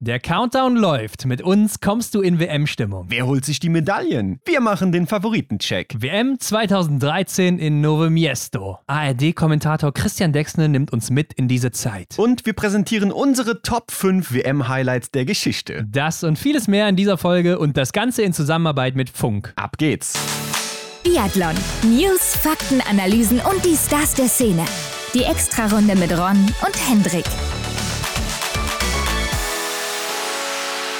Der Countdown läuft. Mit uns kommst du in WM-Stimmung. Wer holt sich die Medaillen? Wir machen den Favoritencheck. WM 2013 in Novo Miesto. ARD-Kommentator Christian Dexne nimmt uns mit in diese Zeit. Und wir präsentieren unsere Top 5 WM-Highlights der Geschichte. Das und vieles mehr in dieser Folge und das Ganze in Zusammenarbeit mit Funk. Ab geht's. Biathlon. News, Fakten, Analysen und die Stars der Szene. Die Extrarunde mit Ron und Hendrik.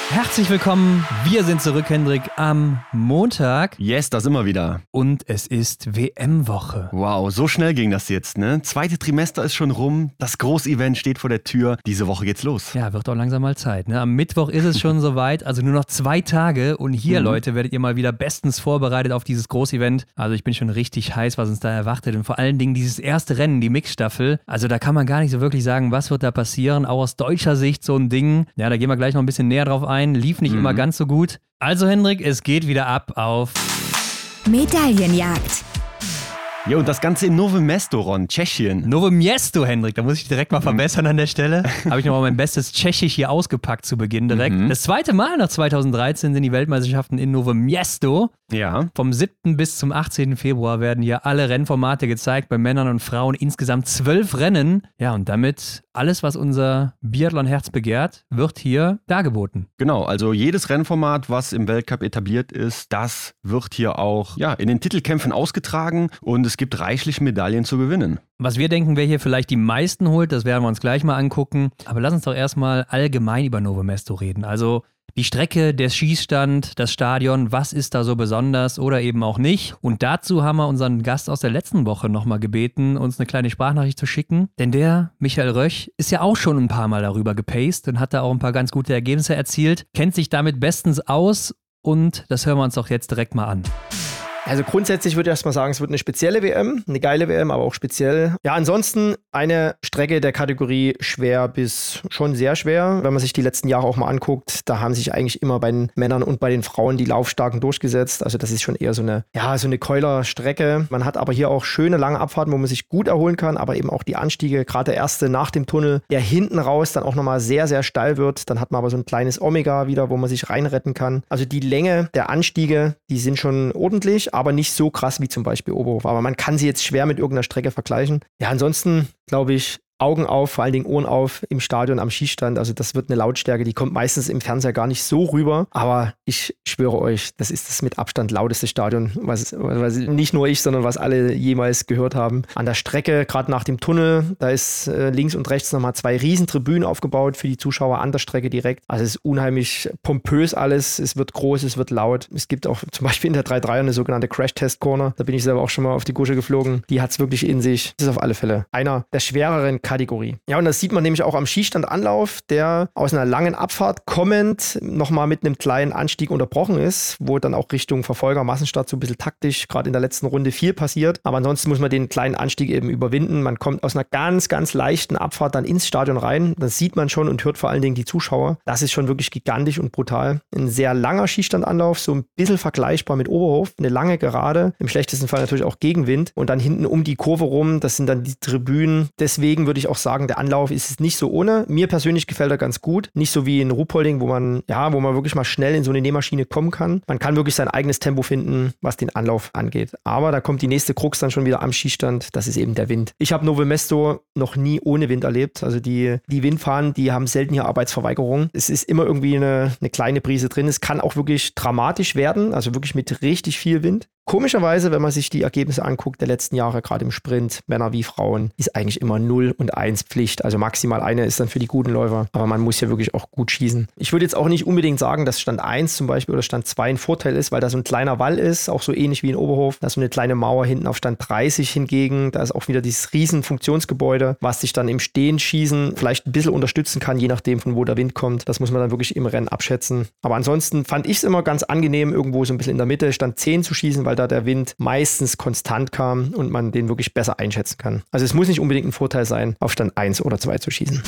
Herzlich willkommen. Wir sind zurück, Hendrik, am Montag. Yes, das immer wieder. Und es ist WM-Woche. Wow, so schnell ging das jetzt, ne? Zweite Trimester ist schon rum. Das Großevent steht vor der Tür. Diese Woche geht's los. Ja, wird auch langsam mal Zeit. Ne? Am Mittwoch ist es schon soweit. Also nur noch zwei Tage. Und hier, mhm. Leute, werdet ihr mal wieder bestens vorbereitet auf dieses Großevent. Also ich bin schon richtig heiß, was uns da erwartet. Und vor allen Dingen dieses erste Rennen, die Mixstaffel. Also da kann man gar nicht so wirklich sagen, was wird da passieren. Auch aus deutscher Sicht so ein Ding. Ja, da gehen wir gleich noch ein bisschen näher drauf ein. Lief nicht mhm. immer ganz so gut. Also Hendrik, es geht wieder ab auf Medaillenjagd. Ja, und das Ganze in Nowe Mesto, Ron, Tschechien. Nowe Miesto, Hendrik, da muss ich direkt mal mhm. verbessern an der Stelle. Habe ich nochmal mein bestes Tschechisch hier ausgepackt zu Beginn direkt. Mhm. Das zweite Mal nach 2013 sind die Weltmeisterschaften in Nowe Miesto. Ja. Vom 7. bis zum 18. Februar werden hier alle Rennformate gezeigt, bei Männern und Frauen insgesamt zwölf Rennen. Ja, und damit alles, was unser Biathlon-Herz begehrt, wird hier dargeboten. Genau, also jedes Rennformat, was im Weltcup etabliert ist, das wird hier auch ja, in den Titelkämpfen ausgetragen und es gibt reichlich Medaillen zu gewinnen. Was wir denken, wer hier vielleicht die meisten holt, das werden wir uns gleich mal angucken. Aber lass uns doch erstmal allgemein über Novo Mesto reden. Also die Strecke, der Schießstand, das Stadion, was ist da so besonders oder eben auch nicht. Und dazu haben wir unseren Gast aus der letzten Woche nochmal gebeten, uns eine kleine Sprachnachricht zu schicken. Denn der, Michael Röch, ist ja auch schon ein paar Mal darüber gepaced und hat da auch ein paar ganz gute Ergebnisse erzielt, kennt sich damit bestens aus und das hören wir uns doch jetzt direkt mal an. Also grundsätzlich würde ich erstmal sagen, es wird eine spezielle WM, eine geile WM, aber auch speziell. Ja, ansonsten eine Strecke der Kategorie schwer bis schon sehr schwer. Wenn man sich die letzten Jahre auch mal anguckt, da haben sich eigentlich immer bei den Männern und bei den Frauen die Laufstarken durchgesetzt. Also das ist schon eher so eine, ja, so eine Keuler-Strecke. Man hat aber hier auch schöne lange Abfahrten, wo man sich gut erholen kann, aber eben auch die Anstiege, gerade der erste nach dem Tunnel, der hinten raus dann auch nochmal sehr, sehr steil wird. Dann hat man aber so ein kleines Omega wieder, wo man sich reinretten kann. Also die Länge der Anstiege, die sind schon ordentlich, aber nicht so krass wie zum Beispiel Oberhof. Aber man kann sie jetzt schwer mit irgendeiner Strecke vergleichen. Ja, ansonsten glaube ich, Augen auf, vor allen Dingen Ohren auf im Stadion am Schießstand. Also das wird eine Lautstärke, die kommt meistens im Fernseher gar nicht so rüber. Aber ich schwöre euch, das ist das mit Abstand lauteste Stadion, was, was nicht nur ich, sondern was alle jemals gehört haben. An der Strecke, gerade nach dem Tunnel, da ist äh, links und rechts nochmal zwei Riesentribünen aufgebaut für die Zuschauer an der Strecke direkt. Also es ist unheimlich pompös alles. Es wird groß, es wird laut. Es gibt auch zum Beispiel in der 3-3 eine sogenannte Crash-Test-Corner. Da bin ich selber auch schon mal auf die Gusche geflogen. Die hat es wirklich in sich. Das ist auf alle Fälle einer der schwereren Kategorie. Ja, und das sieht man nämlich auch am Schießstandanlauf, der aus einer langen Abfahrt kommend nochmal mit einem kleinen Anstieg unterbrochen ist, wo dann auch Richtung Verfolger Massenstart so ein bisschen taktisch gerade in der letzten Runde viel passiert. Aber ansonsten muss man den kleinen Anstieg eben überwinden. Man kommt aus einer ganz, ganz leichten Abfahrt dann ins Stadion rein. Das sieht man schon und hört vor allen Dingen die Zuschauer. Das ist schon wirklich gigantisch und brutal. Ein sehr langer Schießstandanlauf, so ein bisschen vergleichbar mit Oberhof. Eine lange Gerade, im schlechtesten Fall natürlich auch Gegenwind. Und dann hinten um die Kurve rum, das sind dann die Tribünen. Deswegen würde ich auch sagen, der Anlauf ist nicht so ohne. Mir persönlich gefällt er ganz gut. Nicht so wie in Ruhpolding, wo man, ja, wo man wirklich mal schnell in so eine Nähmaschine kommen kann. Man kann wirklich sein eigenes Tempo finden, was den Anlauf angeht. Aber da kommt die nächste Krux dann schon wieder am Schießstand. Das ist eben der Wind. Ich habe Novo Mesto noch nie ohne Wind erlebt. Also die, die Windfahren, die haben selten hier Arbeitsverweigerung. Es ist immer irgendwie eine, eine kleine Prise drin. Es kann auch wirklich dramatisch werden, also wirklich mit richtig viel Wind. Komischerweise, wenn man sich die Ergebnisse anguckt der letzten Jahre, gerade im Sprint, Männer wie Frauen, ist eigentlich immer 0 und 1 Pflicht. Also maximal eine ist dann für die guten Läufer. Aber man muss ja wirklich auch gut schießen. Ich würde jetzt auch nicht unbedingt sagen, dass Stand 1 zum Beispiel oder Stand 2 ein Vorteil ist, weil da so ein kleiner Wall ist, auch so ähnlich wie in Oberhof. Da ist so eine kleine Mauer hinten auf Stand 30 hingegen. Da ist auch wieder dieses riesen Funktionsgebäude, was sich dann im Stehen schießen vielleicht ein bisschen unterstützen kann, je nachdem von wo der Wind kommt. Das muss man dann wirklich im Rennen abschätzen. Aber ansonsten fand ich es immer ganz angenehm, irgendwo so ein bisschen in der Mitte Stand 10 zu schießen, weil da der Wind meistens konstant kam und man den wirklich besser einschätzen kann. Also es muss nicht unbedingt ein Vorteil sein, auf Stand 1 oder 2 zu schießen.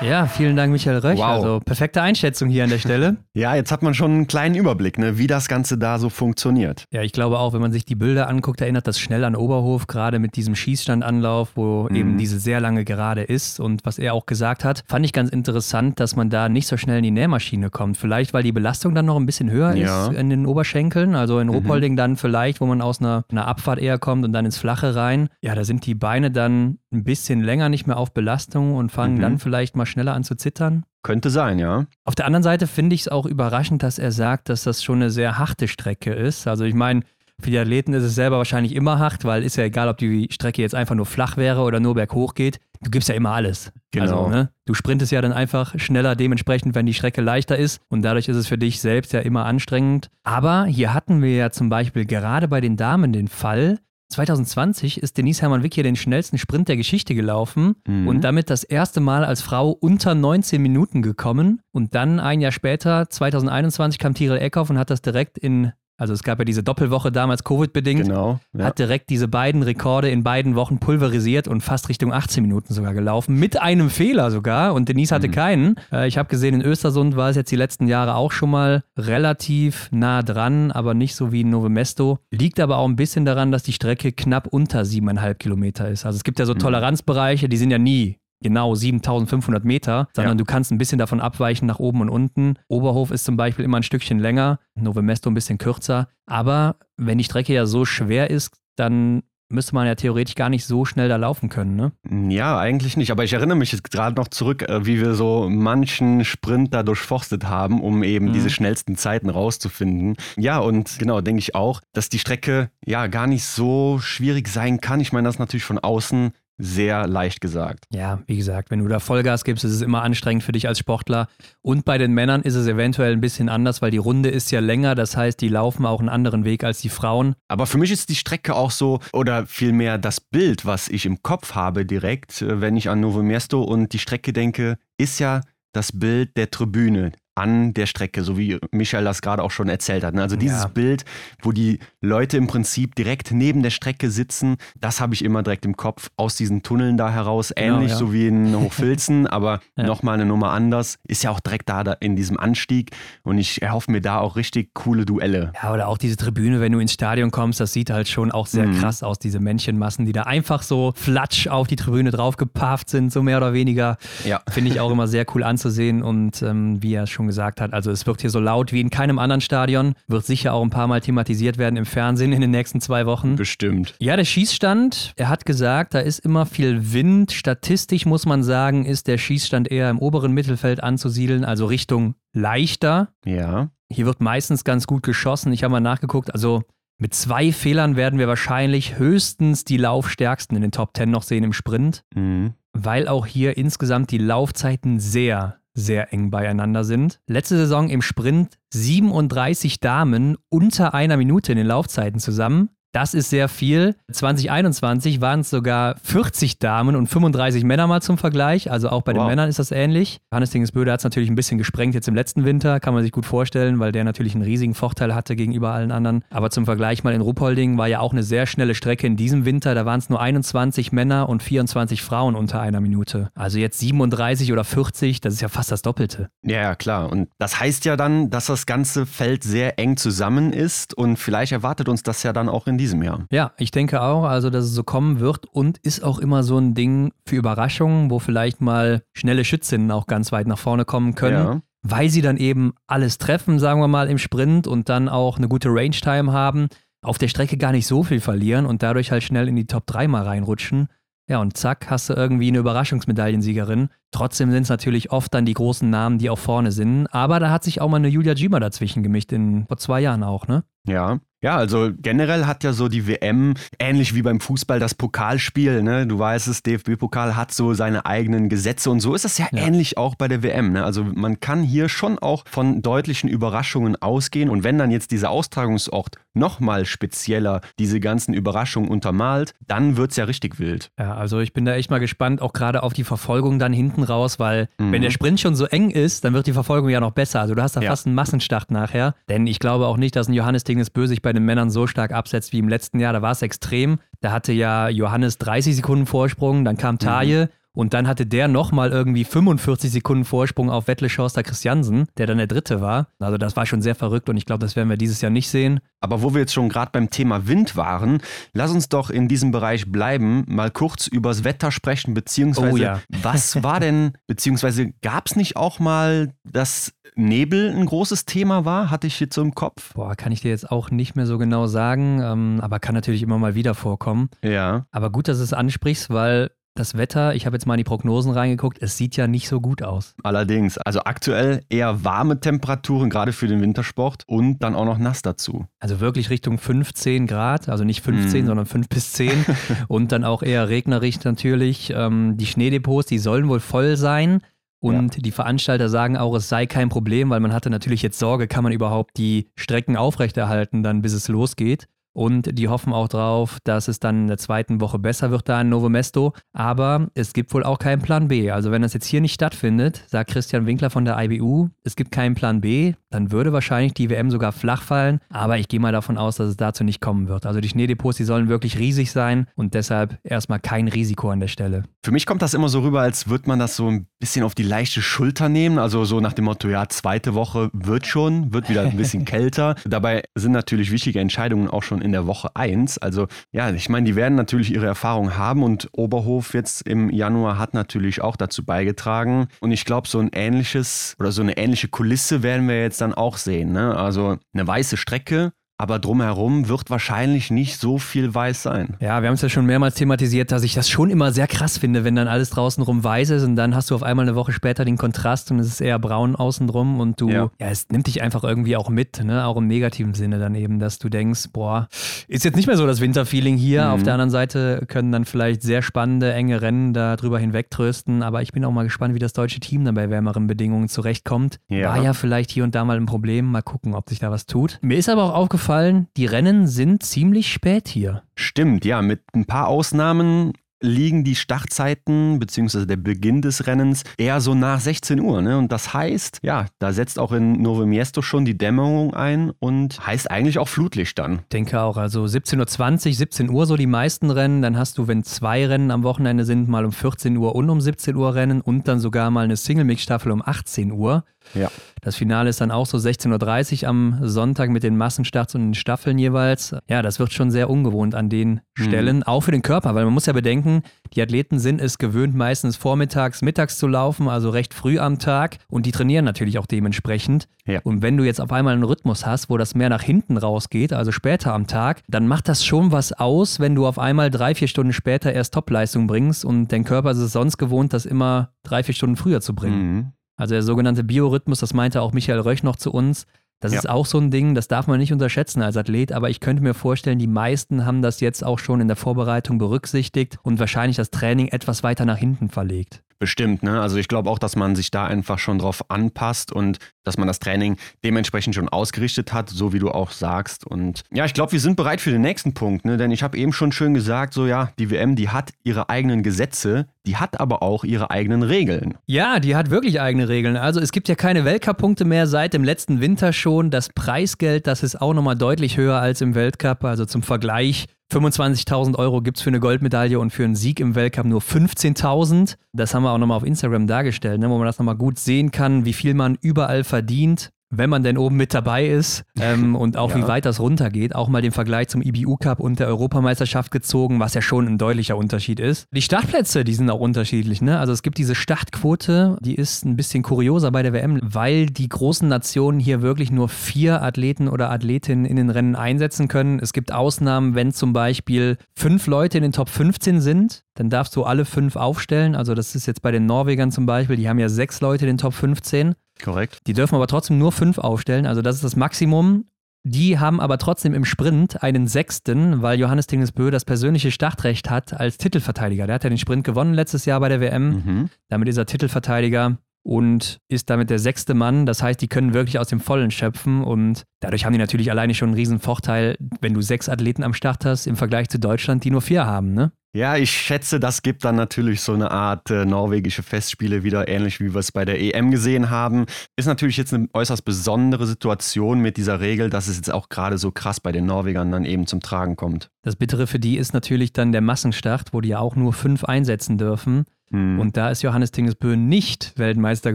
Ja, vielen Dank, Michael Röch. Wow. Also perfekte Einschätzung hier an der Stelle. ja, jetzt hat man schon einen kleinen Überblick, ne, wie das Ganze da so funktioniert. Ja, ich glaube auch, wenn man sich die Bilder anguckt, erinnert das schnell an Oberhof, gerade mit diesem Schießstandanlauf, wo mhm. eben diese sehr lange Gerade ist. Und was er auch gesagt hat, fand ich ganz interessant, dass man da nicht so schnell in die Nähmaschine kommt. Vielleicht, weil die Belastung dann noch ein bisschen höher ja. ist in den Oberschenkeln. Also in Ruhpolding mhm. dann vielleicht, wo man aus einer, einer Abfahrt eher kommt und dann ins Flache rein. Ja, da sind die Beine dann ein bisschen länger nicht mehr auf Belastung und fangen mhm. dann vielleicht mal schneller an zu zittern. Könnte sein, ja. Auf der anderen Seite finde ich es auch überraschend, dass er sagt, dass das schon eine sehr harte Strecke ist. Also ich meine, für die Athleten ist es selber wahrscheinlich immer hart, weil ist ja egal, ob die Strecke jetzt einfach nur flach wäre oder nur berghoch geht. Du gibst ja immer alles. Genau. Also, ne, du sprintest ja dann einfach schneller dementsprechend, wenn die Strecke leichter ist. Und dadurch ist es für dich selbst ja immer anstrengend. Aber hier hatten wir ja zum Beispiel gerade bei den Damen den Fall, 2020 ist Denise Hermann-Wick hier den schnellsten Sprint der Geschichte gelaufen mhm. und damit das erste Mal als Frau unter 19 Minuten gekommen. Und dann ein Jahr später, 2021, kam Tirol Eckhoff und hat das direkt in also es gab ja diese Doppelwoche damals Covid-bedingt. Genau. Ja. Hat direkt diese beiden Rekorde in beiden Wochen pulverisiert und fast Richtung 18 Minuten sogar gelaufen. Mit einem Fehler sogar. Und Denise hatte mhm. keinen. Äh, ich habe gesehen, in Östersund war es jetzt die letzten Jahre auch schon mal relativ nah dran, aber nicht so wie in Novemesto. Liegt aber auch ein bisschen daran, dass die Strecke knapp unter siebeneinhalb Kilometer ist. Also es gibt ja so mhm. Toleranzbereiche, die sind ja nie genau 7500 Meter, sondern ja. du kannst ein bisschen davon abweichen nach oben und unten. Oberhof ist zum Beispiel immer ein Stückchen länger, Novemesto ein bisschen kürzer. Aber wenn die Strecke ja so schwer ist, dann müsste man ja theoretisch gar nicht so schnell da laufen können, ne? Ja, eigentlich nicht. Aber ich erinnere mich jetzt gerade noch zurück, äh, wie wir so manchen Sprint da durchforstet haben, um eben mhm. diese schnellsten Zeiten rauszufinden. Ja, und genau, denke ich auch, dass die Strecke ja gar nicht so schwierig sein kann. Ich meine, das natürlich von außen sehr leicht gesagt. Ja, wie gesagt, wenn du da Vollgas gibst, ist es immer anstrengend für dich als Sportler. Und bei den Männern ist es eventuell ein bisschen anders, weil die Runde ist ja länger. Das heißt, die laufen auch einen anderen Weg als die Frauen. Aber für mich ist die Strecke auch so, oder vielmehr das Bild, was ich im Kopf habe direkt, äh, wenn ich an Novo Mesto und die Strecke denke, ist ja das Bild der Tribüne an der Strecke, so wie Michael das gerade auch schon erzählt hat. Ne? Also dieses ja. Bild, wo die Leute im Prinzip direkt neben der Strecke sitzen, das habe ich immer direkt im Kopf aus diesen Tunneln da heraus. Genau, Ähnlich ja. so wie in Hochfilzen, aber ja. nochmal eine Nummer anders. Ist ja auch direkt da, da in diesem Anstieg und ich erhoffe mir da auch richtig coole Duelle. Ja, oder auch diese Tribüne, wenn du ins Stadion kommst, das sieht halt schon auch sehr mhm. krass aus, diese Männchenmassen, die da einfach so flatsch auf die Tribüne draufgepafft sind, so mehr oder weniger. Ja. Finde ich auch immer sehr cool anzusehen und ähm, wie er schon schon gesagt hat. Also es wird hier so laut wie in keinem anderen Stadion. Wird sicher auch ein paar Mal thematisiert werden im Fernsehen in den nächsten zwei Wochen. Bestimmt. Ja, der Schießstand, er hat gesagt, da ist immer viel Wind. Statistisch muss man sagen, ist der Schießstand eher im oberen Mittelfeld anzusiedeln, also Richtung leichter. Ja. Hier wird meistens ganz gut geschossen. Ich habe mal nachgeguckt, also mit zwei Fehlern werden wir wahrscheinlich höchstens die Laufstärksten in den Top 10 noch sehen im Sprint, mhm. weil auch hier insgesamt die Laufzeiten sehr, sehr eng beieinander sind. Letzte Saison im Sprint 37 Damen unter einer Minute in den Laufzeiten zusammen. Das ist sehr viel. 2021 waren es sogar 40 Damen und 35 Männer mal zum Vergleich. Also auch bei wow. den Männern ist das ähnlich. Hannes Dingesböde hat es natürlich ein bisschen gesprengt jetzt im letzten Winter, kann man sich gut vorstellen, weil der natürlich einen riesigen Vorteil hatte gegenüber allen anderen. Aber zum Vergleich mal in Ruppolding war ja auch eine sehr schnelle Strecke in diesem Winter. Da waren es nur 21 Männer und 24 Frauen unter einer Minute. Also jetzt 37 oder 40, das ist ja fast das Doppelte. Ja, ja, klar. Und das heißt ja dann, dass das ganze Feld sehr eng zusammen ist und vielleicht erwartet uns das ja dann auch in diesem diesem Jahr. Ja, ich denke auch, also dass es so kommen wird und ist auch immer so ein Ding für Überraschungen, wo vielleicht mal schnelle Schützinnen auch ganz weit nach vorne kommen können. Ja. Weil sie dann eben alles treffen, sagen wir mal, im Sprint und dann auch eine gute Range-Time haben, auf der Strecke gar nicht so viel verlieren und dadurch halt schnell in die Top 3 mal reinrutschen. Ja, und zack, hast du irgendwie eine Überraschungsmedaillensiegerin. Trotzdem sind es natürlich oft dann die großen Namen, die auch vorne sind. Aber da hat sich auch mal eine Julia Gima dazwischen gemischt, in vor zwei Jahren auch, ne? Ja, ja, also generell hat ja so die WM, ähnlich wie beim Fußball, das Pokalspiel, ne? Du weißt es, DFB-Pokal hat so seine eigenen Gesetze und so ist es ja, ja, ähnlich auch bei der WM. Ne? Also man kann hier schon auch von deutlichen Überraschungen ausgehen. Und wenn dann jetzt dieser Austragungsort nochmal spezieller diese ganzen Überraschungen untermalt, dann wird es ja richtig wild. Ja, also ich bin da echt mal gespannt, auch gerade auf die Verfolgung dann hinten hinten raus, weil mhm. wenn der Sprint schon so eng ist, dann wird die Verfolgung ja noch besser. Also du hast da ja. fast einen Massenstart nachher. Denn ich glaube auch nicht, dass ein Johannes Dinges Bö sich bei den Männern so stark absetzt wie im letzten Jahr. Da war es extrem. Da hatte ja Johannes 30 Sekunden Vorsprung, dann kam Taje. Mhm. Und dann hatte der nochmal irgendwie 45 Sekunden Vorsprung auf Wettle Schorster Christiansen, der dann der Dritte war. Also das war schon sehr verrückt und ich glaube, das werden wir dieses Jahr nicht sehen. Aber wo wir jetzt schon gerade beim Thema Wind waren, lass uns doch in diesem Bereich bleiben, mal kurz übers Wetter sprechen, beziehungsweise oh ja. was war denn, beziehungsweise gab es nicht auch mal, dass Nebel ein großes Thema war? Hatte ich jetzt so im Kopf? Boah, kann ich dir jetzt auch nicht mehr so genau sagen, ähm, aber kann natürlich immer mal wieder vorkommen. Ja. Aber gut, dass du es ansprichst, weil das Wetter, ich habe jetzt mal in die Prognosen reingeguckt, es sieht ja nicht so gut aus. Allerdings, also aktuell eher warme Temperaturen, gerade für den Wintersport und dann auch noch nass dazu. Also wirklich Richtung 15 Grad, also nicht 15, mm. sondern 5 bis 10 und dann auch eher regnerisch natürlich. Ähm, die Schneedepots, die sollen wohl voll sein. Und ja. die Veranstalter sagen auch, es sei kein Problem, weil man hatte natürlich jetzt Sorge, kann man überhaupt die Strecken aufrechterhalten, dann bis es losgeht. Und die hoffen auch drauf, dass es dann in der zweiten Woche besser wird da in Novo Mesto. Aber es gibt wohl auch keinen Plan B. Also wenn das jetzt hier nicht stattfindet, sagt Christian Winkler von der IBU, es gibt keinen Plan B, dann würde wahrscheinlich die WM sogar flach fallen. Aber ich gehe mal davon aus, dass es dazu nicht kommen wird. Also die Schneedepots, die sollen wirklich riesig sein und deshalb erstmal kein Risiko an der Stelle. Für mich kommt das immer so rüber, als würde man das so ein bisschen auf die leichte Schulter nehmen. Also so nach dem Motto, ja, zweite Woche wird schon, wird wieder ein bisschen kälter. Dabei sind natürlich wichtige Entscheidungen auch schon in der Woche 1. Also ja, ich meine, die werden natürlich ihre Erfahrung haben und Oberhof jetzt im Januar hat natürlich auch dazu beigetragen. Und ich glaube, so ein ähnliches oder so eine ähnliche Kulisse werden wir jetzt dann auch sehen. Ne? Also eine weiße Strecke, aber drumherum wird wahrscheinlich nicht so viel weiß sein. Ja, wir haben es ja schon mehrmals thematisiert, dass ich das schon immer sehr krass finde, wenn dann alles draußen rum weiß ist und dann hast du auf einmal eine Woche später den Kontrast und es ist eher braun außenrum und du, ja, ja es nimmt dich einfach irgendwie auch mit, ne? auch im negativen Sinne dann eben, dass du denkst, boah, ist jetzt nicht mehr so das Winterfeeling hier. Mhm. Auf der anderen Seite können dann vielleicht sehr spannende, enge Rennen da drüber hinwegtrösten, aber ich bin auch mal gespannt, wie das deutsche Team dann bei wärmeren Bedingungen zurechtkommt. Ja. War ja vielleicht hier und da mal ein Problem, mal gucken, ob sich da was tut. Mir ist aber auch aufgefallen, aufgefallen, die Rennen sind ziemlich spät hier. Stimmt, ja, mit ein paar Ausnahmen liegen die Startzeiten bzw. der Beginn des Rennens eher so nach 16 Uhr. Ne? Und das heißt, ja, da setzt auch in Novo Miesto schon die Dämmerung ein und heißt eigentlich auch Flutlicht dann. Ich denke auch, also 17.20 Uhr, 17 Uhr so die meisten Rennen. Dann hast du, wenn zwei Rennen am Wochenende sind, mal um 14 Uhr und um 17 Uhr Rennen und dann sogar mal eine Single-Mix-Staffel um 18 Uhr. Ja. Das Finale ist dann auch so 16.30 Uhr am Sonntag mit den Massenstarts und den Staffeln jeweils. Ja, das wird schon sehr ungewohnt an den mhm. Stellen, auch für den Körper, weil man muss ja bedenken, die Athleten sind es gewöhnt, meistens vormittags, mittags zu laufen, also recht früh am Tag und die trainieren natürlich auch dementsprechend. Ja. Und wenn du jetzt auf einmal einen Rhythmus hast, wo das mehr nach hinten rausgeht, also später am Tag, dann macht das schon was aus, wenn du auf einmal drei, vier Stunden später erst Topleistung bringst und dein Körper ist es sonst gewohnt, das immer drei, vier Stunden früher zu bringen. Mhm. Also der sogenannte Biorhythmus, das meinte auch Michael Röch noch zu uns. Das ja. ist auch so ein Ding, das darf man nicht unterschätzen als Athlet, aber ich könnte mir vorstellen, die meisten haben das jetzt auch schon in der Vorbereitung berücksichtigt und wahrscheinlich das Training etwas weiter nach hinten verlegt. Bestimmt, ne? Also ich glaube auch, dass man sich da einfach schon drauf anpasst und dass man das Training dementsprechend schon ausgerichtet hat, so wie du auch sagst. Und ja, ich glaube, wir sind bereit für den nächsten Punkt, ne? Denn ich habe eben schon schön gesagt, so ja, die WM, die hat ihre eigenen Gesetze, die hat aber auch ihre eigenen Regeln. Ja, die hat wirklich eigene Regeln. Also es gibt ja keine Weltcup-Punkte mehr seit dem letzten Winter schon. Das Preisgeld, das ist auch nochmal deutlich höher als im Weltcup. Also zum Vergleich, 25.000 Euro gibt es für eine Goldmedaille und für einen Sieg im Weltcup nur 15.000. Das haben wir auch nochmal auf Instagram dargestellt, ne, wo man das nochmal gut sehen kann, wie viel man überall verdient wenn man denn oben mit dabei ist ähm, und auch ja. wie weit das runtergeht, auch mal den Vergleich zum IBU Cup und der Europameisterschaft gezogen, was ja schon ein deutlicher Unterschied ist. Die Startplätze, die sind auch unterschiedlich. Ne? Also es gibt diese Startquote, die ist ein bisschen kurioser bei der WM, weil die großen Nationen hier wirklich nur vier Athleten oder Athletinnen in den Rennen einsetzen können. Es gibt Ausnahmen, wenn zum Beispiel fünf Leute in den Top 15 sind, dann darfst du alle fünf aufstellen. Also das ist jetzt bei den Norwegern zum Beispiel, die haben ja sechs Leute in den Top 15. Korrekt. Die dürfen aber trotzdem nur fünf aufstellen, also das ist das Maximum. Die haben aber trotzdem im Sprint einen Sechsten, weil Johannes Tingesbö das persönliche Startrecht hat als Titelverteidiger. Der hat ja den Sprint gewonnen letztes Jahr bei der WM. Mhm. Damit ist er Titelverteidiger und ist damit der sechste Mann. Das heißt, die können wirklich aus dem Vollen schöpfen und dadurch haben die natürlich alleine schon einen riesen Vorteil, wenn du sechs Athleten am Start hast im Vergleich zu Deutschland, die nur vier haben. Ne? Ja, ich schätze, das gibt dann natürlich so eine Art äh, norwegische Festspiele wieder, ähnlich wie wir es bei der EM gesehen haben. Ist natürlich jetzt eine äußerst besondere Situation mit dieser Regel, dass es jetzt auch gerade so krass bei den Norwegern dann eben zum Tragen kommt. Das Bittere für die ist natürlich dann der Massenstart, wo die ja auch nur fünf einsetzen dürfen. Hm. Und da ist Johannes Tingesbö nicht Weltmeister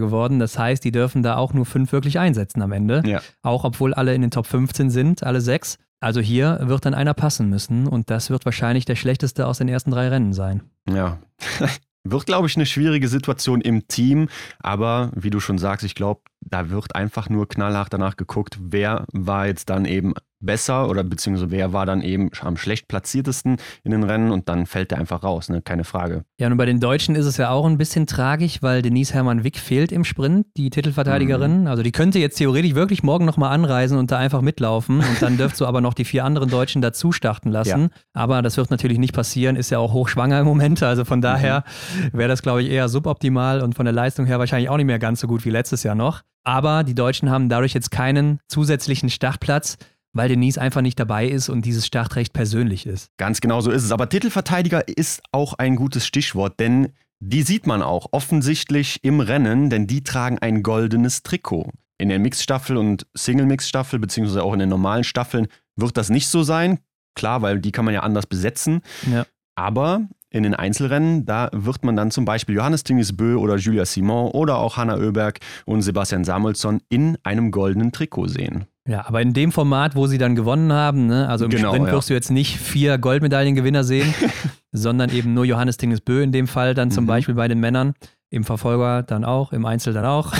geworden. Das heißt, die dürfen da auch nur fünf wirklich einsetzen am Ende. Ja. Auch obwohl alle in den Top 15 sind, alle sechs. Also hier wird dann einer passen müssen und das wird wahrscheinlich der schlechteste aus den ersten drei Rennen sein. Ja. Wird, glaube ich, eine schwierige Situation im Team, aber wie du schon sagst, ich glaube, da wird einfach nur knallhart danach geguckt, wer war jetzt dann eben besser oder beziehungsweise wer war dann eben am schlecht platziertesten in den Rennen und dann fällt der einfach raus, ne? keine Frage. Ja, und bei den Deutschen ist es ja auch ein bisschen tragisch, weil Denise Hermann Wick fehlt im Sprint, die Titelverteidigerin. Also die könnte jetzt theoretisch wirklich morgen nochmal anreisen und da einfach mitlaufen und dann dürft du aber noch die vier anderen Deutschen dazu starten lassen. Ja. Aber das wird natürlich nicht passieren, ist ja auch hochschwanger im Moment. Also von daher wäre das, glaube ich, eher suboptimal und von der Leistung her wahrscheinlich auch nicht mehr ganz so gut wie letztes Jahr noch. Aber die Deutschen haben dadurch jetzt keinen zusätzlichen Startplatz, weil Denise einfach nicht dabei ist und dieses Startrecht persönlich ist. Ganz genau so ist es. Aber Titelverteidiger ist auch ein gutes Stichwort, denn die sieht man auch offensichtlich im Rennen, denn die tragen ein goldenes Trikot. In der Mixstaffel und Single-Mix-Staffel, beziehungsweise auch in den normalen Staffeln, wird das nicht so sein. Klar, weil die kann man ja anders besetzen. Ja. Aber in den Einzelrennen, da wird man dann zum Beispiel Johannes Tingesbö oder Julia Simon oder auch Hanna Oeberg und Sebastian Samuelsson in einem goldenen Trikot sehen. Ja, aber in dem Format, wo sie dann gewonnen haben, ne, also im Genau, Sprint ja. wirst du jetzt nicht vier Goldmedaillengewinner sehen, sondern eben nur Johannes Tingesbö in dem Fall dann zum Mhm. Beispiel bei den Männern, im Verfolger dann auch, im Einzel dann auch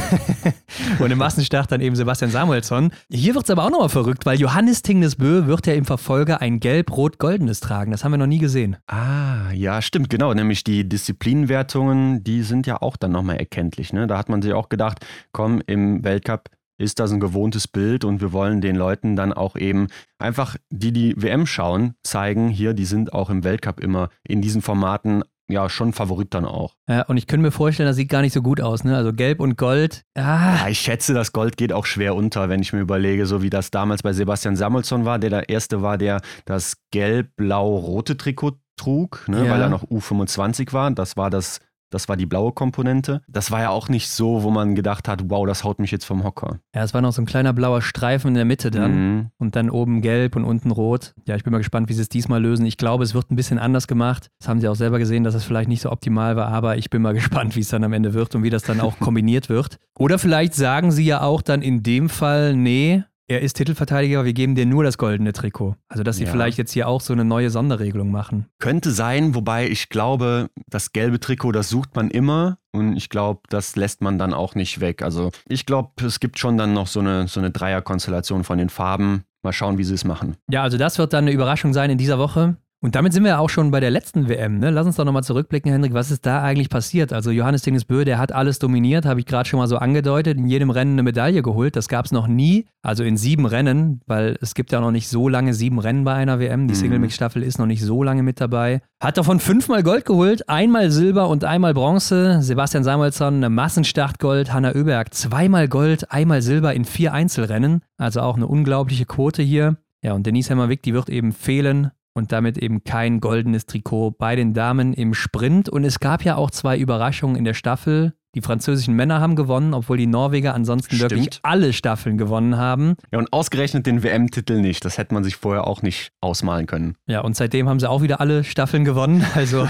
und im Massenstart dann eben Sebastian Samuelsson. Hier wird es aber auch nochmal verrückt, weil Johannes Tingesbö wird ja im Verfolger ein gelb-rot-goldenes tragen. Das haben wir noch nie gesehen. Ah, ja, stimmt, genau. Nämlich die Disziplinenwertungen, die sind ja auch dann nochmal erkenntlich. Ne? Da hat man sich auch gedacht, komm, im Weltcup ist das ein gewohntes Bild und wir wollen den Leuten dann auch eben einfach, die die WM schauen, zeigen, hier, die sind auch im Weltcup immer in diesen Formaten ja schon Favorit dann auch. Ja, und ich könnte mir vorstellen, das sieht gar nicht so gut aus. Ne? Also gelb und gold. Ah, Ja, ich schätze, das Gold geht auch schwer unter, wenn ich mir überlege, so wie das damals bei Sebastian Samuelsson war, der der Erste war, der das gelb-blau-rote Trikot trug, ne, Ja. weil er noch U25 war. Das war das, das war die blaue Komponente. Das war ja auch nicht so, wo man gedacht hat, wow, das haut mich jetzt vom Hocker. ja, es war noch so ein kleiner blauer Streifen in der Mitte dann. Mhm. Und dann oben gelb und unten rot. Ja, ich bin mal gespannt, wie sie es diesmal lösen. Ich glaube, es wird ein bisschen anders gemacht. Das haben sie auch selber gesehen, dass es vielleicht nicht so optimal war, aber ich bin mal gespannt, wie es dann am Ende wird und wie das dann auch kombiniert wird. Oder vielleicht sagen sie ja auch dann in dem Fall, nee, er ist Titelverteidiger, wir geben dir nur das goldene Trikot. Also, dass sie Ja. vielleicht jetzt hier auch so eine neue Sonderregelung machen. Könnte sein, wobei ich glaube, das gelbe Trikot, das sucht man immer und ich glaube, das lässt man dann auch nicht weg. Also ich glaube, es gibt schon dann noch so eine, so eine Dreierkonstellation von den Farben. Mal schauen, wie sie es machen. Ja, also das wird dann eine Überraschung sein in dieser Woche. Und damit sind wir auch schon bei der letzten WM. Ne? Lass uns doch nochmal zurückblicken, Hendrik. Was ist da eigentlich passiert? Also Johannes Dingesbö, der hat alles dominiert, habe ich gerade schon mal so angedeutet. In jedem Rennen eine Medaille geholt. Das gab es noch nie. Also in sieben Rennen, weil es gibt ja noch nicht so lange sieben Rennen bei einer WM. Die Mhm. Single-Mix-Staffel ist noch nicht so lange mit dabei. Hat davon fünfmal Gold geholt, einmal Silber und einmal Bronze. Sebastian Samuelsson, eine Massenstartgold. Hanna Oeberg, zweimal Gold, einmal Silber in vier Einzelrennen. Also auch eine unglaubliche Quote hier. Ja, und Denise Hemmerwick, die wird eben fehlen und damit eben kein goldenes Trikot bei den Damen im Sprint. Und es gab ja auch zwei Überraschungen in der Staffel. Die französischen Männer haben gewonnen, obwohl die Norweger ansonsten Stimmt. wirklich alle Staffeln gewonnen haben. Ja, und ausgerechnet den WM-Titel nicht. Das hätte man sich vorher auch nicht ausmalen können. Ja, und seitdem haben sie auch wieder alle Staffeln gewonnen. Also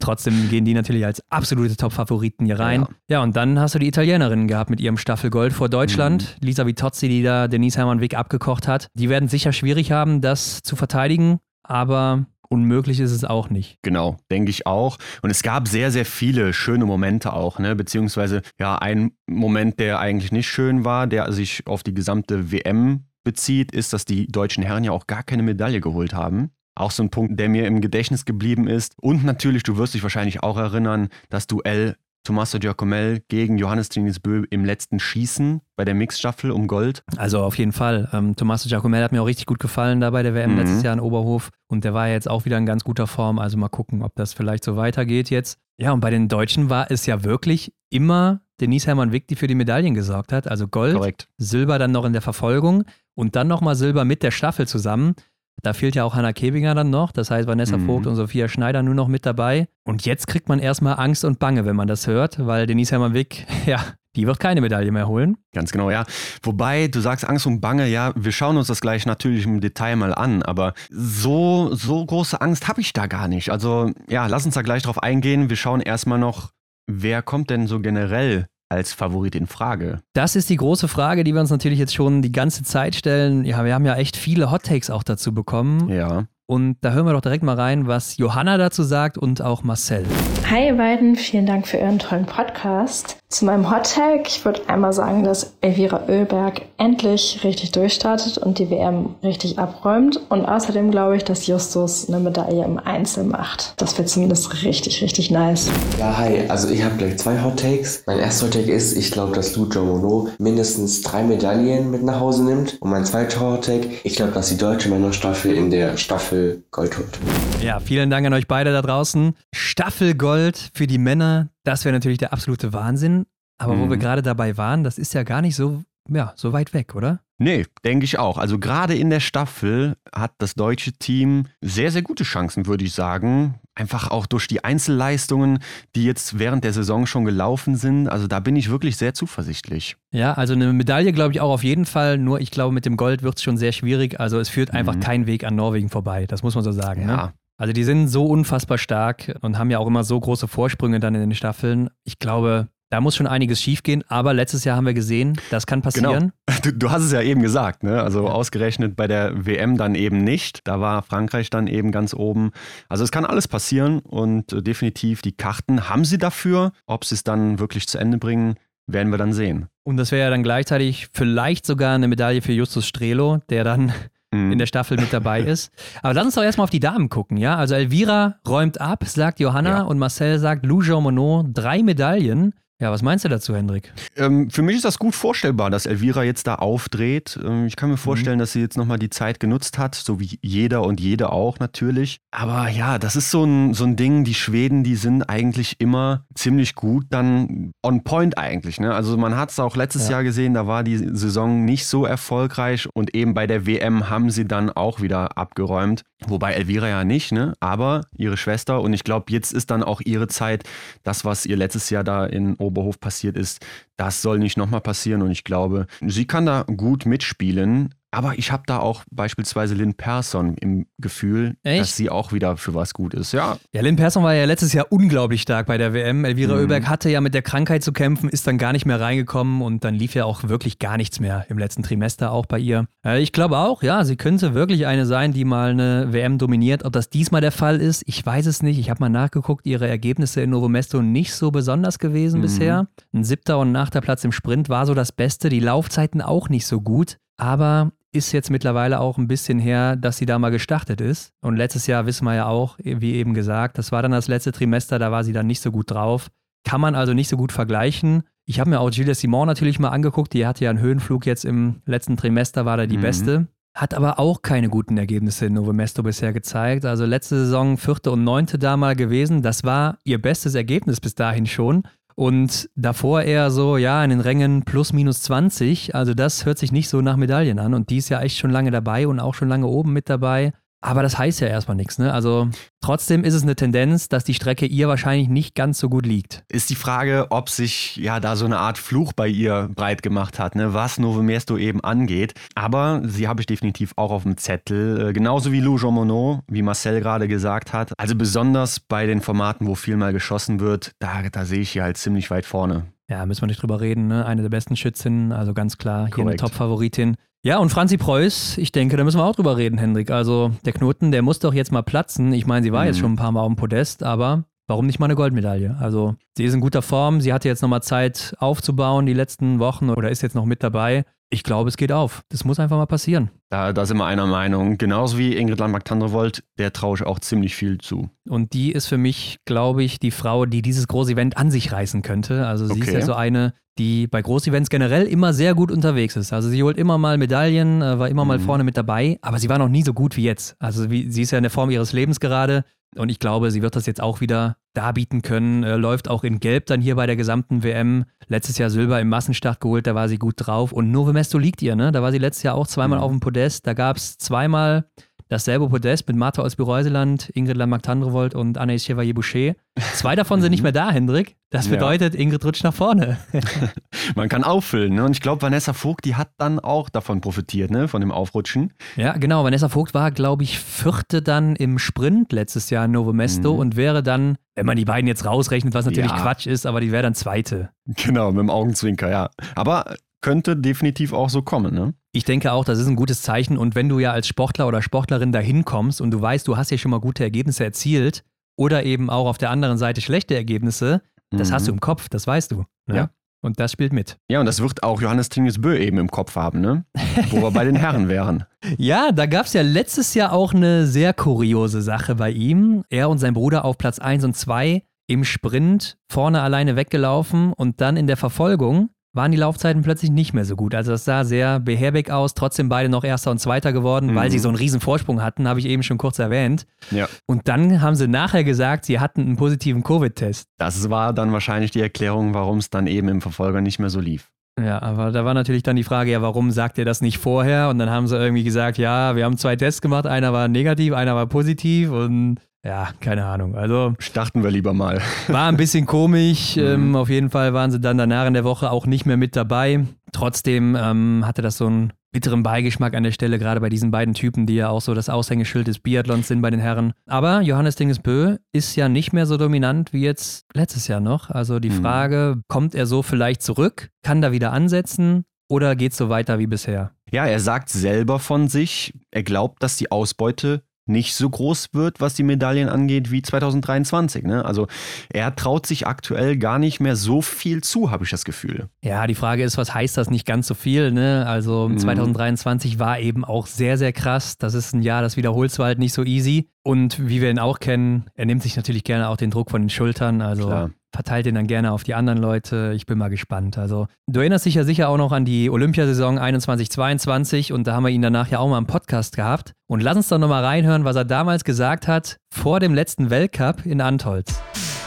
trotzdem gehen die natürlich als absolute Top-Favoriten hier rein. Ja. Ja. und dann hast du die Italienerinnen gehabt mit ihrem Staffelgold vor Deutschland. Mhm. Lisa Vitozzi, die da Denise Hermann-Wick abgekocht hat. Die werden sicher schwierig haben, das zu verteidigen, aber unmöglich ist es auch nicht. Genau, denke ich auch. Und es gab sehr, sehr viele schöne Momente auch, ne? Beziehungsweise ja, ein Moment, der eigentlich nicht schön war, der sich auf die gesamte WM bezieht, ist, dass die deutschen Herren ja auch gar keine Medaille geholt haben. Auch so ein Punkt, der mir im Gedächtnis geblieben ist. Und natürlich, du wirst dich wahrscheinlich auch erinnern, das Duell Tommaso Giacomel gegen Johannes Trinisbö im letzten Schießen bei der Mixstaffel um Gold. Also auf jeden Fall. Ähm, Tommaso Giacomel hat mir auch richtig gut gefallen da bei der WM Mhm. letztes Jahr in Oberhof. Und der war jetzt auch wieder in ganz guter Form. Also mal gucken, ob das vielleicht so weitergeht jetzt. Ja, und bei den Deutschen war es ja wirklich immer Denise Hermann-Wick, die für die Medaillen gesorgt hat. Also Gold, Korrekt. Silber dann noch in der Verfolgung und dann nochmal Silber mit der Staffel zusammen. Da fehlt ja auch Hanna Kebinger dann noch. Das heißt, Vanessa Mhm. Vogt und Sophia Schneider nur noch mit dabei. Und jetzt kriegt man erstmal Angst und Bange, wenn man das hört, weil Denise Hermann-Wick, ja, die wird keine Medaille mehr holen. Ganz genau, ja. Wobei, du sagst Angst und Bange, ja, wir schauen uns das gleich natürlich im Detail mal an, aber so, so große Angst habe ich da gar nicht. Also, ja, lass uns da gleich drauf eingehen. Wir schauen erstmal noch, wer kommt denn so generell als Favorit in Frage? Das ist die große Frage, die wir uns natürlich jetzt schon die ganze Zeit stellen. Ja, wir haben ja echt viele Hot Takes auch dazu bekommen. Ja. Und da hören wir doch direkt mal rein, was Johanna dazu sagt und auch Marcel. Hi ihr beiden, vielen Dank für euren tollen Podcast. Zu meinem Hot Tag, ich würde einmal sagen, dass Elvira Oehlberg endlich richtig durchstartet und die WM richtig abräumt. Und außerdem glaube ich, dass Justus eine Medaille im Einzel macht. Das wäre zumindest richtig, richtig nice. Ja, hi. Also ich habe gleich zwei Hot Takes. Mein erster Hot Take ist, ich glaube, dass Lu Jomono mindestens drei Medaillen mit nach Hause nimmt. Und mein zweiter Hot Take, ich glaube, dass die deutsche Männerstaffel in der Staffel Gold holt. Ja, vielen Dank an euch beide da draußen. Staffelgold für die Männer, das wäre natürlich der absolute Wahnsinn. Aber wo Mhm. wir gerade dabei waren, das ist ja gar nicht so, ja, so weit weg, oder? Nee, denke ich auch. Also gerade in der Staffel hat das deutsche Team sehr, sehr gute Chancen, würde ich sagen. Einfach auch durch die Einzelleistungen, die jetzt während der Saison schon gelaufen sind. Also da bin ich wirklich sehr zuversichtlich. Ja, also eine Medaille glaube ich auch auf jeden Fall. Nur ich glaube, mit dem Gold wird es schon sehr schwierig. Also es führt einfach Mhm. kein Weg an Norwegen vorbei. Das muss man so sagen. Ne? Ja. Also die sind so unfassbar stark und haben ja auch immer so große Vorsprünge dann in den Staffeln. Ich glaube, da muss schon einiges schiefgehen. Aber letztes Jahr haben wir gesehen, das kann passieren. Du, du hast es ja eben gesagt, ne? Also ausgerechnet bei der WM dann eben nicht. Da war Frankreich dann eben ganz oben. Also es kann alles passieren und äh, definitiv die Karten haben sie dafür. Ob sie es dann wirklich zu Ende bringen, werden wir dann sehen. Und das wäre ja dann gleichzeitig vielleicht sogar eine Medaille für Justus Strelo, der dann Mhm. in der Staffel mit dabei ist. Aber lass uns doch erstmal auf die Damen gucken, ja? Also Elvira räumt ab, sagt Johanna Ja. und Marcel sagt Lou Jean Monod, drei Medaillen. Ja, was meinst du dazu, Hendrik? Ähm, für mich ist das gut vorstellbar, dass Elvira jetzt da aufdreht. Ähm, ich kann mir vorstellen, dass sie jetzt nochmal die Zeit genutzt hat, so wie jeder und jede auch natürlich. Aber ja, das ist so ein, so ein Ding, die Schweden, die sind eigentlich immer ziemlich gut dann on point eigentlich. Ne? Also man hat es auch letztes Ja. Jahr gesehen, da war die Saison nicht so erfolgreich und eben bei der WM haben sie dann auch wieder abgeräumt. Wobei Elvira ja nicht, ne? aber ihre Schwester und ich glaube, jetzt ist dann auch ihre Zeit, das, was ihr letztes Jahr da in Oberhof passiert ist, das soll nicht nochmal passieren und ich glaube, sie kann da gut mitspielen. Aber ich habe da auch beispielsweise Lynn Persson im Gefühl, Echt? dass sie auch wieder für was gut ist. Ja, Ja, Lynn Persson war ja letztes Jahr unglaublich stark bei der WM. Elvira Mhm. Oeberg hatte ja mit der Krankheit zu kämpfen, ist dann gar nicht mehr reingekommen und dann lief ja auch wirklich gar nichts mehr im letzten Trimester auch bei ihr. Äh, Ich glaube auch, ja, sie könnte wirklich eine sein, die mal eine WM dominiert. Ob das diesmal der Fall ist, ich weiß es nicht. Ich habe mal nachgeguckt, ihre Ergebnisse in Novo Mesto nicht so besonders gewesen Mhm. bisher. Ein siebter und ein achter Platz im Sprint war so das Beste. Die Laufzeiten auch nicht so gut. Aber ist jetzt mittlerweile auch ein bisschen her, dass sie da mal gestartet ist. Und letztes Jahr wissen wir ja auch, wie eben gesagt, das war dann das letzte Trimester, da war sie dann nicht so gut drauf. Kann man also nicht so gut vergleichen. Ich habe mir auch Gilles Simon natürlich mal angeguckt, die hatte ja einen Höhenflug jetzt im letzten Trimester, war da die Mhm. beste. Hat aber auch keine guten Ergebnisse in Novo Mesto bisher gezeigt. Also letzte Saison vierte und neunte da mal gewesen. Das war ihr bestes Ergebnis bis dahin schon. Und davor eher so, ja, in den Rängen plus minus 20. Also das hört sich nicht so nach Medaillen an. Und die ist ja echt schon lange dabei und auch schon lange oben mit dabei. Aber das heißt ja erstmal nichts, ne? Also trotzdem ist es eine Tendenz, dass die Strecke ihr wahrscheinlich nicht ganz so gut liegt. ist die Frage, ob sich ja da so eine Art Fluch bei ihr breit gemacht hat, ne, was Novo Mesto eben angeht. Aber sie habe ich definitiv auch auf dem Zettel, äh, genauso wie Lou Jean Monod, wie Marcel gerade gesagt hat. Also besonders bei den Formaten, wo viel mal geschossen wird, da, da sehe ich sie halt ziemlich weit vorne. Ja, müssen wir nicht drüber reden, ne? Eine der besten Schützinnen, also ganz klar, hier eine Korrekt. Top-Favoritin. Ja, und Franzi Preuß, ich denke, da müssen wir auch drüber reden, Hendrik. Also der Knoten, der muss doch jetzt mal platzen. Ich meine, sie war jetzt Mhm. schon ein paar Mal auf dem Podest, aber warum nicht mal eine Goldmedaille? Also sie ist in guter Form, sie hatte jetzt nochmal Zeit aufzubauen die letzten Wochen oder ist jetzt noch mit dabei. Ich glaube, es geht auf. Das muss einfach mal passieren. Da, da sind wir einer Meinung. Genauso wie Ingrid Landmark-Tandrevold, der traue ich auch ziemlich viel zu. Und die ist für mich, glaube ich, die Frau, die dieses große Event an sich reißen könnte. Also sie ist Okay. ja so eine, die bei Großevents generell immer sehr gut unterwegs ist. Also sie holt immer mal Medaillen, äh, war immer mal Mhm. vorne mit dabei, aber sie war noch nie so gut wie jetzt. Also wie, sie ist ja in der Form ihres Lebens gerade. Und ich glaube, sie wird das jetzt auch wieder darbieten können. Äh, läuft auch in Gelb dann hier bei der gesamten WM. Letztes Jahr Silber im Massenstart geholt, da war sie gut drauf. Und Novo Mesto liegt ihr, ne? Da war sie letztes Jahr auch zweimal Mhm. auf dem Podest. Da gab es zweimal dasselbe Podest mit Martha Olsby-Reuseland, Ingrid Lamarck-Tandrevold und Anaïs Chevalier-Boucher. Zwei davon sind nicht mehr da, Hendrik. Das Ja. bedeutet, Ingrid rutscht nach vorne. Man kann auffüllen, ne? Und ich glaube, Vanessa Vogt, die hat dann auch davon profitiert, ne? Von dem Aufrutschen. Ja, genau. Vanessa Vogt war, glaube ich, vierte dann im Sprint letztes Jahr in Novo Mesto Mhm. und wäre dann, wenn man die beiden jetzt rausrechnet, was natürlich Ja. Quatsch ist, aber die wäre dann zweite. Genau, mit dem Augenzwinker, ja. Aber könnte definitiv auch so kommen, ne? Ich denke auch, das ist ein gutes Zeichen. Und wenn du ja als Sportler oder Sportlerin dahin kommst und du weißt, du hast ja schon mal gute Ergebnisse erzielt oder eben auch auf der anderen Seite schlechte Ergebnisse, das Mhm. hast du im Kopf, das weißt du. Ne? Ja. Und das spielt mit. Ja, und das wird auch Johannes Tingesbö eben im Kopf haben, ne? Wo wir bei den Herren wären. Ja, da gab es ja letztes Jahr auch eine sehr kuriose Sache bei ihm. Er und sein Bruder auf Platz 1 und 2 im Sprint vorne alleine weggelaufen und dann in der Verfolgung waren die Laufzeiten plötzlich nicht mehr so gut. Also das sah sehr behäbig aus, trotzdem beide noch Erster und Zweiter geworden, weil Mhm. sie so einen riesen Vorsprung hatten, habe ich eben schon kurz erwähnt. Ja. Und dann haben sie nachher gesagt, sie hatten einen positiven Covid-Test. Das war dann wahrscheinlich die Erklärung, warum es dann eben im Verfolger nicht mehr so lief. Ja, aber da war natürlich dann die Frage, ja, warum sagt ihr das nicht vorher? Und dann haben sie irgendwie gesagt, ja, wir haben zwei Tests gemacht, einer war negativ, einer war positiv und ja, keine Ahnung. Also Starten wir lieber mal. war ein bisschen komisch. Mhm. Ähm, auf jeden Fall waren sie dann danach in der Woche auch nicht mehr mit dabei. Trotzdem ähm, hatte das so einen bitteren Beigeschmack an der Stelle, gerade bei diesen beiden Typen, die ja auch so das Aushängeschild des Biathlons sind bei den Herren. Aber Johannes Dingesbö ist ja nicht mehr so dominant wie jetzt letztes Jahr noch. Also die Mhm. Frage, kommt er so vielleicht zurück? Kann da wieder ansetzen? Oder geht es so weiter wie bisher? Ja, er sagt selber von sich, er glaubt, dass die Ausbeute nicht so groß wird, was die Medaillen angeht, wie 2023. Ne? Also er traut sich aktuell gar nicht mehr so viel zu, habe ich das Gefühl. Ja, die Frage ist, was heißt das nicht ganz so viel? Ne? Also Mhm. 2023 war eben auch sehr, sehr krass. Das ist ein Jahr, das wiederholst du halt nicht so easy. Und wie wir ihn auch kennen, er nimmt sich natürlich gerne auch den Druck von den Schultern. Also Klar. Verteilt den dann gerne auf die anderen Leute. Ich bin mal gespannt. Also du erinnerst dich ja sicher auch noch an die Olympiasaison 21-22 und da haben wir ihn danach ja auch mal im Podcast gehabt. Und lass uns doch nochmal reinhören, was er damals gesagt hat vor dem letzten Weltcup in Antolz.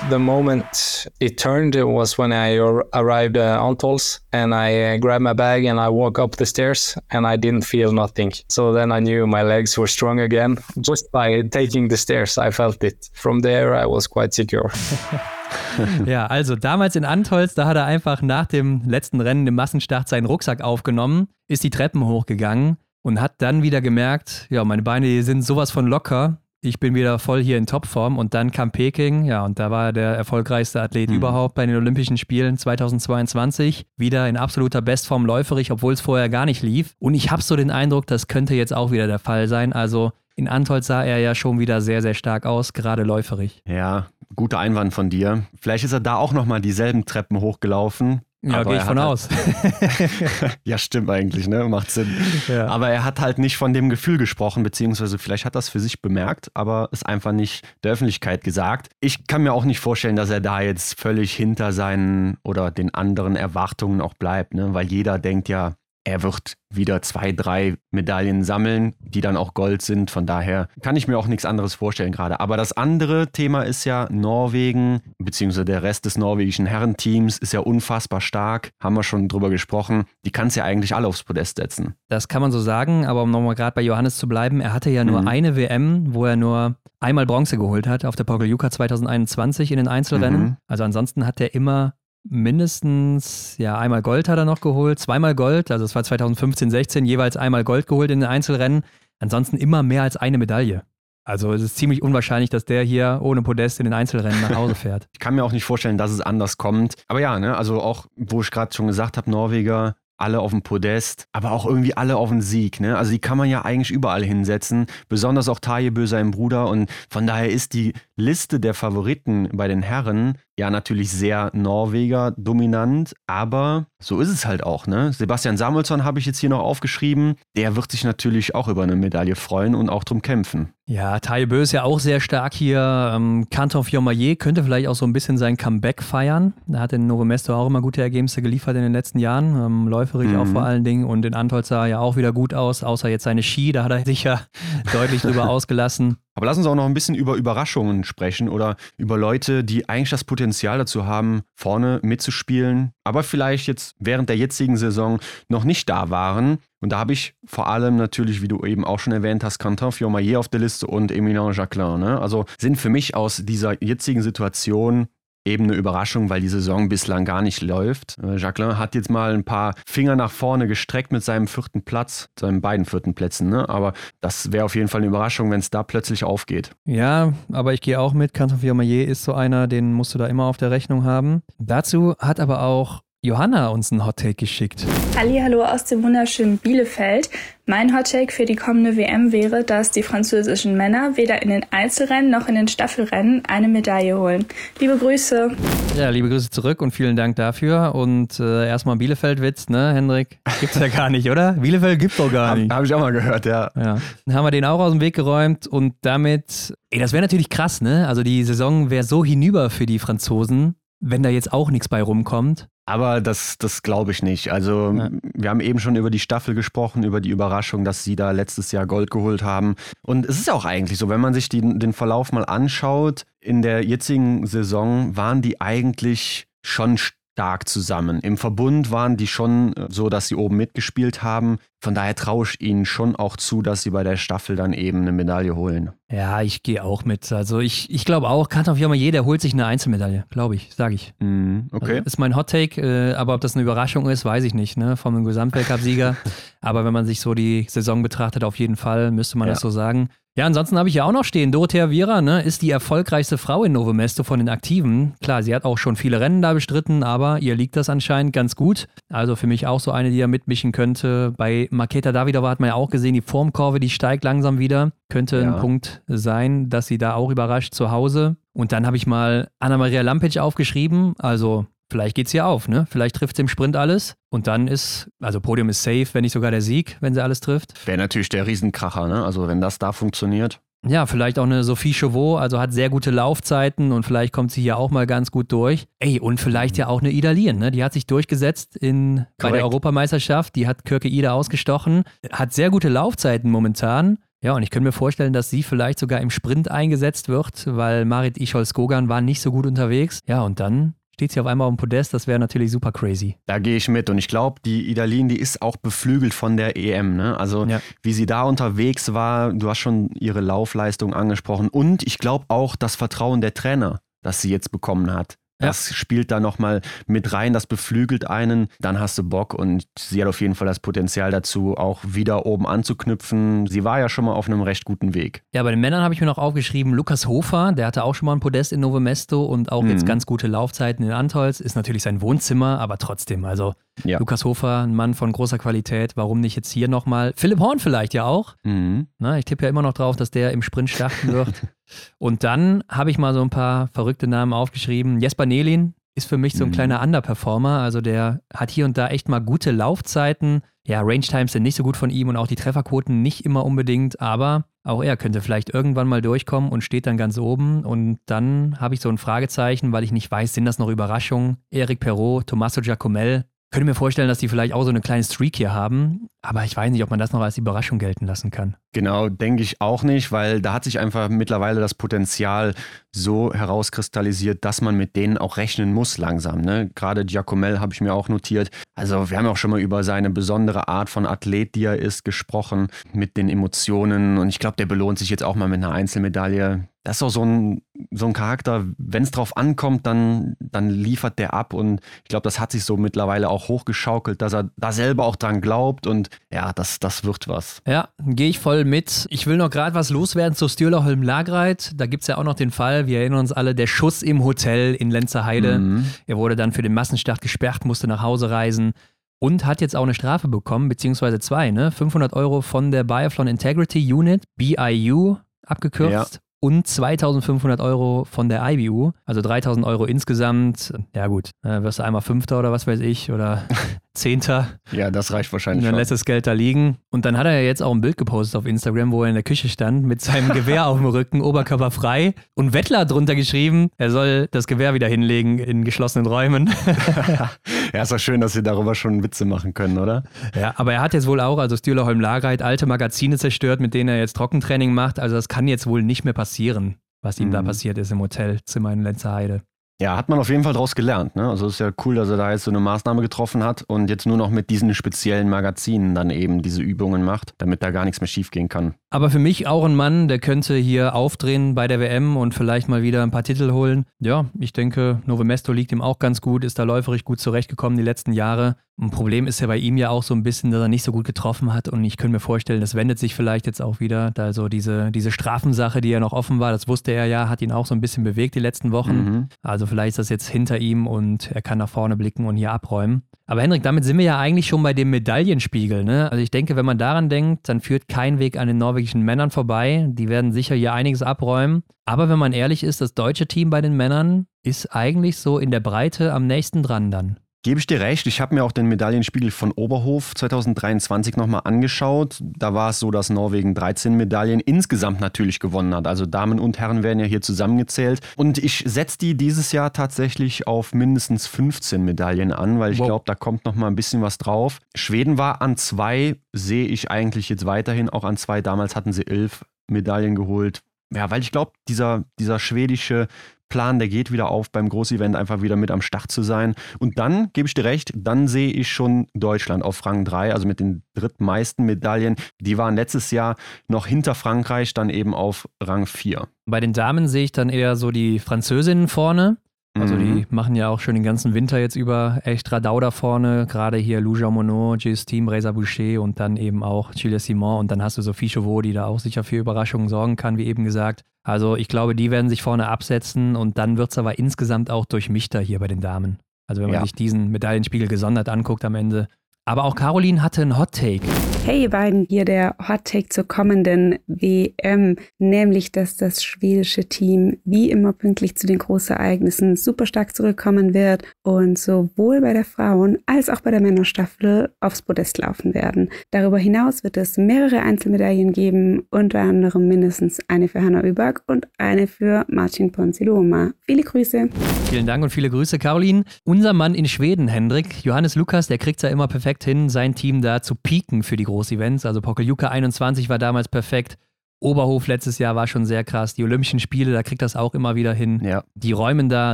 The moment it turned was when I ar- arrived at Antols and I uh, grabbed my bag and I walked up the stairs and I didn't feel nothing. So then I knew my legs were strong again. Just by taking the stairs, I felt it. From there, I was quite secure. Ja, also damals in Antolz, da hat er einfach nach dem letzten Rennen im Massenstart seinen Rucksack aufgenommen, ist die Treppen hochgegangen und hat dann wieder gemerkt, ja, meine Beine sind sowas von locker. Ich bin wieder voll hier in Topform und dann kam Peking, ja, und da war er der erfolgreichste Athlet Mhm. überhaupt bei den Olympischen Spielen 2022. Wieder in absoluter Bestform läuferig, obwohl es vorher gar nicht lief. Und ich habe so den Eindruck, das könnte jetzt auch wieder der Fall sein. Also in Antolz sah er ja schon wieder sehr, sehr stark aus, gerade läuferig. Ja, guter Einwand von dir. Vielleicht ist er da auch nochmal dieselben Treppen hochgelaufen. Ja, gehe ich von hat aus. Halt, ja, stimmt eigentlich, ne? Macht Sinn. Ja. Aber er hat halt nicht von dem Gefühl gesprochen, beziehungsweise vielleicht hat er es für sich bemerkt, aber es einfach nicht der Öffentlichkeit gesagt. Ich kann mir auch nicht vorstellen, dass er da jetzt völlig hinter seinen oder den anderen Erwartungen auch bleibt, ne? Weil jeder denkt ja, er wird wieder zwei, drei Medaillen sammeln, die dann auch Gold sind. Von daher kann ich mir auch nichts anderes vorstellen gerade. Aber das andere Thema ist ja Norwegen, beziehungsweise der Rest des norwegischen Herrenteams ist ja unfassbar stark. Haben wir schon drüber gesprochen. Die kannst ja eigentlich alle aufs Podest setzen. Das kann man so sagen, aber um nochmal gerade bei Johannes zu bleiben, er hatte ja nur Mhm. eine WM, wo er nur einmal Bronze geholt hat, auf der Pokeljuka 2021 in den Einzelrennen. Mhm. Also ansonsten hat er immer mindestens, ja, einmal Gold hat er noch geholt, zweimal Gold, also es war 2015, 16, jeweils einmal Gold geholt in den Einzelrennen. Ansonsten immer mehr als eine Medaille. Also es ist ziemlich unwahrscheinlich, dass der hier ohne Podest in den Einzelrennen nach Hause fährt. Ich kann mir auch nicht vorstellen, dass es anders kommt. Aber ja, ne, also auch, wo ich gerade schon gesagt habe, Norweger, alle auf dem Podest, aber auch irgendwie alle auf den Sieg. Ne? Also die kann man ja eigentlich überall hinsetzen, besonders auch Taje sein Bruder. Und von daher ist die Liste der Favoriten bei den Herren ja natürlich sehr Norweger dominant, aber so ist es halt auch. Ne? Sebastian Samuelsson habe ich jetzt hier noch aufgeschrieben. Der wird sich natürlich auch über eine Medaille freuen und auch drum kämpfen. Ja, Taille Bö ist ja auch sehr stark hier. Ähm, Canton Fiormaillet könnte vielleicht auch so ein bisschen sein Comeback feiern. Da hat in Novo Mesto auch immer gute Ergebnisse geliefert in den letzten Jahren. Ähm, läuferig auch Mhm. vor allen Dingen. Und in Antolz sah er ja auch wieder gut aus, außer jetzt seine Ski. Da hat er sich ja deutlich drüber ausgelassen. Aber lass uns auch noch ein bisschen über Überraschungen sprechen oder über Leute, die eigentlich das Potenzial dazu haben, vorne mitzuspielen, aber vielleicht jetzt während der jetzigen Saison noch nicht da waren. Und da habe ich vor allem natürlich, wie du eben auch schon erwähnt hast, Quentin Fiormaillet auf der Liste und Emilien Jacquelin. Ne? Also sind für mich aus dieser jetzigen Situation eben eine Überraschung, weil die Saison bislang gar nicht läuft. Äh, Jacqueline hat jetzt mal ein paar Finger nach vorne gestreckt mit seinem vierten Platz, seinen beiden vierten Plätzen. Ne? Aber das wäre auf jeden Fall eine Überraschung, wenn es da plötzlich aufgeht. Ja, aber ich gehe auch mit. Canton Fiormaillet ist so einer, den musst du da immer auf der Rechnung haben. Dazu hat aber auch Johanna uns einen Hottake geschickt. Hallo aus dem wunderschönen Bielefeld. Mein Hottake für die kommende WM wäre, dass die französischen Männer weder in den Einzelrennen noch in den Staffelrennen eine Medaille holen. Liebe Grüße. Ja, liebe Grüße zurück und vielen Dank dafür. Und äh, erstmal Bielefeld-Witz, ne, Hendrik? Gibt's ja gar nicht, oder? Bielefeld gibt's doch gar nicht. Habe ich auch mal gehört, ja. ja. Dann haben wir den auch aus dem Weg geräumt und damit, ey, das wäre natürlich krass, ne? Also die Saison wäre so hinüber für die Franzosen, wenn da jetzt auch nichts bei rumkommt. Aber das, das glaube ich nicht. Also ja. wir haben eben schon über die Staffel gesprochen, über die Überraschung, dass sie da letztes Jahr Gold geholt haben. Und es ist auch eigentlich so, wenn man sich die, den Verlauf mal anschaut, in der jetzigen Saison waren die eigentlich schon stark zusammen. Im Verbund waren die schon äh, so, dass sie oben mitgespielt haben. Von daher traue ich ihnen schon auch zu, dass sie bei der Staffel dann eben eine Medaille holen. Ja, ich gehe auch mit. Also ich, ich glaube auch, kann auf jeder holt sich eine Einzelmedaille, glaube ich, sage ich. Mm, okay. Also ist mein Hot Take, äh, aber ob das eine Überraschung ist, weiß ich nicht, ne? Vom Gesamtweltcup-Sieger. aber wenn man sich so die Saison betrachtet, auf jeden Fall müsste man ja. das so sagen. Ja, ansonsten habe ich ja auch noch stehen, Dorothea Viera ne, ist die erfolgreichste Frau in Novo Mesto von den Aktiven. Klar, sie hat auch schon viele Rennen da bestritten, aber ihr liegt das anscheinend ganz gut. Also für mich auch so eine, die ja mitmischen könnte. Bei Maketa Davidova hat man ja auch gesehen, die Formkurve, die steigt langsam wieder. Könnte ja. ein Punkt sein, dass sie da auch überrascht zu Hause. Und dann habe ich mal Anna-Maria Lampic aufgeschrieben. Also vielleicht geht es hier auf, ne? Vielleicht trifft es im Sprint alles und dann ist, also Podium ist safe, wenn nicht sogar der Sieg, wenn sie alles trifft. Wäre natürlich der Riesenkracher, ne? Also wenn das da funktioniert. Ja, vielleicht auch eine Sophie Chauveau, also hat sehr gute Laufzeiten und vielleicht kommt sie hier auch mal ganz gut durch. Ey, und vielleicht ja auch eine Ida Lien, ne? Die hat sich durchgesetzt in, bei der Europameisterschaft, die hat Kirke Ida ausgestochen, hat sehr gute Laufzeiten momentan. Ja, und ich könnte mir vorstellen, dass sie vielleicht sogar im Sprint eingesetzt wird, weil Marit Ischol-Skogan war nicht so gut unterwegs. Ja, und dann steht sie auf einmal auf dem Podest, das wäre natürlich super crazy. Da gehe ich mit und ich glaube, die Idalin, die ist auch beflügelt von der EM. Ne? Also ja. wie sie da unterwegs war, du hast schon ihre Laufleistung angesprochen und ich glaube auch das Vertrauen der Trainer, das sie jetzt bekommen hat. Das ja. spielt da nochmal mit rein, das beflügelt einen, dann hast du Bock und sie hat auf jeden Fall das Potenzial dazu, auch wieder oben anzuknüpfen. Sie war ja schon mal auf einem recht guten Weg. Ja, bei den Männern habe ich mir noch aufgeschrieben, Lukas Hofer, der hatte auch schon mal ein Podest in Novo Mesto und auch mhm. jetzt ganz gute Laufzeiten in Antolz. Ist natürlich sein Wohnzimmer, aber trotzdem, also ja. Lukas Hofer, ein Mann von großer Qualität, warum nicht jetzt hier nochmal? Philipp Horn vielleicht ja auch. Mhm. Na, ich tippe ja immer noch drauf, dass der im Sprint starten wird. Und dann habe ich mal so ein paar verrückte Namen aufgeschrieben. Jesper Nelin ist für mich so ein mhm. kleiner Underperformer. Also der hat hier und da echt mal gute Laufzeiten. Ja, Range Times sind nicht so gut von ihm und auch die Trefferquoten nicht immer unbedingt, aber auch er könnte vielleicht irgendwann mal durchkommen und steht dann ganz oben. Und dann habe ich so ein Fragezeichen, weil ich nicht weiß, sind das noch Überraschungen? Eric Perrault, Tommaso Giacomel, könnte mir vorstellen, dass die vielleicht auch so eine kleine Streak hier haben, aber ich weiß nicht, ob man das noch als Überraschung gelten lassen kann. Genau, denke ich auch nicht, weil da hat sich einfach mittlerweile das Potenzial so herauskristallisiert, dass man mit denen auch rechnen muss langsam. Ne? Gerade Giacomel habe ich mir auch notiert. Also wir haben auch schon mal über seine besondere Art von Athlet, die er ist, gesprochen, mit den Emotionen. Und ich glaube, der belohnt sich jetzt auch mal mit einer Einzelmedaille das ist auch so ein, so ein Charakter, wenn es drauf ankommt, dann, dann liefert der ab. Und ich glaube, das hat sich so mittlerweile auch hochgeschaukelt, dass er da selber auch dran glaubt. Und ja, das, das wird was. Ja, gehe ich voll mit. Ich will noch gerade was loswerden zu Stürlerholm Lagreit. Da gibt es ja auch noch den Fall, wir erinnern uns alle, der Schuss im Hotel in Lenzerheide. Mhm. Er wurde dann für den Massenstart gesperrt, musste nach Hause reisen und hat jetzt auch eine Strafe bekommen, beziehungsweise zwei, ne? 500 Euro von der Biathlon Integrity Unit, BIU abgekürzt. Ja und 2500 Euro von der IBU, also 3000 Euro insgesamt. Ja gut, äh, wirst du einmal Fünfter oder was weiß ich oder Zehnter. Ja, das reicht wahrscheinlich. Und dann lässt das Geld da liegen. Und dann hat er ja jetzt auch ein Bild gepostet auf Instagram, wo er in der Küche stand mit seinem Gewehr auf dem Rücken, Oberkörper frei und Wettler drunter geschrieben, er soll das Gewehr wieder hinlegen in geschlossenen Räumen. ja, ist doch schön, dass Sie darüber schon Witze machen können, oder? Ja, aber er hat jetzt wohl auch, also Stühlerholm Lagerheit, alte Magazine zerstört, mit denen er jetzt Trockentraining macht. Also das kann jetzt wohl nicht mehr passieren, was ihm mhm. da passiert ist im Hotelzimmer in Lenzerheide. Ja, hat man auf jeden Fall daraus gelernt. Ne? Also ist ja cool, dass er da jetzt so eine Maßnahme getroffen hat und jetzt nur noch mit diesen speziellen Magazinen dann eben diese Übungen macht, damit da gar nichts mehr schiefgehen kann. Aber für mich auch ein Mann, der könnte hier aufdrehen bei der WM und vielleicht mal wieder ein paar Titel holen. Ja, ich denke, Novemesto liegt ihm auch ganz gut, ist da läuferisch gut zurechtgekommen die letzten Jahre. Ein Problem ist ja bei ihm ja auch so ein bisschen, dass er nicht so gut getroffen hat und ich könnte mir vorstellen, das wendet sich vielleicht jetzt auch wieder. Also diese, diese Strafensache, die ja noch offen war, das wusste er ja, hat ihn auch so ein bisschen bewegt die letzten Wochen. Mhm. Also vielleicht ist das jetzt hinter ihm und er kann nach vorne blicken und hier abräumen. Aber Hendrik, damit sind wir ja eigentlich schon bei dem Medaillenspiegel. Ne? Also ich denke, wenn man daran denkt, dann führt kein Weg an den norwegischen Männern vorbei. Die werden sicher hier einiges abräumen. Aber wenn man ehrlich ist, das deutsche Team bei den Männern ist eigentlich so in der Breite am nächsten dran dann. Gebe ich dir recht. Ich habe mir auch den Medaillenspiegel von Oberhof 2023 nochmal angeschaut. Da war es so, dass Norwegen 13 Medaillen insgesamt natürlich gewonnen hat. Also Damen und Herren werden ja hier zusammengezählt. Und ich setze die dieses Jahr tatsächlich auf mindestens 15 Medaillen an, weil ich wow. glaube, da kommt nochmal ein bisschen was drauf. Schweden war an zwei, sehe ich eigentlich jetzt weiterhin auch an zwei. Damals hatten sie elf Medaillen geholt. Ja, weil ich glaube, dieser, dieser schwedische Plan, der geht wieder auf, beim Großevent einfach wieder mit am Start zu sein. Und dann, gebe ich dir recht, dann sehe ich schon Deutschland auf Rang 3, also mit den drittmeisten Medaillen. Die waren letztes Jahr noch hinter Frankreich, dann eben auf Rang 4. Bei den Damen sehe ich dann eher so die Französinnen vorne. Also die mhm. machen ja auch schon den ganzen Winter jetzt über echt Radau da vorne. Gerade hier Lou Jean Monod, Justine Reza Boucher und dann eben auch Julia Simon. Und dann hast du Sophie Chauveau, die da auch sicher für Überraschungen sorgen kann, wie eben gesagt. Also ich glaube, die werden sich vorne absetzen und dann wird es aber insgesamt auch durchmischter hier bei den Damen. Also wenn man ja. sich diesen Medaillenspiegel gesondert anguckt am Ende, aber auch Caroline hatte einen Hot Take. Hey ihr beiden, hier der Hot Take zur kommenden WM, nämlich dass das schwedische Team wie immer pünktlich zu den Großereignissen super stark zurückkommen wird und sowohl bei der Frauen- als auch bei der Männerstaffel aufs Podest laufen werden. Darüber hinaus wird es mehrere Einzelmedaillen geben, unter anderem mindestens eine für Hanna Überg und eine für Martin Ponziloma. Viele Grüße. Vielen Dank und viele Grüße, Caroline. Unser Mann in Schweden, Hendrik, Johannes Lukas, der kriegt es ja immer perfekt perfekt hin, sein Team da zu pieken für die Großevents. Also Pokeljuka 21 war damals perfekt. Oberhof letztes Jahr war schon sehr krass. Die Olympischen Spiele, da kriegt das auch immer wieder hin. Ja. Die räumen da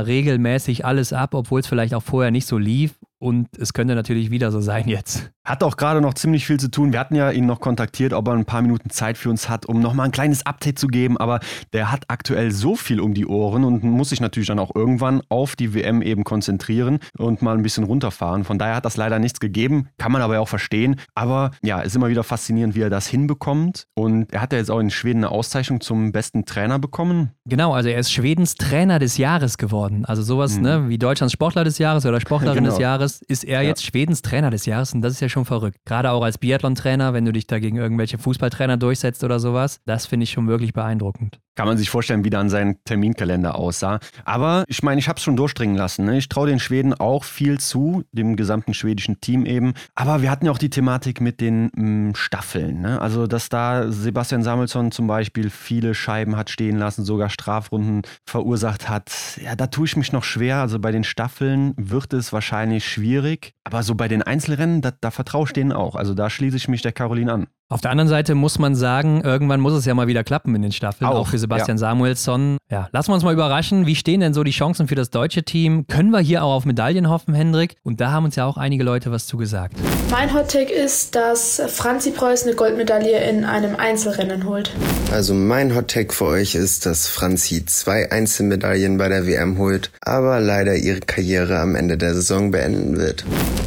regelmäßig alles ab, obwohl es vielleicht auch vorher nicht so lief. Und es könnte natürlich wieder so sein jetzt. Hat auch gerade noch ziemlich viel zu tun. Wir hatten ja ihn noch kontaktiert, ob er ein paar Minuten Zeit für uns hat, um nochmal ein kleines Update zu geben. Aber der hat aktuell so viel um die Ohren und muss sich natürlich dann auch irgendwann auf die WM eben konzentrieren und mal ein bisschen runterfahren. Von daher hat das leider nichts gegeben. Kann man aber auch verstehen. Aber ja, ist immer wieder faszinierend, wie er das hinbekommt. Und er hat ja jetzt auch in Schweden eine Auszeichnung zum besten Trainer bekommen. Genau, also er ist Schwedens Trainer des Jahres geworden. Also sowas mhm. ne, wie Deutschlands Sportler des Jahres oder Sportlerin genau. des Jahres Jahres ist er ja. jetzt Schwedens Trainer des Jahres und das ist ja schon verrückt. Gerade auch als Biathlon-Trainer, wenn du dich da gegen irgendwelche Fußballtrainer durchsetzt oder sowas, das finde ich schon wirklich beeindruckend. Kann man sich vorstellen, wie dann sein Terminkalender aussah. Aber ich meine, ich habe es schon durchdringen lassen. Ne? Ich traue den Schweden auch viel zu, dem gesamten schwedischen Team eben. Aber wir hatten ja auch die Thematik mit den mh, mm, Staffeln. Ne? Also, dass da Sebastian Samuelsson zum Beispiel viele Scheiben hat stehen lassen, sogar Strafrunden verursacht hat. Ja, da tue ich mich noch schwer. Also bei den Staffeln wird es wahrscheinlich schwierig. Aber so bei den Einzelrennen, da, da vertraue ich denen auch. Also da schließe ich mich der Caroline an. Auf der anderen Seite muss man sagen, irgendwann muss es ja mal wieder klappen in den Staffeln, auch, auch für Sebastian ja. Samuelsson. Ja, lassen wir uns mal überraschen, wie stehen denn so die Chancen für das deutsche Team? Können wir hier auch auf Medaillen hoffen, Hendrik? Und da haben uns ja auch einige Leute was zugesagt. Mein Hottake ist, dass Franzi Preuß eine Goldmedaille in einem Einzelrennen holt. Also mein Hottake für euch ist, dass Franzi zwei Einzelmedaillen bei der WM holt, aber leider ihre Karriere am Ende der Saison beenden wird.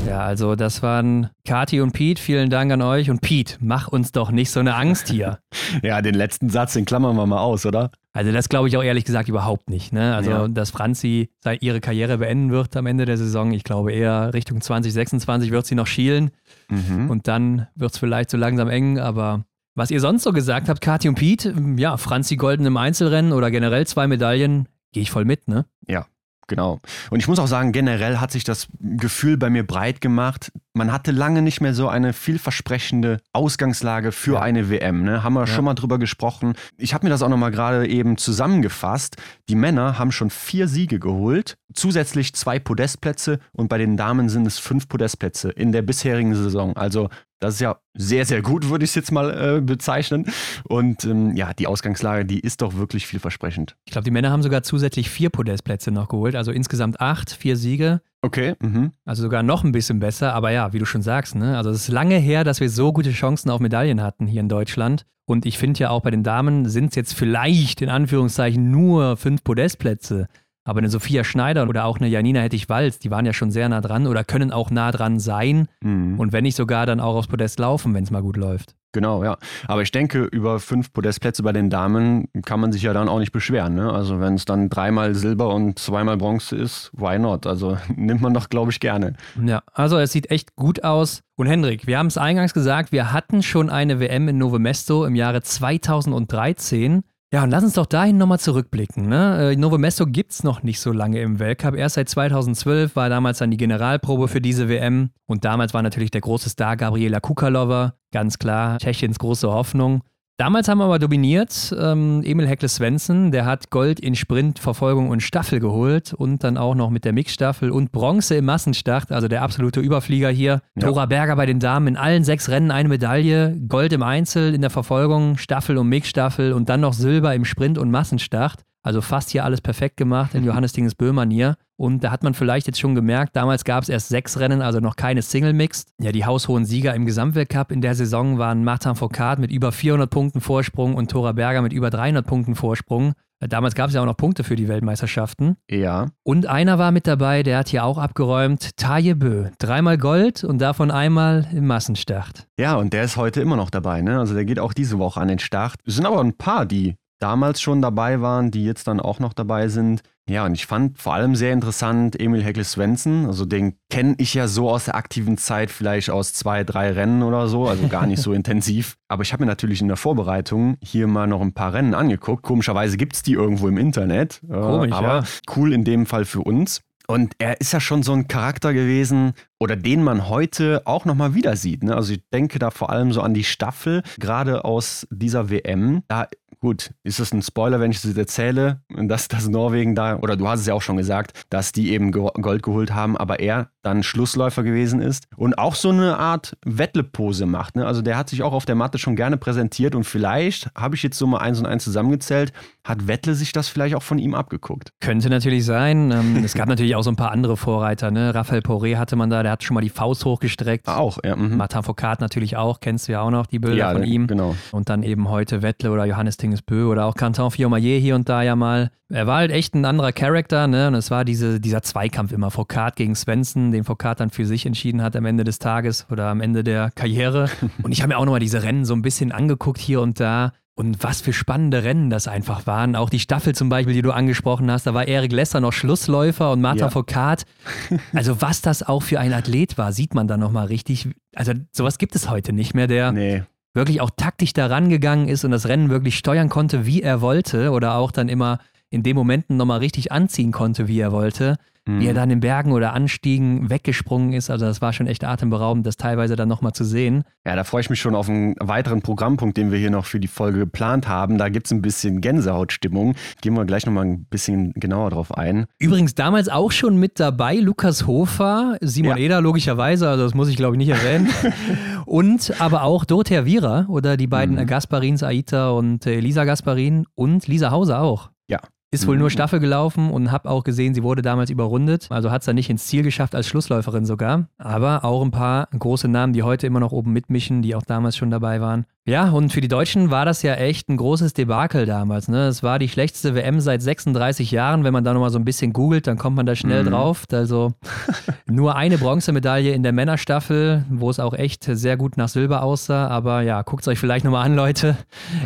Ja, also das waren Kati und Pete. Vielen Dank an euch. Und Pete, mach uns doch nicht so eine Angst hier. ja, den letzten Satz, den klammern wir mal aus, oder? Also das glaube ich auch ehrlich gesagt überhaupt nicht. Ne? Also, ja. dass Franzi ihre Karriere beenden wird am Ende der Saison, ich glaube eher Richtung 2026 wird sie noch schielen. Mhm. Und dann wird es vielleicht so langsam eng, aber was ihr sonst so gesagt habt, Kathi und Pete, ja, Franzi golden im Einzelrennen oder generell zwei Medaillen, gehe ich voll mit, ne? Ja, Genau. Und ich muss auch sagen, generell hat sich das Gefühl bei mir breit gemacht. Man hatte lange nicht mehr so eine vielversprechende Ausgangslage für ja. eine WM. Ne? Haben wir ja. schon mal drüber gesprochen. Ich habe mir das auch noch mal gerade eben zusammengefasst. Die Männer haben schon vier Siege geholt, zusätzlich zwei Podestplätze und bei den Damen sind es fünf Podestplätze in der bisherigen Saison. Also das ist ja sehr, sehr gut, würde ich es jetzt mal äh, bezeichnen. Und ähm, ja, die Ausgangslage, die ist doch wirklich vielversprechend. Ich glaube, die Männer haben sogar zusätzlich vier Podestplätze noch geholt, also insgesamt acht, vier Siege. Okay. Mhm. Also sogar noch ein bisschen besser, aber ja, wie du schon sagst, ne? Also es ist lange her, dass wir so gute Chancen auf Medaillen hatten hier in Deutschland. Und ich finde ja auch bei den Damen sind es jetzt vielleicht in Anführungszeichen nur fünf Podestplätze. Aber eine Sophia Schneider oder auch eine Janina Hettich-Walz, die waren ja schon sehr nah dran oder können auch nah dran sein. Mhm. Und wenn nicht sogar dann auch aufs Podest laufen, wenn es mal gut läuft. Genau, ja. Aber ich denke, über fünf Podestplätze bei den Damen kann man sich ja dann auch nicht beschweren. Ne? Also wenn es dann dreimal Silber und zweimal Bronze ist, why not? Also nimmt man doch, glaube ich, gerne. Ja, also es sieht echt gut aus. Und Hendrik, wir haben es eingangs gesagt, wir hatten schon eine WM in Novo Mesto im Jahre 2013. Ja, und lass uns doch dahin nochmal zurückblicken. Ne? Äh, Novo Mesto gibt es noch nicht so lange im Weltcup. Erst seit 2012 war damals dann die Generalprobe für diese WM. Und damals war natürlich der große Star Gabriela Kukalova, ganz klar, Tschechiens große Hoffnung. Damals haben wir aber dominiert. Ähm, Emil Heckle-Svensson, der hat Gold in Sprint, Verfolgung und Staffel geholt und dann auch noch mit der Mixstaffel und Bronze im Massenstart, also der absolute Überflieger hier. Ja. Tora Berger bei den Damen in allen sechs Rennen eine Medaille, Gold im Einzel, in der Verfolgung, Staffel und Mixstaffel und dann noch Silber im Sprint und Massenstart. Also fast hier alles perfekt gemacht in Johannes Dinges Böhmanier. Und da hat man vielleicht jetzt schon gemerkt, damals gab es erst sechs Rennen, also noch keine Single Mixed. Ja, die haushohen Sieger im Gesamtweltcup in der Saison waren Martin Foucault mit über 400 Punkten Vorsprung und Thora Berger mit über 300 Punkten Vorsprung. Damals gab es ja auch noch Punkte für die Weltmeisterschaften. Ja. Und einer war mit dabei, der hat hier auch abgeräumt, Taje Bö. Dreimal Gold und davon einmal im Massenstart. Ja, und der ist heute immer noch dabei, ne? Also der geht auch diese Woche an den Start. Es sind aber ein paar, die damals schon dabei waren, die jetzt dann auch noch dabei sind. Ja, und ich fand vor allem sehr interessant Emil Heckle-Svensson. Also den kenne ich ja so aus der aktiven Zeit, vielleicht aus zwei, drei Rennen oder so, also gar nicht so intensiv. Aber ich habe mir natürlich in der Vorbereitung hier mal noch ein paar Rennen angeguckt. Komischerweise gibt es die irgendwo im Internet. Äh, Komisch, aber ja. cool in dem Fall für uns. Und er ist ja schon so ein Charakter gewesen, oder den man heute auch nochmal wieder sieht. Ne? Also ich denke da vor allem so an die Staffel, gerade aus dieser WM. Da Gut, ist es ein Spoiler, wenn ich es erzähle, dass das Norwegen da, oder du hast es ja auch schon gesagt, dass die eben Gold geholt haben, aber er dann Schlussläufer gewesen ist und auch so eine Art Wettle-Pose macht. Ne? Also der hat sich auch auf der Matte schon gerne präsentiert und vielleicht, habe ich jetzt so mal eins und eins zusammengezählt, hat Wettle sich das vielleicht auch von ihm abgeguckt. Könnte natürlich sein. Ähm, es gab natürlich auch so ein paar andere Vorreiter. Ne? Raphael Poré hatte man da, der hat schon mal die Faust hochgestreckt. Auch, ja. Mhm. Martin Foucault natürlich auch, kennst du ja auch noch, die Bilder ja, von ihm. Genau. Und dann eben heute Wettle oder Johannes Tingesbö oder auch Canton Fiomayer hier und da ja mal. Er war halt echt ein anderer Charakter, ne? Und es war diese, dieser Zweikampf immer, Foucault gegen Svensson, den Foucault dann für sich entschieden hat am Ende des Tages oder am Ende der Karriere. Und ich habe mir auch nochmal diese Rennen so ein bisschen angeguckt hier und da. Und was für spannende Rennen das einfach waren. Auch die Staffel zum Beispiel, die du angesprochen hast, da war Erik Lesser noch Schlussläufer und Martin ja. Foucault. Also was das auch für ein Athlet war, sieht man da nochmal richtig. Also sowas gibt es heute nicht mehr, der nee. wirklich auch taktisch daran gegangen ist und das Rennen wirklich steuern konnte, wie er wollte oder auch dann immer in den Momenten nochmal richtig anziehen konnte, wie er wollte mhm. wie er mhm. dann in Bergen oder Anstiegen weggesprungen ist. Also das war schon echt atemberaubend, das teilweise dann nochmal zu sehen. Ja, da freue ich mich schon auf einen weiteren Programmpunkt, den wir hier noch für die Folge geplant haben. Da gibt es ein bisschen Gänsehautstimmung. Gehen wir gleich nochmal ein bisschen genauer drauf ein. Übrigens damals auch schon mit dabei Lukas Hofer, Simon ja. Eder logischerweise, also das muss ich glaube ich nicht erwähnen. und aber auch Dorothea Vira oder die beiden mhm. Gasparins, Aita und Elisa Gasparin und Lisa Hauser auch. Ja, ist wohl nur mhm. Staffel gelaufen und habe auch gesehen, sie wurde damals überrundet. Also hat es dann nicht ins Ziel geschafft als Schlussläuferin sogar. Aber auch ein paar große Namen, die heute immer noch oben mitmischen, die auch damals schon dabei waren. Ja, und für die Deutschen war das ja echt ein großes Debakel damals. Ne? Es war die schlechteste WM seit 36 Jahren. Wenn man da nochmal so ein bisschen googelt, dann kommt man da schnell mhm. drauf. Also nur eine Bronzemedaille in der Männerstaffel, wo es auch echt sehr gut nach Silber aussah. Aber ja, guckt es euch vielleicht nochmal an, Leute.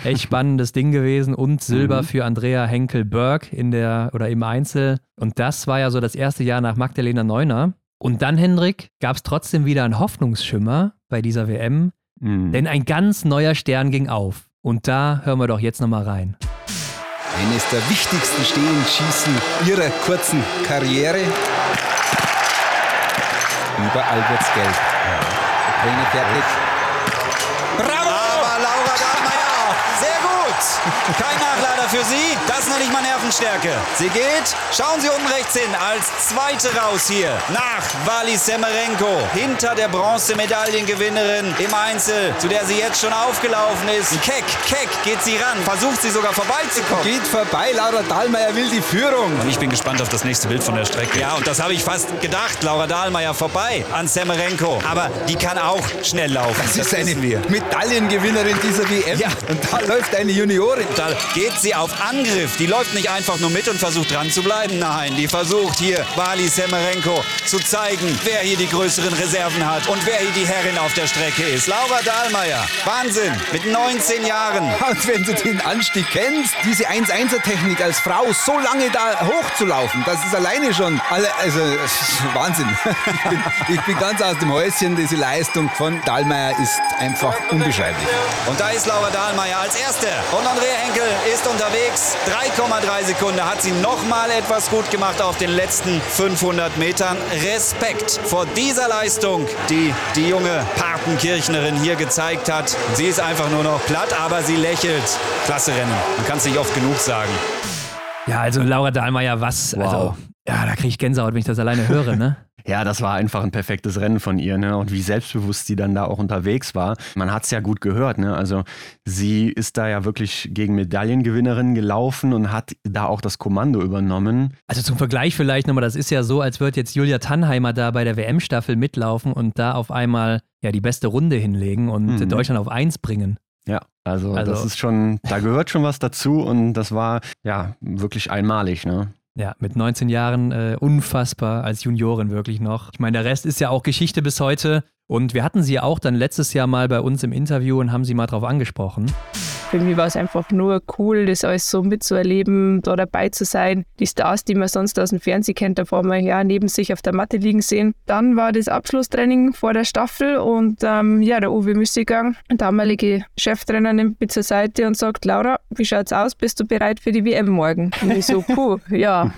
Echt spannendes Ding gewesen. Und Silber mhm. für Andrea Henkel-Berg in der oder im Einzel. Und das war ja so das erste Jahr nach Magdalena Neuner. Und dann, Hendrik, gab es trotzdem wieder einen Hoffnungsschimmer bei dieser WM. Mhm. Denn ein ganz neuer Stern ging auf. Und da hören wir doch jetzt nochmal rein. eines der wichtigsten Stehenschießen ihrer kurzen Karriere. Überall wird's gelb. Ukraine fertig. Kein Nachlader für sie. Das nenne ich mal Nervenstärke. Sie geht, schauen Sie unten rechts hin, als Zweite raus hier. Nach Wali Semerenko. Hinter der Bronzemedaillengewinnerin im Einzel, zu der sie jetzt schon aufgelaufen ist. Keck, Keck geht sie ran. Versucht sie sogar vorbeizukommen. Geht vorbei, Laura Dahlmeier will die Führung. Und ich bin gespannt auf das nächste Bild von der Strecke. Ja, und das habe ich fast gedacht. Laura Dahlmeier vorbei an Semerenko. Aber die kann auch schnell laufen. Das ist eine Medaillengewinnerin dieser WM. Ja. Und da läuft eine Juniorin. Da geht sie auf Angriff. Die läuft nicht einfach nur mit und versucht dran zu bleiben. Nein, die versucht hier Wali Semerenko zu zeigen, wer hier die größeren Reserven hat und wer hier die Herrin auf der Strecke ist. Laura Dahlmeier. Wahnsinn. Mit 19 Jahren. Und wenn du den Anstieg kennst, diese 1-1er-Technik als Frau so lange da hochzulaufen, das ist alleine schon, alle, also Wahnsinn. Ich bin, ich bin ganz aus dem Häuschen. Diese Leistung von Dahlmeier ist einfach unbeschreiblich. Und da ist Laura Dahlmeier als Erste. Und Andrea Henkel ist unterwegs. 3,3 Sekunden hat sie nochmal etwas gut gemacht auf den letzten 500 Metern. Respekt vor dieser Leistung, die die junge Patenkirchnerin hier gezeigt hat. Sie ist einfach nur noch platt, aber sie lächelt. Klasse Rennen. Man kann es nicht oft genug sagen. Ja, also Laura Dahlmeier, was? Wow. Also, ja, da kriege ich Gänsehaut, wenn ich das alleine höre, ne? Ja, das war einfach ein perfektes Rennen von ihr, ne? Und wie selbstbewusst sie dann da auch unterwegs war. Man hat es ja gut gehört, ne? Also sie ist da ja wirklich gegen Medaillengewinnerin gelaufen und hat da auch das Kommando übernommen. Also zum Vergleich vielleicht nochmal, das ist ja so, als würde jetzt Julia Tannheimer da bei der WM-Staffel mitlaufen und da auf einmal ja die beste Runde hinlegen und Mhm. Deutschland auf eins bringen. Ja, also, Also- das ist schon, da gehört schon was dazu und das war ja wirklich einmalig, ne? Ja, mit 19 Jahren äh, unfassbar als Juniorin wirklich noch. Ich meine, der Rest ist ja auch Geschichte bis heute. Und wir hatten sie ja auch dann letztes Jahr mal bei uns im Interview und haben sie mal drauf angesprochen. Für mich war es einfach nur cool, das alles so mitzuerleben, da dabei zu sein. Die Stars, die man sonst aus dem Fernsehen kennt, da vor man ja neben sich auf der Matte liegen sehen. Dann war das Abschlusstraining vor der Staffel und ähm, ja, der Uwe Müssiggang, der damalige Cheftrainer, nimmt mich zur Seite und sagt, Laura, wie schaut's aus? Bist du bereit für die WM morgen? Und ich so, puh, ja.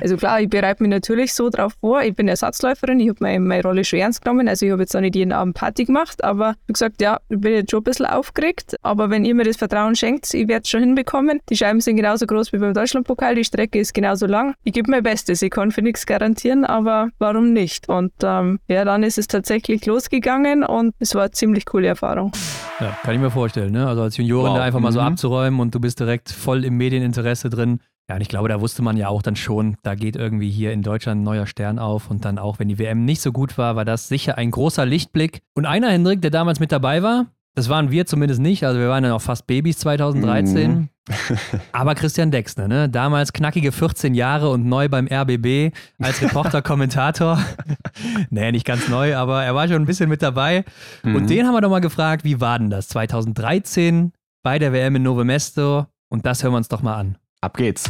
Also klar, ich bereite mich natürlich so drauf vor. Ich bin Ersatzläuferin, ich habe meine, meine Rolle schon ernst genommen. Also ich habe jetzt auch nicht jeden Abend Party gemacht, aber wie gesagt, ja, ich bin jetzt schon ein bisschen aufgeregt. Aber wenn ihr mir das Vertrauen schenkt, ich werde es schon hinbekommen. Die Scheiben sind genauso groß wie beim Deutschlandpokal, die Strecke ist genauso lang. Ich gebe mein Bestes, ich kann für nichts garantieren, aber warum nicht? Und ähm, ja, dann ist es tatsächlich losgegangen und es war eine ziemlich coole Erfahrung. Ja, kann ich mir vorstellen, ne? Also als Juniorin Wow. da einfach mal so Mhm. abzuräumen und du bist direkt voll im Medieninteresse drin. Ja, und ich glaube, da wusste man ja auch dann schon, da geht irgendwie hier in Deutschland ein neuer Stern auf. Und dann auch, wenn die WM nicht so gut war, war das sicher ein großer Lichtblick. Und einer, Hendrik, der damals mit dabei war, das waren wir zumindest nicht. Also wir waren ja noch fast Babys 2013. Mhm. Aber Christian Dexner, ne? Damals knackige 14 Jahre und neu beim RBB als Reporter, Kommentator. nee, nicht ganz neu, aber er war schon ein bisschen mit dabei. Und Mhm. den haben wir doch mal gefragt, wie war denn das 2013 bei der WM in Novo Mesto? Und das hören wir uns doch mal an. Ab geht's.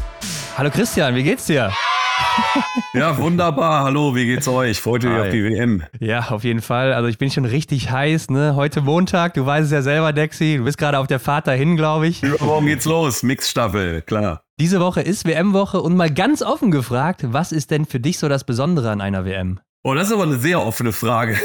Hallo Christian, wie geht's dir? Ja, wunderbar. Hallo, wie geht's euch? Freut euch Hi. auf die WM. Ja, auf jeden Fall. Also ich bin schon richtig heiß, ne? Heute Montag, du weißt es ja selber, Dexi. Du bist gerade auf der Fahrt dahin, glaube ich. Übermorgen geht's los. Mixstaffel, klar. Diese Woche ist WM-Woche und mal ganz offen gefragt, was ist denn für dich so das Besondere an einer WM? Oh, das ist aber eine sehr offene Frage.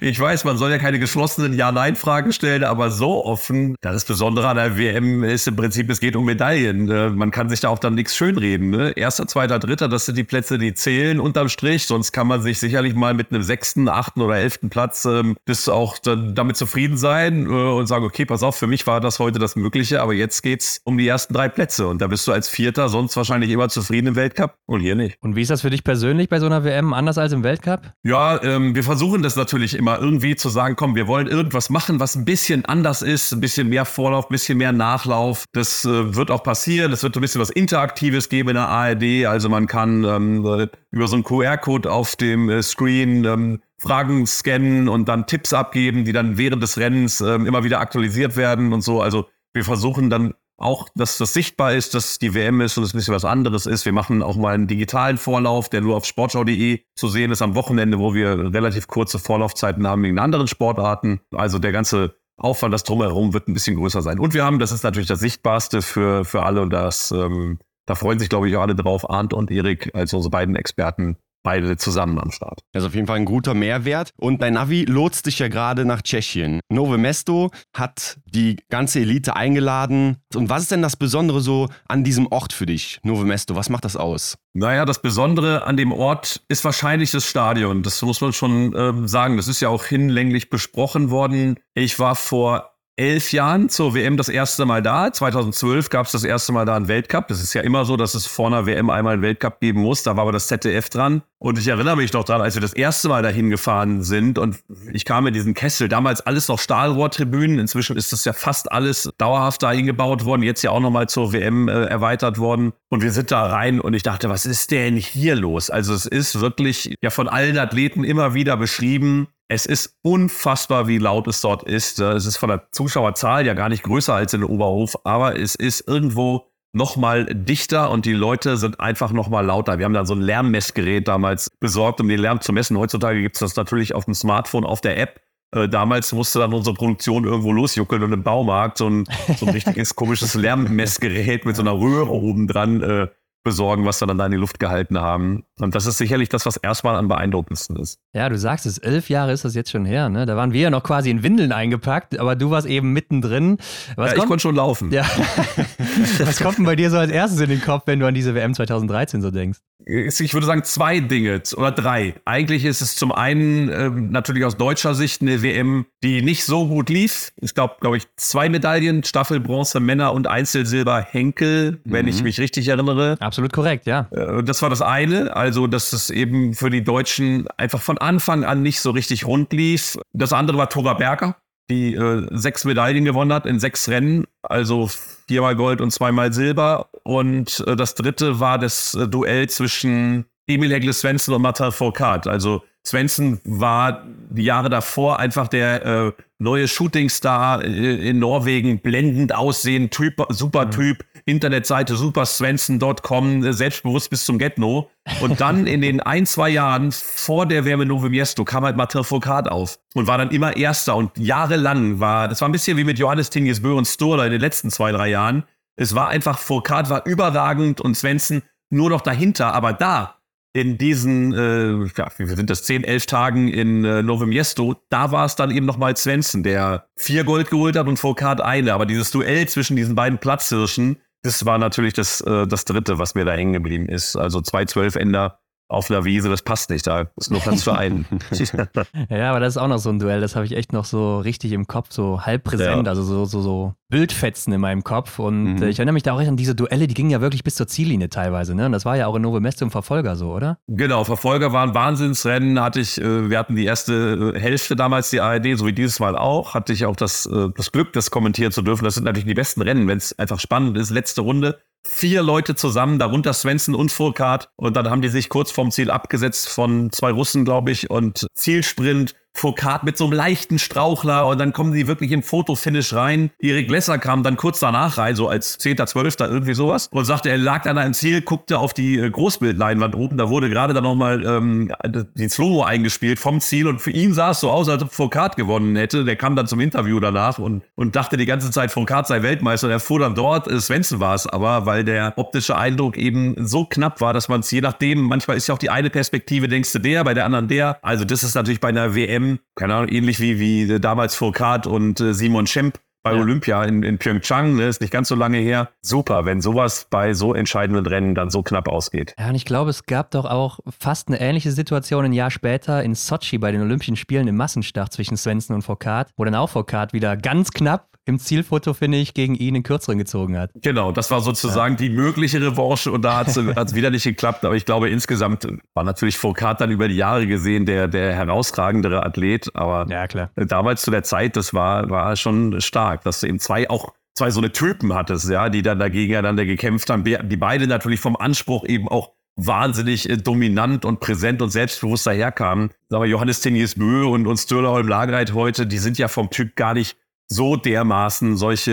Ich weiß, man soll ja keine geschlossenen Ja-Nein-Fragen stellen, aber so offen. Das Besondere an der WM ist im Prinzip, es geht um Medaillen. Äh, Man kann sich da auch dann nichts schönreden. Ne? Erster, zweiter, dritter, das sind die Plätze, die zählen unterm Strich. Sonst kann man sich sicherlich mal mit einem sechsten, achten oder elften Platz ähm, das auch dann damit zufrieden sein äh, und sagen, okay, pass auf, für mich war das heute das Mögliche, aber jetzt geht's um die ersten drei Plätze. Und da bist du als Vierter sonst wahrscheinlich immer zufrieden im Weltcup und hier nicht. Und wie ist das für dich persönlich bei so einer WM, anders als im Weltcup? Ja, ähm, wir versuchen das natürlich immer irgendwie zu sagen, komm, wir wollen irgendwas machen, was ein bisschen anders ist, ein bisschen mehr Vorlauf, ein bisschen mehr Nachlauf. Das äh, wird auch passieren. Es wird ein bisschen was Interaktives geben in der ARD. Also man kann ähm, äh, über so einen QR-Code auf dem äh, Screen ähm, Fragen scannen und dann Tipps abgeben, die dann während des Rennens ähm, immer wieder aktualisiert werden und so. Also wir versuchen dann auch, dass das sichtbar ist, dass die WM ist und es ein bisschen was anderes ist. Wir machen auch mal einen digitalen Vorlauf, der nur auf sportschau.de zu sehen ist am Wochenende, wo wir relativ kurze Vorlaufzeiten haben wegen anderen Sportarten. Also der ganze Aufwand, das Drumherum wird ein bisschen größer sein. Und wir haben, das ist natürlich das Sichtbarste für, für alle und das, ähm, da freuen sich, glaube ich, auch alle drauf, Arndt und Erik als unsere beiden Experten beide zusammen am Start. Das ist auf jeden Fall ein guter Mehrwert. Und dein Navi lotst dich ja gerade nach Tschechien. Nove Mesto hat die ganze Elite eingeladen. Und was ist denn das Besondere so an diesem Ort für dich, Nove Mesto? Was macht das aus? Naja, das Besondere an dem Ort ist wahrscheinlich das Stadion. Das muss man schon ähm, sagen. Das ist ja auch hinlänglich besprochen worden. Ich war vor elf Jahren zur WM das erste Mal da. 2012 gab es das erste Mal da einen Weltcup. Das ist ja immer so, dass es vor einer WM einmal einen Weltcup geben muss. Da war aber das ZDF dran. Und ich erinnere mich noch dran, als wir das erste Mal dahin gefahren sind und ich kam in diesen Kessel. Damals alles noch Stahlrohrtribünen. Inzwischen ist das ja fast alles dauerhaft dahin gebaut worden. Jetzt ja auch nochmal zur WM äh, erweitert worden. Und wir sind da rein und ich dachte, was ist denn hier los? Also es ist wirklich ja von allen Athleten immer wieder beschrieben es ist unfassbar, wie laut es dort ist. Es ist von der Zuschauerzahl ja gar nicht größer als in Oberhof, aber es ist irgendwo noch mal dichter und die Leute sind einfach noch mal lauter. Wir haben dann so ein Lärmmessgerät damals besorgt, um den Lärm zu messen. Heutzutage gibt es das natürlich auf dem Smartphone, auf der App. Äh, damals musste dann unsere Produktion irgendwo losjuckeln und im Baumarkt so ein, so ein richtiges komisches Lärmmessgerät mit so einer Röhre oben dran äh, besorgen, was dann da in die Luft gehalten haben. Und das ist sicherlich das, was erstmal am beeindruckendsten ist. Ja, du sagst es, elf Jahre ist das jetzt schon her, ne? Da waren wir ja noch quasi in Windeln eingepackt, aber du warst eben mittendrin. Was ja, ich konnte schon laufen. Ja. was kommt denn bei dir so als erstes in den Kopf, wenn du an diese WM 2013 so denkst? Ich würde sagen zwei Dinge oder drei. Eigentlich ist es zum einen ähm, natürlich aus deutscher Sicht eine WM, die nicht so gut lief. Ich glaube, glaube ich, zwei Medaillen, Staffelbronze Männer und Einzelsilber Henkel, mhm. wenn ich mich richtig erinnere. Absolut korrekt, ja. Äh, das war das eine. Also, dass es eben für die Deutschen einfach von Anfang an nicht so richtig rund lief. Das andere war Tora Berger, die äh, sechs Medaillen gewonnen hat in sechs Rennen. Also viermal Gold und zweimal Silber. Und äh, das dritte war das äh, Duell zwischen Emil Hegle Svensson und Martin Foucault. Also Svensson war die Jahre davor einfach der äh, neue Shootingstar äh, in Norwegen, blendend aussehend, typ, super mhm. Typ, Internetseite supersvensson.com, äh, selbstbewusst bis zum Getno. Und dann in den ein, zwei Jahren vor der Wärme Nove Miesto kam halt Martin Foucault auf und war dann immer Erster und jahrelang war, das war ein bisschen wie mit Johannes Tinges Bö und Sturla in den letzten zwei, drei Jahren. Es war einfach, Foucault war überragend und Svensson nur noch dahinter, aber da in diesen, äh, ja, wie sind das, 10, 11 Tagen in äh, Novo Miesto, da war es dann eben nochmal Svensson, der vier Gold geholt hat und Foucault eine. Aber dieses Duell zwischen diesen beiden Platzhirschen, das war natürlich das, äh, das dritte, was mir da hängen geblieben ist. Also zwei Zwölfender auf einer Wiese, das passt nicht, da ist nur Platz für einen. ja, aber das ist auch noch so ein Duell, das habe ich echt noch so richtig im Kopf, so halb präsent, ja. also so, so, so Bildfetzen in meinem Kopf. Und mhm. Äh, ich erinnere mich da auch an diese Duelle, die gingen ja wirklich bis zur Ziellinie teilweise. Ne? Und das war ja auch in Nove Mesto im Verfolger so, oder? Genau, Verfolger waren Wahnsinnsrennen. Hatte ich, äh, wir hatten die erste äh, Hälfte damals, die ARD, so wie dieses Mal auch. Hatte ich auch das, das Glück, das kommentieren zu dürfen. Das sind natürlich die besten Rennen, wenn es einfach spannend ist. Letzte Runde vier Leute zusammen, darunter Svensson und Furkart. Und dann haben die sich kurz vorm Ziel abgesetzt von zwei Russen, glaube ich, und Zielsprint Foucault mit so einem leichten Strauchler und dann kommen sie wirklich im Fotofinish rein. Erik Lesser kam dann kurz danach rein, so als 10., 12. irgendwie sowas und sagte, er lag dann am Ziel, guckte auf die äh, Großbildleinwand oben, da wurde gerade dann nochmal ähm, die Slow eingespielt vom Ziel und für ihn sah es so aus, als ob Foucault gewonnen hätte. Der kam dann zum Interview danach und, und dachte die ganze Zeit, Foucault sei Weltmeister und er fuhr dann dort, äh, Svensson war es aber, weil der optische Eindruck eben so knapp war, dass man es je nachdem, manchmal ist ja auch die eine Perspektive, denkst du der, bei der anderen der. Also das ist natürlich bei einer WM WM, keine Ahnung, ähnlich wie, wie damals Foucault und äh, Simon Schemp bei ja. Olympia in, in Pyeongchang, ne, ist nicht ganz so lange her. Super, wenn sowas bei so entscheidenden Rennen dann so knapp ausgeht. Ja, und ich glaube, es gab doch auch fast eine ähnliche Situation ein Jahr später in Sochi bei den Olympischen Spielen im Massenstart zwischen Svensson und Foucault, wo dann auch Foucault wieder ganz knapp im Zielfoto, finde ich, gegen ihn in Kürzeren gezogen hat. Genau, das war sozusagen ja. die mögliche Revanche und da hat es wieder nicht geklappt. Aber ich glaube, insgesamt war natürlich Foucault dann über die Jahre gesehen der, der herausragendere Athlet. Aber ja, klar. damals zu der Zeit, das war, war schon stark, dass du eben zwei auch zwei so eine Typen hattest, ja, die dann dagegen gegeneinander gekämpft haben, die beide natürlich vom Anspruch eben auch wahnsinnig äh, dominant und präsent und selbstbewusst daherkamen. Wir, Johannes Teniers Bö und, und Störler Holm Lagereit heute, die sind ja vom Typ gar nicht so dermaßen solche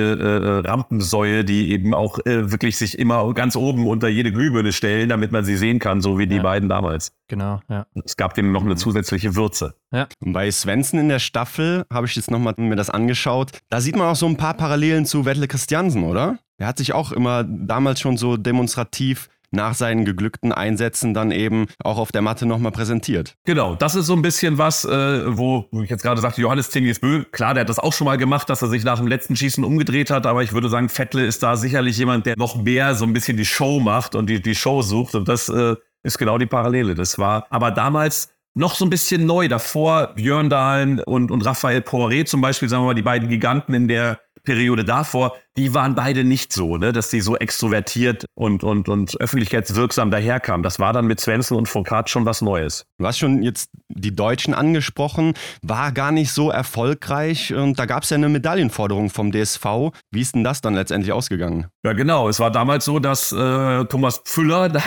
äh, Rampensäue, die eben auch äh, wirklich sich immer ganz oben unter jede Glühbirne stellen, damit man sie sehen kann, so wie die Ja. beiden damals. Genau, ja. Es gab denen noch eine zusätzliche Würze. Und bei Svensson in der Staffel habe ich jetzt nochmal mir das angeschaut. Da sieht man auch so ein paar Parallelen zu Wettle Christiansen, oder? Er hat sich auch immer damals schon so demonstrativ nach seinen geglückten Einsätzen dann eben auch auf der Matte nochmal präsentiert. Genau, das ist so ein bisschen was, äh, wo ich jetzt gerade sagte, Johannes Tingies Bö, klar, der hat das auch schon mal gemacht, dass er sich nach dem letzten Schießen umgedreht hat, aber ich würde sagen, Vettle ist da sicherlich jemand, der noch mehr so ein bisschen die Show macht und die, die Show sucht und das äh, ist genau die Parallele. Das war aber damals noch so ein bisschen neu. Davor Björn Dahlen und, und Raphael Poiré zum Beispiel, sagen wir mal, die beiden Giganten in der Periode davor, die waren beide nicht so, ne, dass die so extrovertiert und, und, und öffentlichkeitswirksam daherkamen. Das war dann mit Svensson und Foucault schon was Neues. Du hast schon jetzt die Deutschen angesprochen, war gar nicht so erfolgreich und da gab es ja eine Medaillenforderung vom DSV. Wie ist denn das dann letztendlich ausgegangen? Ja, genau. Es war damals so, dass äh, Thomas Pfüller, der,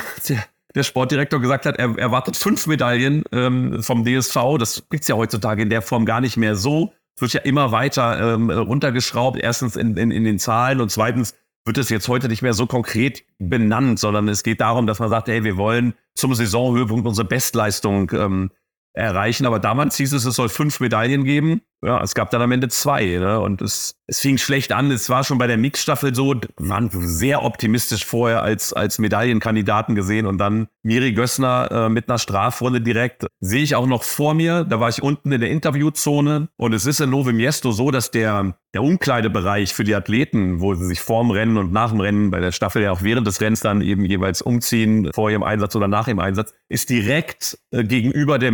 der Sportdirektor, gesagt hat, er erwartet fünf Medaillen ähm, vom DSV. Das gibt's ja heutzutage in der Form gar nicht mehr so. Wird ja immer weiter ähm, runtergeschraubt. Erstens in, in, in den Zahlen und zweitens wird es jetzt heute nicht mehr so konkret benannt, sondern es geht darum, dass man sagt, hey, wir wollen zum Saisonhöhepunkt unsere Bestleistung ähm, erreichen. Aber damals hieß es, es soll fünf Medaillen geben. Ja, es gab dann am Ende zwei. Ne? Und es, es fing schlecht an. Es war schon bei der Mixstaffel so, waren sehr optimistisch vorher als, als Medaillenkandidaten gesehen. Und dann Miri Gössner äh, mit einer Strafrunde direkt. Sehe ich auch noch vor mir. Da war ich unten in der Interviewzone. Und es ist in Nove Miesto so, dass der, der Umkleidebereich für die Athleten, wo sie sich vorm Rennen und nach dem Rennen, bei der Staffel ja auch während des Rennens dann eben jeweils umziehen, vor ihrem Einsatz oder nach ihrem Einsatz, ist direkt äh, gegenüber der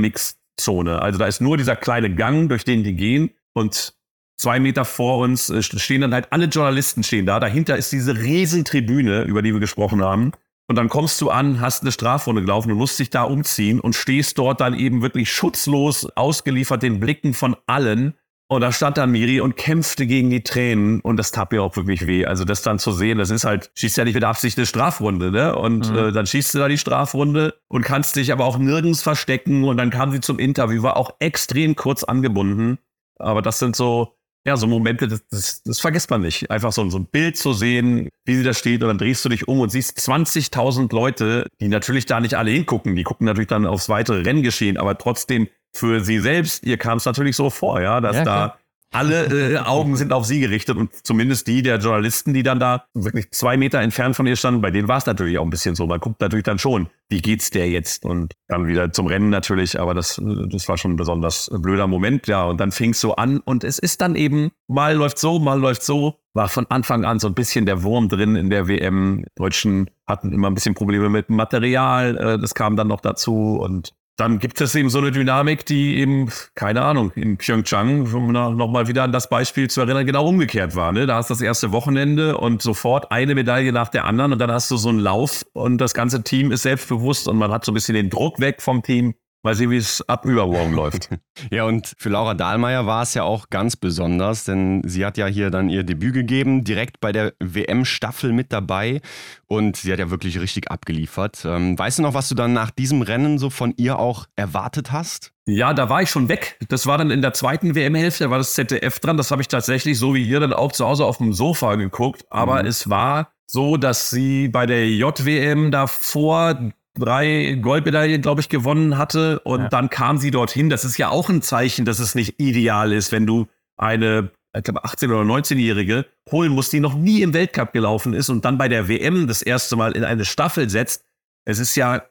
Mixzone. Also da ist nur dieser kleine Gang, durch den die gehen und zwei Meter vor uns äh, stehen dann halt alle Journalisten stehen da. Dahinter ist diese riesen Tribüne, über die wir gesprochen haben. Und dann kommst du an, hast eine Strafrunde gelaufen und musst dich da umziehen und stehst dort dann eben wirklich schutzlos ausgeliefert den Blicken von allen. Und da stand dann Miri und kämpfte gegen die Tränen und das tat mir auch wirklich weh. Also das dann zu sehen, das ist halt, schießt ja nicht mit Absicht eine Strafrunde, ne? Und Mhm. äh, dann schießt du da die Strafrunde und kannst dich aber auch nirgends verstecken. Und dann kam sie zum Interview, war auch extrem kurz angebunden. Aber das sind so, ja, so Momente, das, das, das vergisst man nicht. Einfach so, so ein Bild zu sehen, wie sie da steht, und dann drehst du dich um und siehst 20.000 Leute, die natürlich da nicht alle hingucken. Die gucken natürlich dann aufs weitere Renngeschehen, aber trotzdem für sie selbst, ihr kam es natürlich so vor, ja, dass Ja, da alle äh, Augen sind auf sie gerichtet und zumindest die der Journalisten, die dann da wirklich zwei Meter entfernt von ihr standen, bei denen war es natürlich auch ein bisschen so. Man guckt natürlich dann schon, wie geht's der jetzt? Und dann wieder zum Rennen natürlich, aber das, das war schon ein besonders blöder Moment, ja. Und dann fing es so an und es ist dann eben, mal läuft so, mal läuft so. War von Anfang an so ein bisschen der Wurm drin in der WM. Deutschen hatten immer ein bisschen Probleme mit dem Material, äh, das kam dann noch dazu und dann gibt es eben so eine Dynamik, die eben, keine Ahnung, in Pyeongchang, um nochmal wieder an das Beispiel zu erinnern, genau umgekehrt war. Ne? Da hast du das erste Wochenende und sofort eine Medaille nach der anderen und dann hast du so einen Lauf und das ganze Team ist selbstbewusst und man hat so ein bisschen den Druck weg vom Team. Mal sehen, wie es ab übermorgen läuft. Ja, und für Laura Dahlmeier war es ja auch ganz besonders, denn sie hat ja hier dann ihr Debüt gegeben, direkt bei der WM-Staffel mit dabei und sie hat ja wirklich richtig abgeliefert. Ähm, weißt du noch, was du dann nach diesem Rennen so von ihr auch erwartet hast? Ja, da war ich schon weg. Das war dann in der zweiten WM-Hälfte, da war das ZDF dran. Das habe ich tatsächlich so wie ihr dann auch zu Hause auf dem Sofa geguckt. Aber Mhm. es war so, dass sie bei der JWM davor drei Goldmedaillen, glaube ich, gewonnen hatte. Und dann kam sie dorthin. Das ist ja auch ein Zeichen, dass es nicht ideal ist, wenn du eine, ich glaube, 18- oder 19-Jährige holen musst, die noch nie im Weltcup gelaufen ist und dann bei der WM das erste Mal in eine Staffel setzt. Es ist ja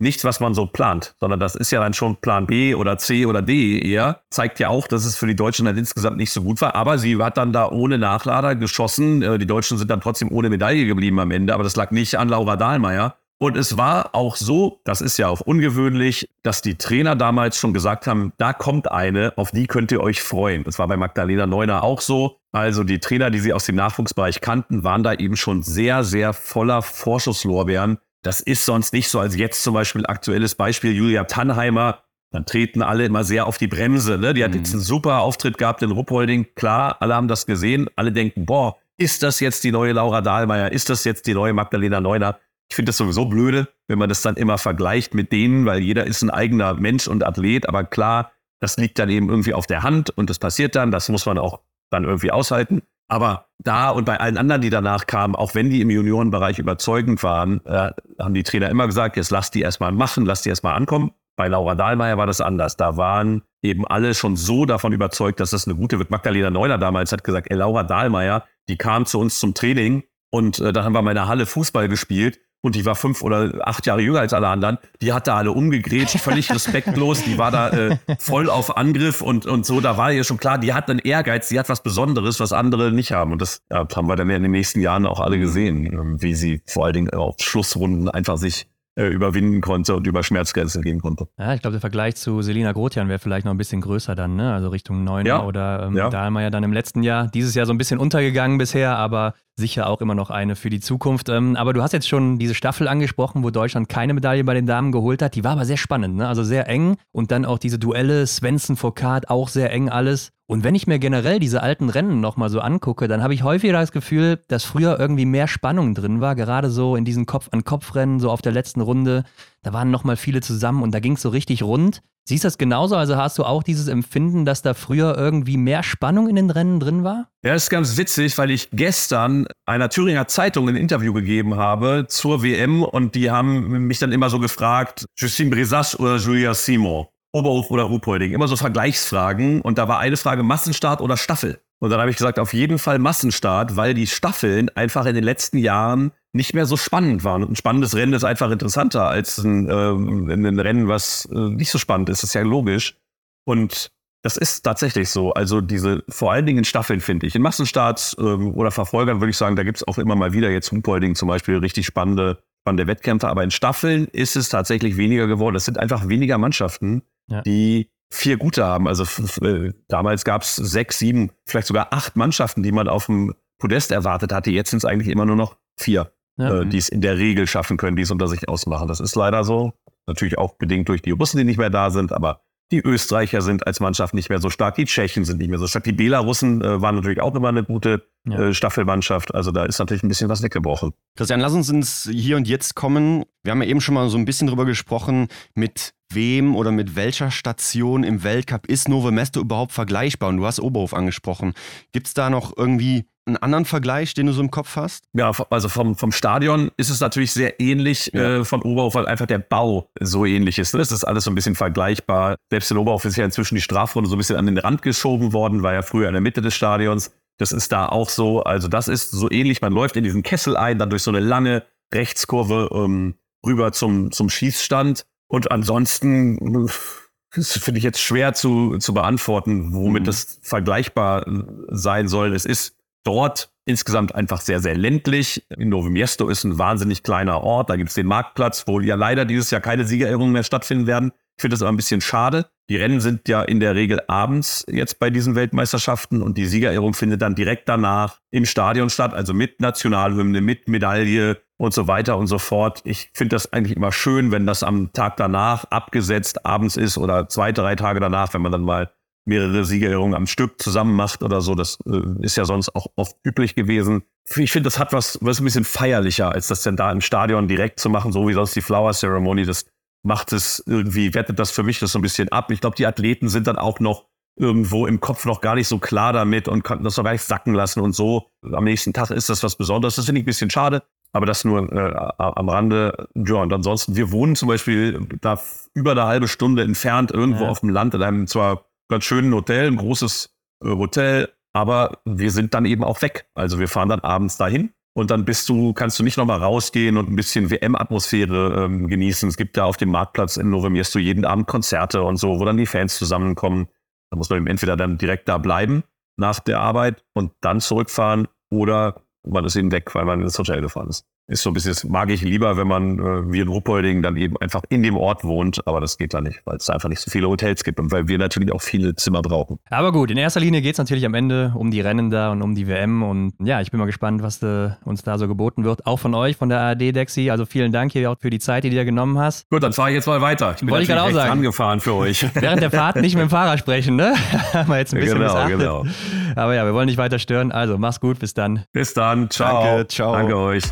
nichts, was man so plant, sondern das ist ja dann schon Plan B oder C oder D eher. Zeigt ja auch, dass es für die Deutschen dann insgesamt nicht so gut war. Aber sie hat dann da ohne Nachlader geschossen. Äh, Die Deutschen sind dann trotzdem ohne Medaille geblieben am Ende. Aber das lag nicht an Laura Dahlmeier. Und es war auch so, das ist ja auch ungewöhnlich, dass die Trainer damals schon gesagt haben, da kommt eine, auf die könnt ihr euch freuen. Das war bei Magdalena Neuner auch so. Also die Trainer, die sie aus dem Nachwuchsbereich kannten, waren da eben schon sehr, sehr voller Vorschusslorbeeren. Das ist sonst nicht so, als jetzt zum Beispiel aktuelles Beispiel Julia Tannheimer. Dann treten alle immer sehr auf die Bremse. Ne? Die hat jetzt einen super Auftritt gehabt in Ruppolding. Klar, alle haben das gesehen. Alle denken, boah, ist das jetzt die neue Laura Dahlmeier? Ist das jetzt die neue Magdalena Neuner? Ich finde das sowieso blöde, wenn man das dann immer vergleicht mit denen, weil jeder ist ein eigener Mensch und Athlet. Aber klar, das liegt dann eben irgendwie auf der Hand und das passiert dann. Das muss man auch dann irgendwie aushalten. Aber da und bei allen anderen, die danach kamen, auch wenn die im Juniorenbereich überzeugend waren, äh, haben die Trainer immer gesagt, jetzt lass die erstmal machen, lass die erstmal ankommen. Bei Laura Dahlmeier war das anders. Da waren eben alle schon so davon überzeugt, dass das eine gute wird. Magdalena Neuner damals hat gesagt, ey, Laura Dahlmeier, die kam zu uns zum Training und äh, da haben wir in der Halle Fußball gespielt und die war fünf oder acht Jahre jünger als alle anderen. Die hat da alle umgegrätscht, völlig respektlos. Die war da äh, voll auf Angriff und, und so. Da war ihr schon klar, die hat einen Ehrgeiz, die hat was Besonderes, was andere nicht haben. Und das ja, haben wir dann in den nächsten Jahren auch alle gesehen, ähm, wie sie vor allen Dingen auf Schlussrunden einfach sich äh, überwinden konnte und über Schmerzgrenzen gehen konnte. Ja, ich glaube, der Vergleich zu Selina Grotian wäre vielleicht noch ein bisschen größer dann, ne? Also Richtung Neuner Ja. oder ähm, Ja. Dahlmeier dann im letzten Jahr. Dieses Jahr so ein bisschen untergegangen bisher, aber sicher auch immer noch eine für die Zukunft. Ähm, aber du hast jetzt schon diese Staffel angesprochen, wo Deutschland keine Medaille bei den Damen geholt hat. Die war aber sehr spannend, ne? Also sehr eng. Und dann auch diese Duelle, Svensson, Foucault, auch sehr eng alles. Und wenn ich mir generell diese alten Rennen nochmal so angucke, dann habe ich häufiger das Gefühl, dass früher irgendwie mehr Spannung drin war, gerade so in diesen Kopf-an-Kopf-Rennen, so auf der letzten Runde. Da waren nochmal viele zusammen und da ging es so richtig rund. Siehst du das genauso? Also hast du auch dieses Empfinden, dass da früher irgendwie mehr Spannung in den Rennen drin war? Ja, das ist ganz witzig, weil ich gestern einer Thüringer Zeitung ein Interview gegeben habe zur WM und die haben mich dann immer so gefragt, Justine Brisas oder Julia Simon, Oberhof oder Ruhpolding, immer so Vergleichsfragen und da war eine Frage Massenstart oder Staffel. Und dann habe ich gesagt, auf jeden Fall Massenstart, weil die Staffeln einfach in den letzten Jahren nicht mehr so spannend waren. Und ein spannendes Rennen ist einfach interessanter als ein, ähm, ein Rennen, was äh, nicht so spannend ist. Das ist ja logisch. Und das ist tatsächlich so. Also diese, vor allen Dingen in Staffeln finde ich. In Massenstarts ähm, oder Verfolgern würde ich sagen, da gibt es auch immer mal wieder jetzt Humpolding zum Beispiel richtig spannende, spannende Wettkämpfe. Aber in Staffeln ist es tatsächlich weniger geworden. Es sind einfach weniger Mannschaften, Ja. die vier gute haben. Also äh, damals gab es sechs, sieben, vielleicht sogar acht Mannschaften, die man auf dem Podest erwartet hatte. Jetzt sind es eigentlich immer nur noch vier, Ja. äh, die es in der Regel schaffen können, die es unter sich ausmachen. Das ist leider so. Natürlich auch bedingt durch die Russen, die nicht mehr da sind, aber die Österreicher sind als Mannschaft nicht mehr so stark, die Tschechen sind nicht mehr so stark, die Belarussen äh, waren natürlich auch immer eine gute äh, Staffelmannschaft. Also da ist natürlich ein bisschen was weggebrochen. Christian, lass uns ins Hier und Jetzt kommen. Wir haben ja eben schon mal so ein bisschen drüber gesprochen, mit wem oder mit welcher Station im Weltcup ist Nove Mesto überhaupt vergleichbar? Und du hast Oberhof angesprochen. Gibt es da noch irgendwie einen anderen Vergleich, den du so im Kopf hast? Ja, also vom, vom Stadion ist es natürlich sehr ähnlich äh, von Oberhof, weil einfach der Bau so ähnlich ist. ne? Das ist alles so ein bisschen vergleichbar. Selbst in Oberhof ist ja inzwischen die Strafrunde so ein bisschen an den Rand geschoben worden, war ja früher in der Mitte des Stadions. Das ist da auch so. Also das ist so ähnlich. Man läuft in diesen Kessel ein, dann durch so eine lange Rechtskurve ähm, rüber zum, zum Schießstand. Und ansonsten äh, das finde ich jetzt schwer zu, zu beantworten, womit das vergleichbar äh, sein soll. Es ist dort insgesamt einfach sehr, sehr ländlich. In Novo Miesto ist ein wahnsinnig kleiner Ort. Da gibt es den Marktplatz, wo ja leider dieses Jahr keine Siegerehrungen mehr stattfinden werden. Ich finde das aber ein bisschen schade. Die Rennen sind ja in der Regel abends jetzt bei diesen Weltmeisterschaften und die Siegerehrung findet dann direkt danach im Stadion statt, also mit Nationalhymne, mit Medaille und so weiter und so fort. Ich finde das eigentlich immer schön, wenn das am Tag danach abgesetzt abends ist oder zwei, drei Tage danach, wenn man dann mal mehrere Siegerehrungen am Stück zusammen macht oder so. Das äh, ist ja sonst auch oft üblich gewesen. Ich finde, das hat was, was ein bisschen feierlicher, als das denn da im Stadion direkt zu machen, so wie sonst die Flower Ceremony. Das macht es irgendwie, wettet das für mich das so ein bisschen ab. Ich glaube, die Athleten sind dann auch noch irgendwo im Kopf noch gar nicht so klar damit und konnten das noch gar nicht sacken lassen und so. Am nächsten Tag ist das was Besonderes. Das finde ich ein bisschen schade, aber das nur äh, am Rande. Ja, und ansonsten, wir wohnen zum Beispiel da über eine halbe Stunde entfernt irgendwo Ja. auf dem Land in einem zwar ganz schönen Hotel, ein großes äh, Hotel, aber wir sind dann eben auch weg. Also wir fahren dann abends dahin und dann bist du, kannst du nicht nochmal rausgehen und ein bisschen WM-Atmosphäre ähm, genießen. Es gibt da auf dem Marktplatz in Novo Miesto jeden Abend Konzerte und so, wo dann die Fans zusammenkommen. Da muss man eben entweder dann direkt da bleiben nach der Arbeit und dann zurückfahren oder man ist eben weg, weil man ins Hotel gefahren ist. Ist so ein bisschen, das mag ich lieber, wenn man äh, wie in Ruppolding dann eben einfach in dem Ort wohnt, aber das geht da nicht, weil es einfach nicht so viele Hotels gibt und weil wir natürlich auch viele Zimmer brauchen. Aber gut, in erster Linie geht es natürlich am Ende um die Rennen da und um die WM. Und ja, ich bin mal gespannt, was äh, uns da so geboten wird. Auch von euch, von der ARD, Dexi. Also vielen Dank hier auch für die Zeit, die du dir genommen hast. Gut, dann fahre ich jetzt mal weiter. Ich bin Wollte ich gerade auch natürlich sagen. angefahren für euch. Während der Fahrt nicht mit dem Fahrer sprechen, ne? Haben wir jetzt ein bisschen Genau, missachtet. genau. Aber ja, wir wollen nicht weiter stören. Also mach's gut, bis dann. Bis dann. Ciao. Danke, ciao. Danke euch.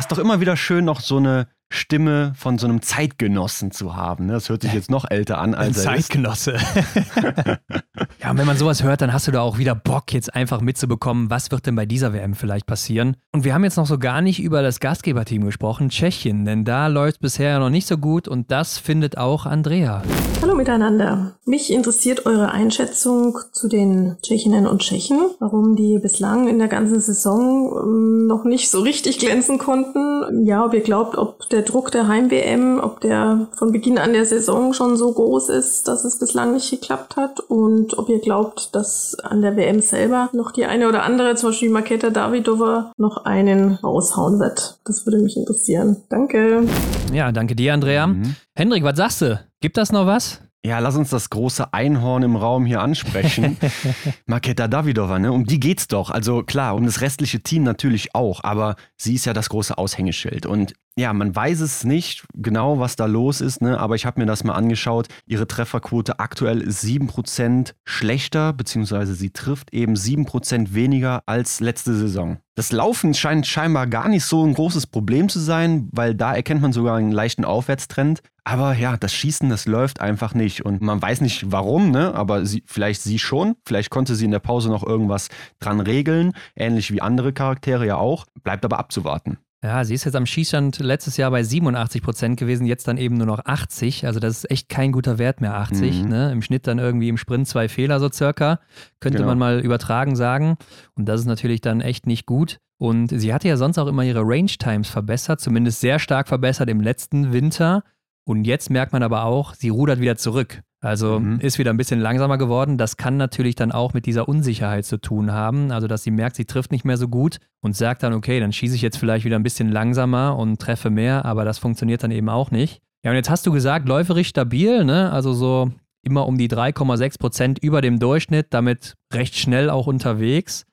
Das ist doch immer wieder schön, noch so eine Stimme von so einem Zeitgenossen zu haben. Ne? Das hört sich jetzt noch älter an als Ein. Zeitgenosse. ja, und wenn man sowas hört, dann hast du da auch wieder Bock, jetzt einfach mitzubekommen, was wird denn bei dieser WM vielleicht passieren. Und wir haben jetzt noch so gar nicht über das Gastgeberteam gesprochen, Tschechien, denn da läuft bisher noch nicht so gut und das findet auch Andrea. Hallo miteinander. Mich interessiert eure Einschätzung zu den Tschechinnen und Tschechen, warum die bislang in der ganzen Saison ähm, noch nicht so richtig glänzen konnten. Ja, ob ihr glaubt, ob der Druck der Heim-WM, ob der von Beginn an der Saison schon so groß ist, dass es bislang nicht geklappt hat und ob ihr glaubt, dass an der WM selber noch die eine oder andere, zum Beispiel Maketa Davidova, noch einen raushauen wird. Das würde mich interessieren. Danke. Ja, danke dir, Andrea. Hendrik, was sagst du? Gibt das noch was? Ja, lass uns das große Einhorn im Raum hier ansprechen. Maketa Davidova, ne? Um die geht's doch. Also klar, um das restliche Team natürlich auch, aber sie ist ja das große Aushängeschild. Und ja, man weiß es nicht genau, was da los ist, ne? aber ich habe mir das mal angeschaut. Ihre Trefferquote aktuell ist 7% schlechter, beziehungsweise sie trifft eben 7% weniger als letzte Saison. Das Laufen scheint scheinbar gar nicht so ein großes Problem zu sein, weil da erkennt man sogar einen leichten Aufwärtstrend. Aber ja, das Schießen, das läuft einfach nicht. Und man weiß nicht warum, ne? aber sie, vielleicht sie schon. Vielleicht konnte sie in der Pause noch irgendwas dran regeln, ähnlich wie andere Charaktere ja auch. Bleibt aber abzuwarten. Ja, sie ist jetzt am Schießstand letztes Jahr bei 87 Prozent gewesen, jetzt dann eben nur noch 80. Also das ist echt kein guter Wert mehr, 80. Mhm. Ne? Im Schnitt dann irgendwie im Sprint zwei Fehler so circa. Könnte Genau. man mal übertragen sagen. Und das ist natürlich dann echt nicht gut. Und sie hatte ja sonst auch immer ihre Range Times verbessert, zumindest sehr stark verbessert im letzten Winter. Und jetzt merkt man aber auch, sie rudert wieder zurück. Also ist wieder ein bisschen langsamer geworden. Das kann natürlich dann auch mit dieser Unsicherheit zu tun haben. Also, dass sie merkt, sie trifft nicht mehr so gut und sagt dann, okay, dann schieße ich jetzt vielleicht wieder ein bisschen langsamer und treffe mehr, aber das funktioniert dann eben auch nicht. Ja, und jetzt hast du gesagt, läuferisch stabil, ne? Also so immer um die 3,6 Prozent über dem Durchschnitt, damit recht schnell auch unterwegs.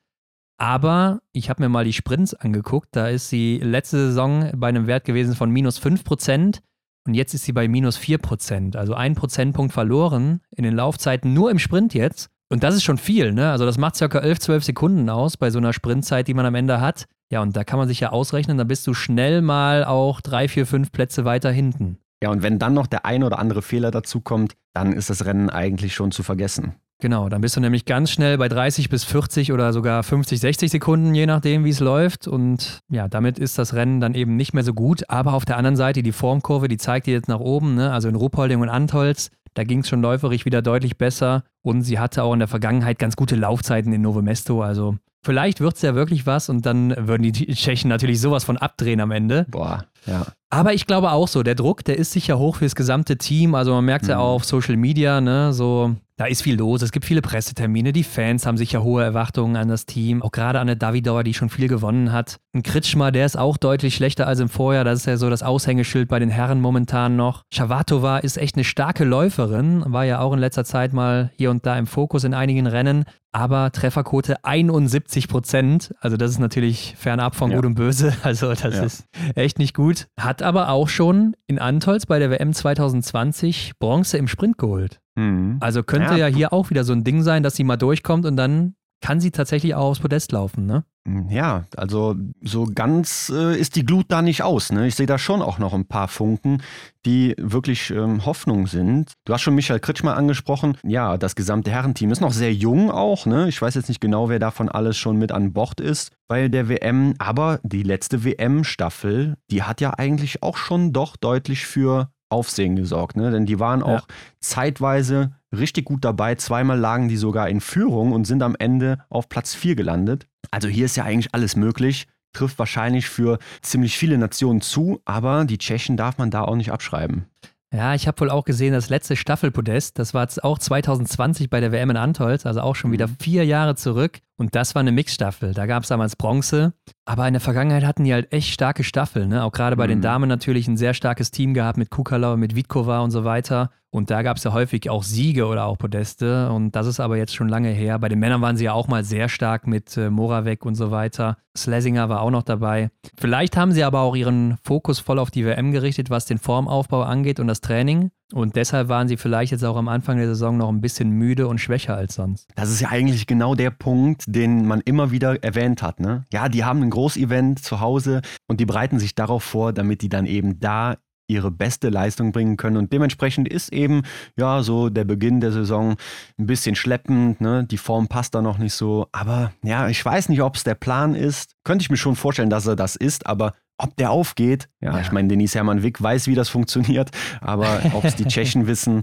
Aber ich habe mir mal die Sprints angeguckt. Da ist sie letzte Saison bei einem Wert gewesen von minus 5 Prozent und jetzt ist sie bei minus 4 Prozent. Also ein Prozentpunkt verloren in den Laufzeiten nur im Sprint jetzt. Und das ist schon viel, ne? Also das macht circa 11, 12 Sekunden aus bei so einer Sprintzeit, die man am Ende hat. Ja, und da kann man sich ja ausrechnen, da bist du schnell mal auch drei, vier, fünf Plätze weiter hinten. Ja, und wenn dann noch der ein oder andere Fehler dazu kommt, dann ist das Rennen eigentlich schon zu vergessen. Genau, dann bist du nämlich ganz schnell bei 30 bis 40 oder sogar 50, 60 Sekunden, je nachdem, wie es läuft. Und ja, damit ist das Rennen dann eben nicht mehr so gut. Aber auf der anderen Seite, die Formkurve, die zeigt dir jetzt nach oben, ne? also in Ruppolding und Antolz, da ging es schon läuferisch wieder deutlich besser. Und sie hatte auch in der Vergangenheit ganz gute Laufzeiten in Novo Mesto. Also vielleicht wird es ja wirklich was und dann würden die Tschechen natürlich sowas von abdrehen am Ende. Boah, ja. Aber ich glaube auch so, der Druck, der ist sicher hoch fürs gesamte Team. Also man merkt ja auch auf Social Media, ne, so, da ist viel los. Es gibt viele Pressetermine. Die Fans haben sicher hohe Erwartungen an das Team. Auch gerade an der Davidauer, die schon viel gewonnen hat. Ein Kritschmer, der ist auch deutlich schlechter als im Vorjahr. Das ist ja so das Aushängeschild bei den Herren momentan noch. Shavatova ist echt eine starke Läuferin. War ja auch in letzter Zeit mal hier und da im Fokus in einigen Rennen. Aber Trefferquote 71 Prozent. Also das ist natürlich fernab von Gut und Böse. Also das Ja. ist echt nicht gut. Hat aber auch schon in Antolz bei der WM 2020 Bronze im Sprint geholt. Mhm. Also könnte ja. Ja. hier auch wieder so ein Ding sein, dass sie mal durchkommt und dann kann sie tatsächlich auch aufs Podest laufen, ne? Ja, also so ganz äh, ist die Glut da nicht aus. Ne? Ich sehe da schon auch noch ein paar Funken, die wirklich ähm, Hoffnung sind. Du hast schon Michael Kritschmer angesprochen. Ja, das gesamte Herrenteam ist noch sehr jung auch. Ne? Ich weiß jetzt nicht genau, wer davon alles schon mit an Bord ist bei der WM. Aber die letzte WM-Staffel, die hat ja eigentlich auch schon doch deutlich für Aufsehen gesorgt. Ne? Denn die waren auch zeitweise richtig gut dabei. Zweimal lagen die sogar in Führung und sind am Ende auf Platz 4 gelandet. Also hier ist ja eigentlich alles möglich. Trifft wahrscheinlich für ziemlich viele Nationen zu, aber die Tschechen darf man da auch nicht abschreiben. Ja, ich habe wohl auch gesehen, das letzte Staffelpodest, das war jetzt auch 2020 bei der WM in Antolz, also auch schon wieder vier Jahre zurück. Und das war eine Mixstaffel. Da gab es damals Bronze. Aber in der Vergangenheit hatten die halt echt starke Staffeln. Ne? Auch gerade bei den Mhm. Damen natürlich ein sehr starkes Team gehabt mit Kukala, mit Vitkova und so weiter. Und da gab es ja häufig auch Siege oder auch Podeste. Und das ist aber jetzt schon lange her. Bei den Männern waren sie ja auch mal sehr stark mit äh, Moravec und so weiter. Schlesinger war auch noch dabei. Vielleicht haben sie aber auch ihren Fokus voll auf die WM gerichtet, was den Formaufbau angeht und das Training. Und deshalb waren sie vielleicht jetzt auch am Anfang der Saison noch ein bisschen müde und schwächer als sonst. Das ist ja eigentlich genau der Punkt, den man immer wieder erwähnt hat. Ne? Ja, die haben ein Großevent zu Hause und die bereiten sich darauf vor, damit die dann eben da ihre beste Leistung bringen können. Und dementsprechend ist eben, ja, so der Beginn der Saison ein bisschen schleppend. Ne? Die Form passt da noch nicht so. Aber ja, ich weiß nicht, ob es der Plan ist. Könnte ich mir schon vorstellen, dass er das ist, aber ob der aufgeht, ja, ja. ich meine, Denise Hermann Wick weiß, wie das funktioniert, aber ob es die Tschechen wissen,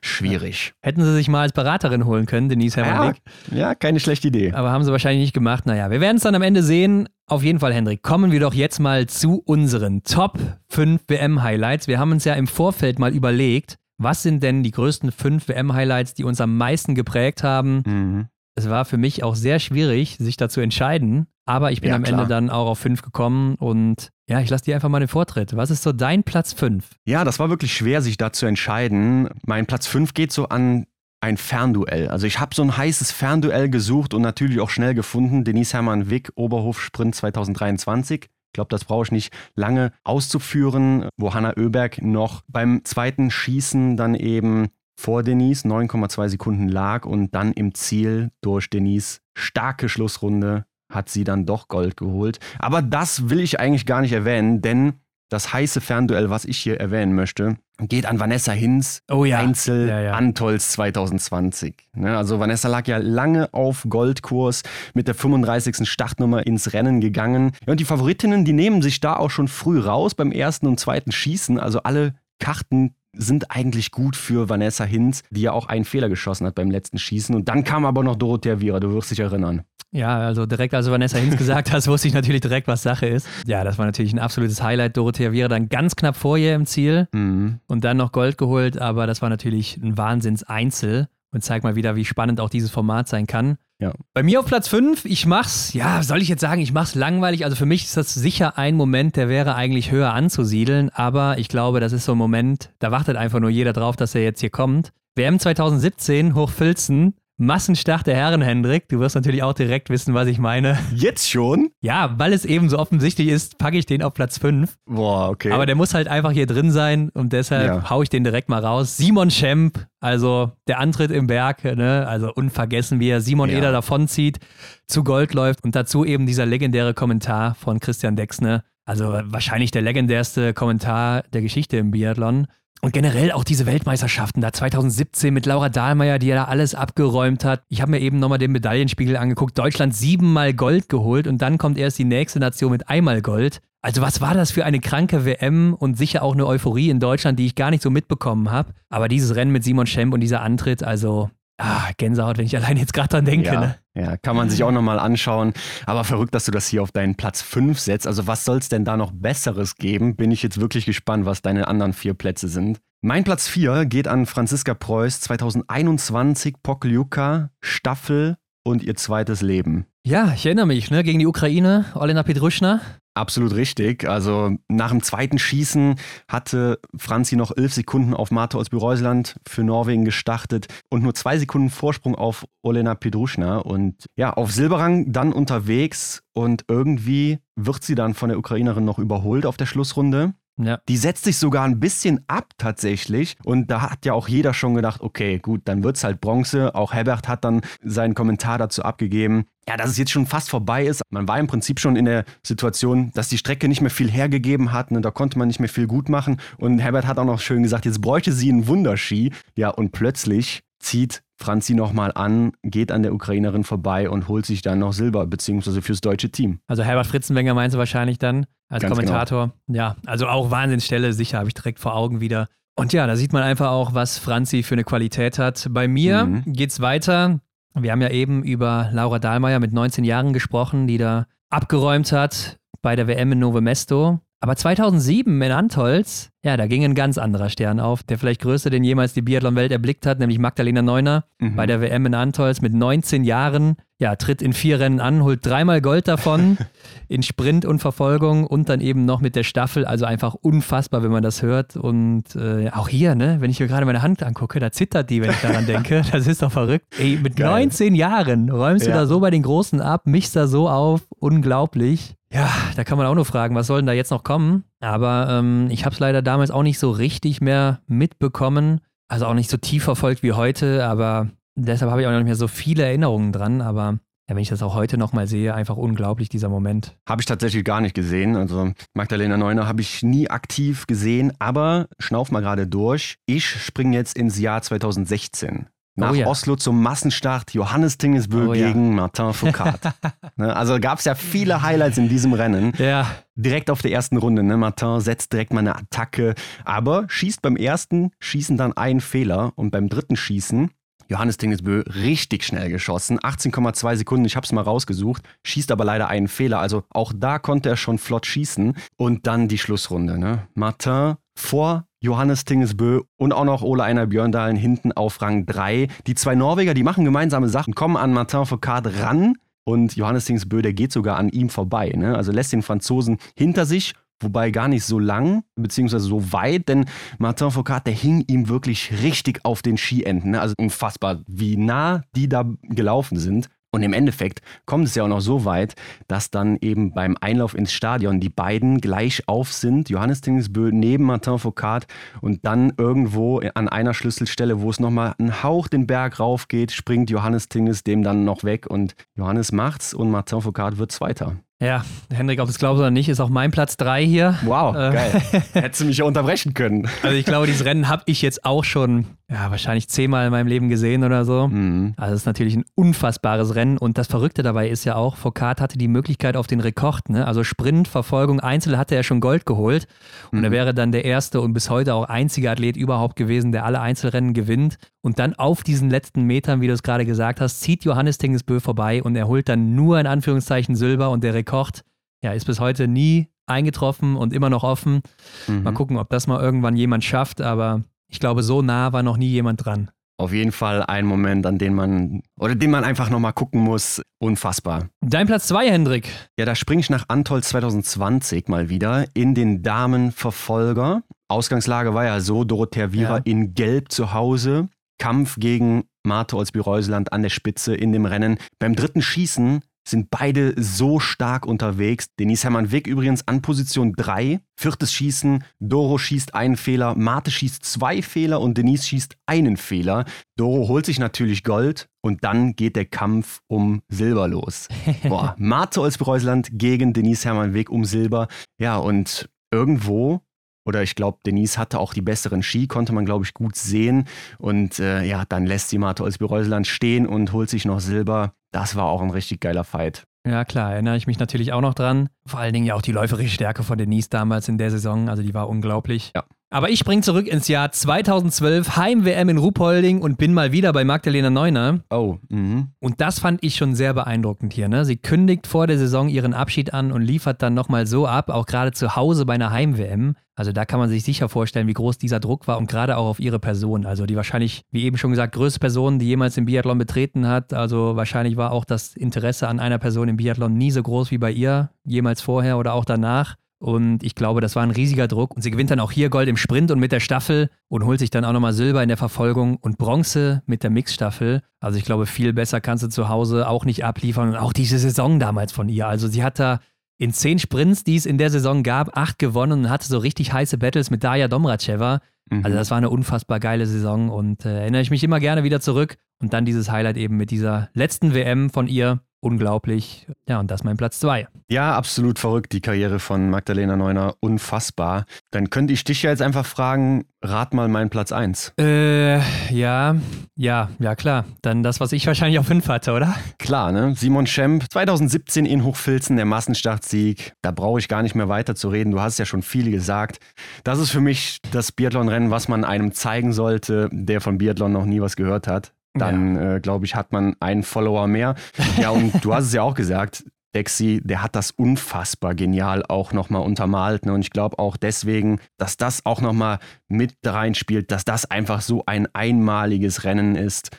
schwierig. Hätten sie sich mal als Beraterin holen können, Denise Hermann Wick. Ja, ja, keine schlechte Idee. Aber haben sie wahrscheinlich nicht gemacht. Naja, wir werden es dann am Ende sehen. Auf jeden Fall, Hendrik, kommen wir doch jetzt mal zu unseren Top 5 WM-Highlights. Wir haben uns ja im Vorfeld mal überlegt, was sind denn die größten 5 WM-Highlights, die uns am meisten geprägt haben? Mhm. Es war für mich auch sehr schwierig, sich da zu entscheiden. Aber ich bin ja, am klar. Ende dann auch auf 5 gekommen und ja, ich lasse dir einfach mal den Vortritt. Was ist so dein Platz 5? Ja, das war wirklich schwer, sich da zu entscheiden. Mein Platz 5 geht so an ein Fernduell. Also ich habe so ein heißes Fernduell gesucht und natürlich auch schnell gefunden. Denise Hermann Wick, Oberhof Sprint 2023. Ich glaube, das brauche ich nicht lange auszuführen, wo Hanna Oeberg noch beim zweiten Schießen dann eben vor Denise 9,2 Sekunden lag und dann im Ziel durch Denise starke Schlussrunde hat sie dann doch Gold geholt. Aber das will ich eigentlich gar nicht erwähnen, denn das heiße Fernduell, was ich hier erwähnen möchte, geht an Vanessa Hinz, oh ja. Einzel ja, ja. Antols 2020. Ne, also Vanessa lag ja lange auf Goldkurs mit der 35. Startnummer ins Rennen gegangen. Und die Favoritinnen, die nehmen sich da auch schon früh raus beim ersten und zweiten Schießen. Also alle Karten sind eigentlich gut für Vanessa Hinz, die ja auch einen Fehler geschossen hat beim letzten Schießen. Und dann kam aber noch Dorothea Viera, du wirst dich erinnern. Ja, also direkt, als Vanessa Hinz gesagt hast, wusste ich natürlich direkt, was Sache ist. Ja, das war natürlich ein absolutes Highlight. Dorothea Viera dann ganz knapp vor ihr im Ziel mhm. und dann noch Gold geholt, aber das war natürlich ein Wahnsinns-Einzel und zeigt mal wieder, wie spannend auch dieses Format sein kann. Ja. Bei mir auf Platz 5, ich mach's, ja, soll ich jetzt sagen, ich mach's langweilig. Also für mich ist das sicher ein Moment, der wäre eigentlich höher anzusiedeln, aber ich glaube, das ist so ein Moment, da wartet einfach nur jeder drauf, dass er jetzt hier kommt. WM 2017, Hochfilzen, Massenstart der Herren, Hendrik. Du wirst natürlich auch direkt wissen, was ich meine. Jetzt schon? Ja, weil es eben so offensichtlich ist, packe ich den auf Platz 5. Boah, okay. Aber der muss halt einfach hier drin sein und deshalb ja. haue ich den direkt mal raus. Simon Schemp, also der Antritt im Berg, ne? also unvergessen, wie er Simon ja. Eder davonzieht, zu Gold läuft und dazu eben dieser legendäre Kommentar von Christian Dexne. Also wahrscheinlich der legendärste Kommentar der Geschichte im Biathlon. Und generell auch diese Weltmeisterschaften da 2017 mit Laura Dahlmeier, die ja da alles abgeräumt hat. Ich habe mir eben nochmal den Medaillenspiegel angeguckt. Deutschland siebenmal Gold geholt und dann kommt erst die nächste Nation mit einmal Gold. Also was war das für eine kranke WM und sicher auch eine Euphorie in Deutschland, die ich gar nicht so mitbekommen habe. Aber dieses Rennen mit Simon Schemp und dieser Antritt, also Ah, Gänsehaut, wenn ich allein jetzt gerade dran denke. Ja, ne? ja, kann man sich auch nochmal anschauen. Aber verrückt, dass du das hier auf deinen Platz 5 setzt. Also was soll es denn da noch Besseres geben? Bin ich jetzt wirklich gespannt, was deine anderen vier Plätze sind. Mein Platz 4 geht an Franziska Preuß 2021 Pokljuka, Staffel und ihr zweites Leben. Ja, ich erinnere mich, ne, gegen die Ukraine, Olena Petruschna. Absolut richtig. Also nach dem zweiten Schießen hatte Franzi noch elf Sekunden auf Marte aus Büreuseland für Norwegen gestartet und nur zwei Sekunden Vorsprung auf Olena Pedruschna. Und ja, auf Silberrang dann unterwegs und irgendwie wird sie dann von der Ukrainerin noch überholt auf der Schlussrunde. Ja. Die setzt sich sogar ein bisschen ab tatsächlich. Und da hat ja auch jeder schon gedacht, okay, gut, dann wird es halt Bronze. Auch Herbert hat dann seinen Kommentar dazu abgegeben. Ja, dass es jetzt schon fast vorbei ist. Man war im Prinzip schon in der Situation, dass die Strecke nicht mehr viel hergegeben hat. Ne? Da konnte man nicht mehr viel gut machen. Und Herbert hat auch noch schön gesagt, jetzt bräuchte sie einen Wunderski. Ja, und plötzlich zieht Franzi nochmal an, geht an der Ukrainerin vorbei und holt sich dann noch Silber, beziehungsweise fürs deutsche Team. Also Herbert Fritzenwenger meinst du wahrscheinlich dann als Ganz Kommentator. Genau. Ja, also auch Wahnsinnsstelle, sicher habe ich direkt vor Augen wieder. Und ja, da sieht man einfach auch, was Franzi für eine Qualität hat. Bei mir mhm. es weiter. Wir haben ja eben über Laura Dahlmeier mit 19 Jahren gesprochen, die da abgeräumt hat bei der WM in Nove Mesto. Aber 2007 in Antolz, ja, da ging ein ganz anderer Stern auf, der vielleicht größte, den jemals die Biathlon-Welt erblickt hat, nämlich Magdalena Neuner mhm. bei der WM in Antolz mit 19 Jahren. Ja, tritt in vier Rennen an, holt dreimal Gold davon in Sprint und Verfolgung und dann eben noch mit der Staffel. Also einfach unfassbar, wenn man das hört. Und äh, auch hier, ne, wenn ich mir gerade meine Hand angucke, da zittert die, wenn ich daran denke. Das ist doch verrückt. Ey, mit Geil. 19 Jahren räumst ja. du da so bei den Großen ab, mischst da so auf. Unglaublich. Ja, da kann man auch nur fragen, was soll denn da jetzt noch kommen? Aber ähm, ich habe es leider damals auch nicht so richtig mehr mitbekommen. Also auch nicht so tief verfolgt wie heute, aber deshalb habe ich auch nicht mehr so viele Erinnerungen dran. Aber ja, wenn ich das auch heute nochmal sehe, einfach unglaublich, dieser Moment. Habe ich tatsächlich gar nicht gesehen. Also Magdalena Neuner habe ich nie aktiv gesehen, aber schnauf mal gerade durch. Ich springe jetzt ins Jahr 2016. Nach Oh ja. Oslo zum Massenstart Johannes Tingesbö Oh ja. gegen Martin Foucault. ne, also gab es ja viele Highlights in diesem Rennen. Ja. Direkt auf der ersten Runde. Ne? Martin setzt direkt mal eine Attacke, aber schießt beim ersten Schießen dann einen Fehler und beim dritten Schießen Johannes Tingesbö richtig schnell geschossen, 18,2 Sekunden, ich habe es mal rausgesucht, schießt aber leider einen Fehler, also auch da konnte er schon flott schießen und dann die Schlussrunde. Ne? Martin vor Johannes Tingesbö und auch noch Ole Einar Björndalen hinten auf Rang 3. Die zwei Norweger, die machen gemeinsame Sachen, kommen an Martin Foucault ran und Johannes Tingesbö, der geht sogar an ihm vorbei. Ne? Also lässt den Franzosen hinter sich wobei gar nicht so lang, beziehungsweise so weit, denn Martin Foucault, der hing ihm wirklich richtig auf den Skienden. Ne? Also unfassbar, wie nah die da gelaufen sind. Und im Endeffekt kommt es ja auch noch so weit, dass dann eben beim Einlauf ins Stadion die beiden gleich auf sind. Johannes Tingesbö neben Martin Foucault und dann irgendwo an einer Schlüsselstelle, wo es nochmal einen Hauch den Berg rauf geht, springt Johannes Tinges dem dann noch weg und Johannes macht's und Martin Foucault wird Zweiter. Ja, Hendrik, ob du es glaubst oder nicht, ist auch mein Platz 3 hier. Wow, Äh, geil. Hättest du mich ja unterbrechen können. Also ich glaube, dieses Rennen habe ich jetzt auch schon, ja, wahrscheinlich zehnmal in meinem Leben gesehen oder so. Mhm. Also es ist natürlich ein unfassbares Rennen und das Verrückte dabei ist ja auch, Foucault hatte die Möglichkeit auf den Rekord, ne? Also Sprint, Verfolgung, Einzel hatte er schon Gold geholt und er Mhm. wäre dann der erste und bis heute auch einzige Athlet überhaupt gewesen, der alle Einzelrennen gewinnt und dann auf diesen letzten Metern, wie du es gerade gesagt hast, zieht Johannes Tingesbö vorbei und er holt dann nur in Anführungszeichen Silber und der Rekord, ja, ist bis heute nie eingetroffen und immer noch offen. Mhm. Mal gucken, ob das mal irgendwann jemand schafft, aber ich glaube, so nah war noch nie jemand dran. Auf jeden Fall ein Moment, an den man, oder den man einfach nochmal gucken muss. Unfassbar. Dein Platz 2, Hendrik. Ja, da springe ich nach Antol 2020 mal wieder in den Damenverfolger. Ausgangslage war ja so, Dorothea Viera Ja. in Gelb zu Hause. Kampf gegen Marte Olsby-Reuseland an der Spitze in dem Rennen. Beim dritten Schießen sind beide so stark unterwegs. Denise Hermann-Wick übrigens an Position 3. Viertes Schießen, Doro schießt einen Fehler, Marte schießt zwei Fehler und Denise schießt einen Fehler. Doro holt sich natürlich Gold und dann geht der Kampf um Silber los. Boah, Marte Olsby-Reuseland gegen Denise Hermann-Wick um Silber. Ja, und irgendwo oder ich glaube, Denise hatte auch die besseren Ski, konnte man, glaube ich, gut sehen. Und äh, ja, dann lässt sie Marte Olsby-Reuseland stehen und holt sich noch Silber. Das war auch ein richtig geiler Fight. Ja, klar, erinnere ich mich natürlich auch noch dran. Vor allen Dingen ja auch die läuferische Stärke von Denise damals in der Saison. Also die war unglaublich. Ja. Aber ich springe zurück ins Jahr 2012, Heim-WM in Ruhpolding und bin mal wieder bei Magdalena Neuner. Oh, mhm. Und das fand ich schon sehr beeindruckend hier. Ne? Sie kündigt vor der Saison ihren Abschied an und liefert dann nochmal so ab, auch gerade zu Hause bei einer Heim-WM. Also da kann man sich sicher vorstellen, wie groß dieser Druck war und gerade auch auf ihre Person. Also die wahrscheinlich, wie eben schon gesagt, größte Person, die jemals den Biathlon betreten hat. Also wahrscheinlich war auch das Interesse an einer Person im Biathlon nie so groß wie bei ihr, jemals vorher oder auch danach. Und ich glaube, das war ein riesiger Druck. Und sie gewinnt dann auch hier Gold im Sprint und mit der Staffel und holt sich dann auch nochmal Silber in der Verfolgung und Bronze mit der Mixstaffel. Also ich glaube, viel besser kannst du zu Hause auch nicht abliefern. Und auch diese Saison damals von ihr. Also sie hat da in zehn Sprints, die es in der Saison gab, acht gewonnen und hatte so richtig heiße Battles mit Daria Domracheva. Mhm. Also das war eine unfassbar geile Saison und äh, erinnere ich mich immer gerne wieder zurück. Und dann dieses Highlight eben mit dieser letzten WM von ihr. Unglaublich. Ja, und das ist mein Platz zwei. Ja, absolut verrückt, die Karriere von Magdalena Neuner. Unfassbar. Dann könnte ich dich ja jetzt einfach fragen, rat mal meinen Platz 1. Äh, ja, ja, ja klar. Dann das, was ich wahrscheinlich auf 5 hatte, oder? Klar, ne? Simon Schemp, 2017 in Hochfilzen, der Massenstartsieg. Da brauche ich gar nicht mehr weiter zu reden. Du hast ja schon viel gesagt. Das ist für mich das Biathlon-Rennen, was man einem zeigen sollte, der von Biathlon noch nie was gehört hat. Dann, äh, glaube ich, hat man einen Follower mehr. Ja, und du hast es ja auch gesagt, Dexy, der hat das unfassbar genial auch nochmal untermalt. Ne? Und ich glaube auch deswegen, dass das auch nochmal mit reinspielt, dass das einfach so ein einmaliges Rennen ist.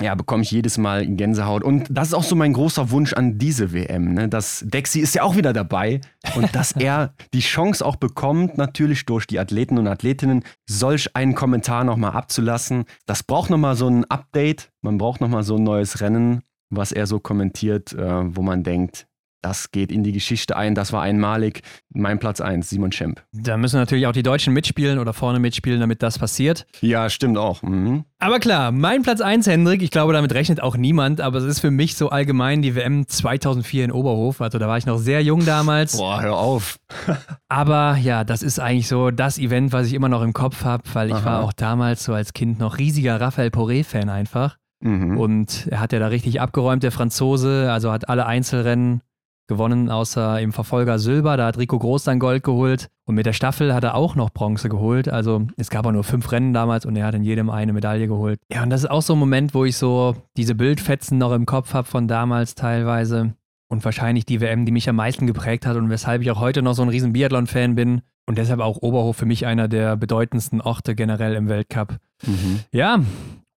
Ja, bekomme ich jedes Mal Gänsehaut. Und das ist auch so mein großer Wunsch an diese WM. Ne? Dass Dexy ist ja auch wieder dabei und dass er die Chance auch bekommt, natürlich durch die Athleten und Athletinnen, solch einen Kommentar nochmal abzulassen. Das braucht nochmal so ein Update. Man braucht nochmal so ein neues Rennen, was er so kommentiert, äh, wo man denkt, das geht in die Geschichte ein. Das war einmalig. Mein Platz 1, Simon Schemp. Da müssen natürlich auch die Deutschen mitspielen oder vorne mitspielen, damit das passiert. Ja, stimmt auch. Mhm. Aber klar, mein Platz 1, Hendrik, ich glaube, damit rechnet auch niemand, aber es ist für mich so allgemein die WM 2004 in Oberhof. Also da war ich noch sehr jung damals. Boah, hör auf. aber ja, das ist eigentlich so das Event, was ich immer noch im Kopf habe, weil ich Aha. war auch damals so als Kind noch riesiger Raphael Poré-Fan einfach. Mhm. Und er hat ja da richtig abgeräumt, der Franzose, also hat alle Einzelrennen gewonnen, außer im Verfolger Silber. Da hat Rico Groß dann Gold geholt. Und mit der Staffel hat er auch noch Bronze geholt. Also es gab auch nur fünf Rennen damals und er hat in jedem eine Medaille geholt. Ja, und das ist auch so ein Moment, wo ich so diese Bildfetzen noch im Kopf habe von damals teilweise. Und wahrscheinlich die WM, die mich am meisten geprägt hat und weshalb ich auch heute noch so ein riesen Biathlon-Fan bin. Und deshalb auch Oberhof für mich einer der bedeutendsten Orte generell im Weltcup. Mhm. Ja,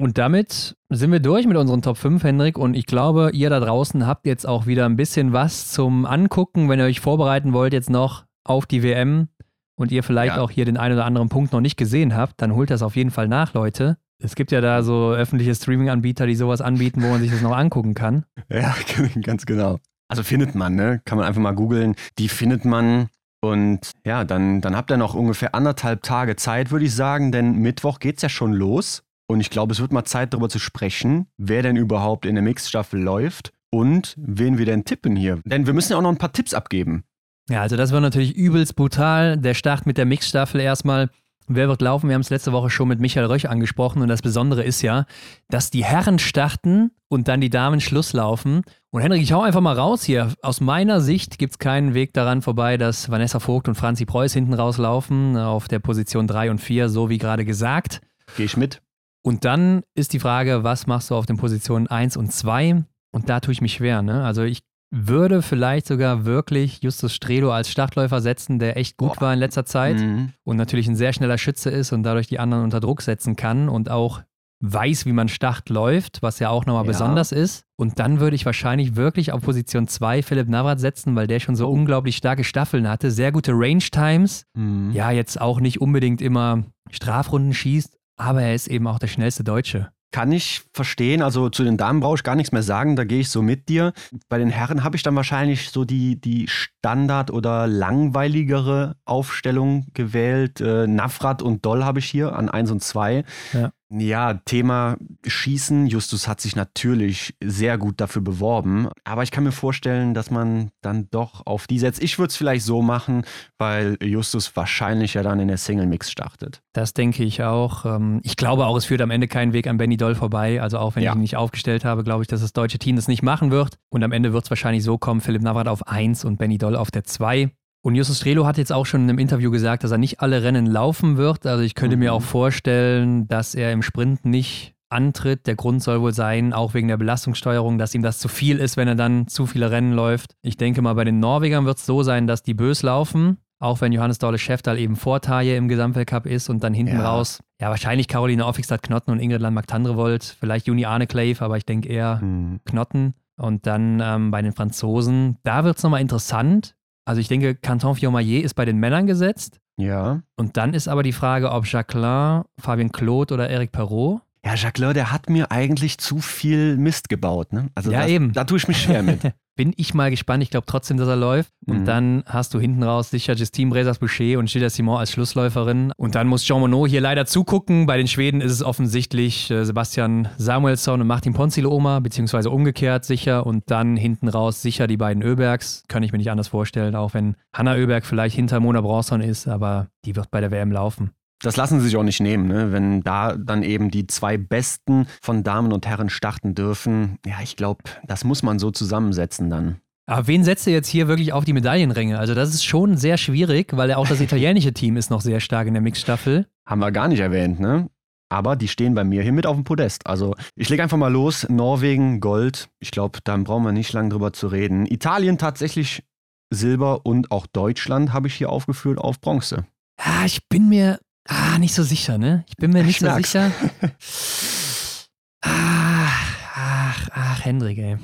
und damit sind wir durch mit unseren Top 5, Hendrik. Und ich glaube, ihr da draußen habt jetzt auch wieder ein bisschen was zum Angucken, wenn ihr euch vorbereiten wollt jetzt noch auf die WM und ihr vielleicht Ja. auch hier den einen oder anderen Punkt noch nicht gesehen habt, dann holt das auf jeden Fall nach, Leute. Es gibt ja da so öffentliche Streaming-Anbieter, die sowas anbieten, wo man sich das noch angucken kann. Ja, ganz genau. Also findet man, ne? Kann man einfach mal googeln. Die findet man. Und ja, dann, dann habt ihr noch ungefähr anderthalb Tage Zeit, würde ich sagen, denn Mittwoch geht's ja schon los. Und ich glaube, es wird mal Zeit, darüber zu sprechen, wer denn überhaupt in der Mixstaffel läuft und wen wir denn tippen hier. Denn wir müssen ja auch noch ein paar Tipps abgeben. Ja, also das war natürlich übelst brutal. Der Start mit der Mixstaffel erstmal. Wer wird laufen? Wir haben es letzte Woche schon mit Michael Röch angesprochen und das Besondere ist ja, dass die Herren starten und dann die Damen Schluss laufen. Und Henrik, ich hau einfach mal raus hier. Aus meiner Sicht gibt es keinen Weg daran vorbei, dass Vanessa Vogt und Franzi Preuß hinten rauslaufen auf der Position 3 und 4, so wie gerade gesagt. Gehe ich mit. Und dann ist die Frage, was machst du auf den Positionen 1 und 2? Und da tue ich mich schwer. Ne? Also ich würde vielleicht sogar wirklich Justus Stredo als Startläufer setzen, der echt gut war in letzter Zeit Mhm. und natürlich ein sehr schneller Schütze ist und dadurch die anderen unter Druck setzen kann und auch weiß, wie man Start läuft, was ja auch nochmal Ja. besonders ist. Und dann würde ich wahrscheinlich wirklich auf Position 2 Philipp Navrat setzen, weil der schon so unglaublich starke Staffeln hatte, sehr gute Range Times. Mhm. Ja, jetzt auch nicht unbedingt immer Strafrunden schießt, aber er ist eben auch der schnellste Deutsche. Kann ich verstehen. Also zu den Damen brauche ich gar nichts mehr sagen, da gehe ich so mit dir. Bei den Herren habe ich dann wahrscheinlich so die, die Standard- oder langweiligere Aufstellung gewählt. Äh, Navrat und Doll habe ich hier an 1 und 2. Ja. Ja, Thema Schießen. Justus hat sich natürlich sehr gut dafür beworben. Aber ich kann mir vorstellen, dass man dann doch auf die setzt. Ich würde es vielleicht so machen, weil Justus wahrscheinlich ja dann in der Single-Mix startet. Das denke ich auch. Ähm, Ich glaube auch, es führt am Ende kein Weg an Benny Doll vorbei. Also auch wenn Ja. ich ihn nicht aufgestellt habe, glaube ich, dass das deutsche Team das nicht machen wird. Und am Ende wird es wahrscheinlich so kommen, Philipp Navrat auf 1 und Benny Doll auf der 2. Und Justus Strelo hat jetzt auch schon in einem Interview gesagt, dass er nicht alle Rennen laufen wird. Also ich könnte mir auch vorstellen, dass er im Sprint nicht antritt. Der Grund soll wohl sein, auch wegen der Belastungssteuerung, dass ihm das zu viel ist, wenn er dann zu viele Rennen läuft. Ich denke mal, bei den Norwegern wird es so sein, dass die bös laufen. Auch wenn Johannes Dorle Schäftal eben Vortaille im Gesamtweltcup ist und dann hinten Ja. raus. Ja, wahrscheinlich Caroline Offigstadt Knotten und Ingrid Landmark-Tandrevold. Vielleicht Juni Arne Clave, aber ich denke eher Hm. Knotten. Und dann ähm, bei den Franzosen, da wird es nochmal interessant. Also ich denke, Canton Fiormaillet ist bei den Männern gesetzt. Ja. Und dann ist aber die Frage, ob Jacqueline, Fabien Claude oder Eric Perrault. Ja, Jacques der hat mir eigentlich zu viel Mist gebaut. Ne? Also Ja, das, eben. Da tue ich mich schwer mit. Bin ich mal gespannt. Ich glaube trotzdem, dass er läuft. Und Mhm. dann hast du hinten raus sicher Justine Bresas-Boucher und Gilles Simon als Schlussläuferin. Und dann muss Jean Monod hier leider zugucken. Bei den Schweden ist es offensichtlich äh, Sebastian Samuelsson und Martin Ponzilo-Oma, beziehungsweise umgekehrt sicher. Und dann hinten raus sicher die beiden Öbergs. Kann ich mir nicht anders vorstellen, auch wenn Hanna Öberg vielleicht hinter Mona Bronson ist, aber die wird bei der WM laufen. Das lassen sie sich auch nicht nehmen, ne? wenn da dann eben die zwei Besten von Damen und Herren starten dürfen. Ja, ich glaube, das muss man so zusammensetzen dann. Aber wen setzt ihr jetzt hier wirklich auf die Medaillenränge? Also das ist schon sehr schwierig, weil ja auch das italienische Team ist noch sehr stark in der Mixstaffel. Haben wir gar nicht erwähnt, ne? Aber die stehen bei mir hier mit auf dem Podest. Also ich lege einfach mal los. Norwegen, Gold. Ich glaube, da brauchen wir nicht lange drüber zu reden. Italien tatsächlich Silber und auch Deutschland habe ich hier aufgeführt auf Bronze. Ah, ich bin mir ah, nicht so sicher, ne? Ich bin mir nicht so sicher. ah, ach, ach, Hendrik, ey.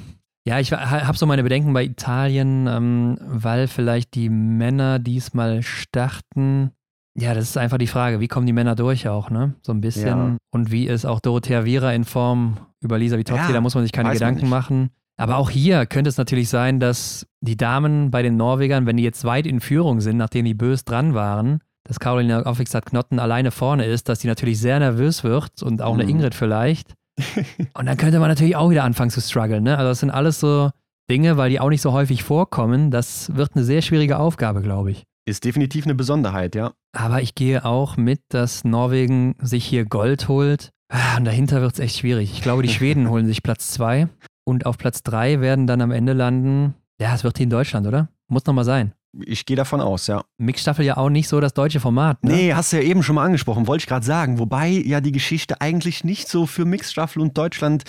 Ja, ich habe so meine Bedenken bei Italien, ähm, weil vielleicht die Männer diesmal starten. Ja, das ist einfach die Frage, wie kommen die Männer durch auch, ne? So ein bisschen. Ja. Und wie ist auch Dorothea Viera in Form über Lisa Vitozzi, Ja, da muss man sich keine Gedanken machen. Aber auch hier könnte es natürlich sein, dass die Damen bei den Norwegern, wenn die jetzt weit in Führung sind, nachdem die bös dran waren, dass Carolina Aufwigstadt Knotten alleine vorne ist, dass die natürlich sehr nervös wird und auch eine Mhm. Ingrid vielleicht. und dann könnte man natürlich auch wieder anfangen zu strugglen. Ne? Also das sind alles so Dinge, weil die auch nicht so häufig vorkommen. Das wird eine sehr schwierige Aufgabe, glaube ich. Ist definitiv eine Besonderheit, ja. Aber ich gehe auch mit, dass Norwegen sich hier Gold holt. Ah, Und dahinter wird es echt schwierig. Ich glaube, die Schweden holen sich Platz zwei. Und auf Platz drei werden dann am Ende landen. Ja, es wird hier in Deutschland, oder? Muss nochmal sein. Ich gehe davon aus, ja. Mixstaffel ja auch nicht so das deutsche Format. Ne? Nee, hast du ja eben schon mal angesprochen, wollte ich gerade sagen. Wobei ja die Geschichte eigentlich nicht so für Mixstaffel und Deutschland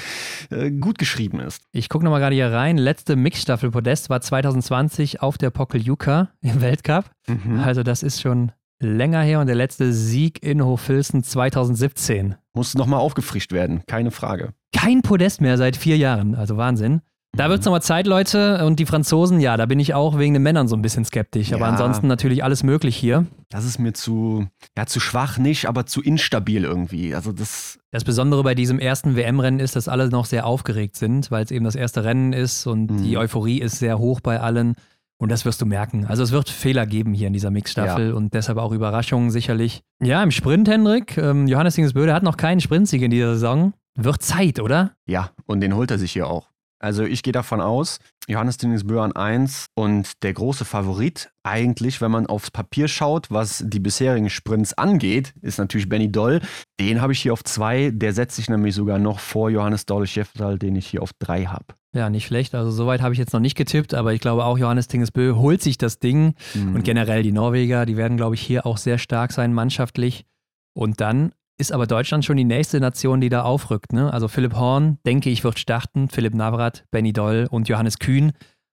äh, gut geschrieben ist. Ich gucke nochmal gerade hier rein. Letzte Mixstaffel-Podest war 2020 auf der Pokeljuka im Weltcup. Mhm. Also das ist schon länger her und der letzte Sieg in Hochfilzen 2017. Muss nochmal aufgefrischt werden, keine Frage. Kein Podest mehr seit vier Jahren, also Wahnsinn. Da wird es nochmal Zeit, Leute. Und die Franzosen, ja, da bin ich auch wegen den Männern so ein bisschen skeptisch. Aber Ja. ansonsten natürlich alles möglich hier. Das ist mir zu, ja, zu schwach nicht, aber zu instabil irgendwie. Also das, Das Besondere bei diesem ersten WM-Rennen ist, dass alle noch sehr aufgeregt sind, weil es eben das erste Rennen ist und die Euphorie ist sehr hoch bei allen. Und das wirst du merken. Also es wird Fehler geben hier in dieser Mixstaffel Ja. und deshalb auch Überraschungen sicherlich. Ja, im Sprint, Hendrik, ähm, Johannes Dingsböde hat noch keinen Sprintsieg in dieser Saison. Wird Zeit, oder? ja, und den holt er sich hier auch. Also ich gehe davon aus, Johannes Dingesbö an 1 und der große Favorit eigentlich, wenn man aufs Papier schaut, was die bisherigen Sprints angeht, ist natürlich Benny Doll. Den habe ich hier auf 2, der setzt sich nämlich sogar noch vor Johannes Dolle Schäftal, den ich hier auf 3 habe. Ja, nicht schlecht. Also soweit habe ich jetzt noch nicht getippt, aber ich glaube auch Johannes Tingesbö holt sich das Ding. Mhm. Und generell die Norweger, die werden, glaube ich, hier auch sehr stark sein, mannschaftlich. Und dann ist aber Deutschland schon die nächste Nation, die da aufrückt. Ne? Also Philipp Horn, denke ich, wird starten. Philipp Navrat, Benny Doll und Johannes Kühn.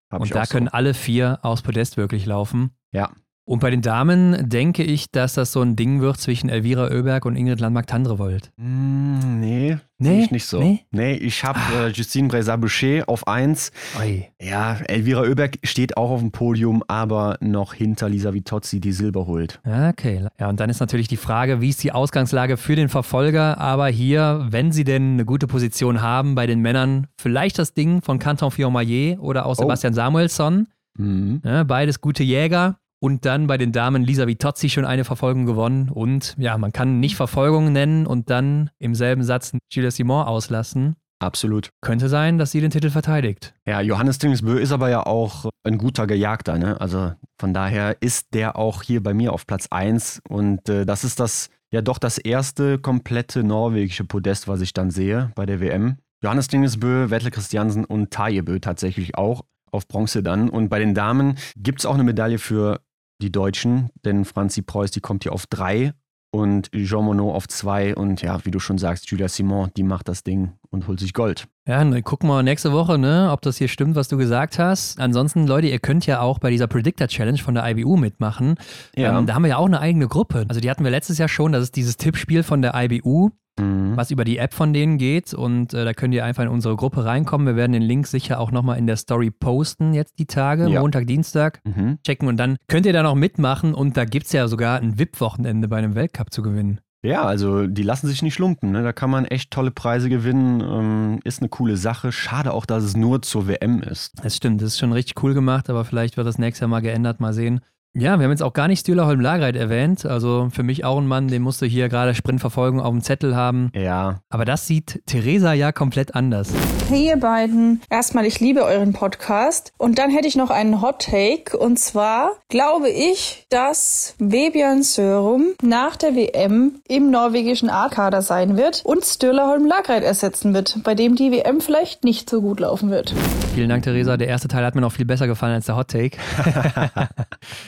Hab und da so. können alle vier aufs Podest wirklich laufen. Ja. Und bei den Damen denke ich, dass das so ein Ding wird zwischen Elvira Oeberg und Ingrid Landmark-Tandrevold. Mm, nee, Nee? ich nicht so. Nee? Nee, ich habe äh, Justine Breza-Boucher auf 1. Oi. Ja, Elvira Oeberg steht auch auf dem Podium, aber noch hinter Lisa Vitozzi, die Silber holt. Okay. Ja, und dann ist natürlich die Frage, wie ist die Ausgangslage für den Verfolger? Aber hier, wenn sie denn eine gute Position haben bei den Männern, vielleicht das Ding von Canton Fiormaillet oder auch Oh. Sebastian Samuelsson. Mhm. Ja, beides gute Jäger. Und dann bei den Damen Lisa Vitozzi schon eine Verfolgung gewonnen. Und ja, man kann nicht Verfolgung nennen und dann im selben Satz Julia Simon auslassen. Absolut. Könnte sein, dass sie den Titel verteidigt. Ja, Johannes Dingesbö ist aber ja auch ein guter Gejagter, ne? Also von daher ist der auch hier bei mir auf Platz 1 und äh, das ist das ja doch das erste komplette norwegische Podest, was ich dann sehe bei der WM. Johannes Dingesbö, Vettel Christiansen und Tajebö tatsächlich auch auf Bronze dann. Und bei den Damen gibt es auch eine Medaille für die Deutschen, denn Franzi Preuß, die kommt hier auf 3 und Jean Monod auf 2 und ja, wie du schon sagst, Julia Simon, die macht das Ding und holt sich Gold. Ja, dann gucken wir nächste Woche, ne, ob das hier stimmt, was du gesagt hast. Ansonsten, Leute, ihr könnt ja auch bei dieser Predictor Challenge von der IBU mitmachen. Ja. Ähm, da haben wir ja auch eine eigene Gruppe. Also die hatten wir letztes Jahr schon. Das ist dieses Tippspiel von der IBU, Mhm. was über die App von denen geht. Und äh, da könnt ihr einfach in unsere Gruppe reinkommen. Wir werden den Link sicher auch nochmal in der Story posten, jetzt die Tage, Ja. Montag, Dienstag. Mhm. Checken und dann könnt ihr da noch mitmachen. Und da gibt es ja sogar ein VIP-Wochenende bei einem Weltcup zu gewinnen. Ja, also die lassen sich nicht lumpen. Ne? Da kann man echt tolle Preise gewinnen. Ähm, ist eine coole Sache. Schade auch, dass es nur zur WM ist. Das stimmt, das ist schon richtig cool gemacht, aber vielleicht wird das nächstes Jahr mal geändert, mal sehen. Ja, wir haben jetzt auch gar nicht Stühler Holm Lagreit erwähnt. Also für mich auch ein Mann, den musst du hier gerade Sprintverfolgung auf dem Zettel haben. Ja. Aber das sieht Theresa ja komplett anders. Hey ihr beiden, erstmal ich liebe euren Podcast und dann hätte ich noch einen Hot Take und zwar glaube ich, dass Vebjörn Sörum nach der WM im norwegischen A-Kader sein wird und Sturla Holm Lagreit ersetzen wird, bei dem die WM vielleicht nicht so gut laufen wird. Vielen Dank, Theresa. Der erste Teil hat mir noch viel besser gefallen als der Hot Take.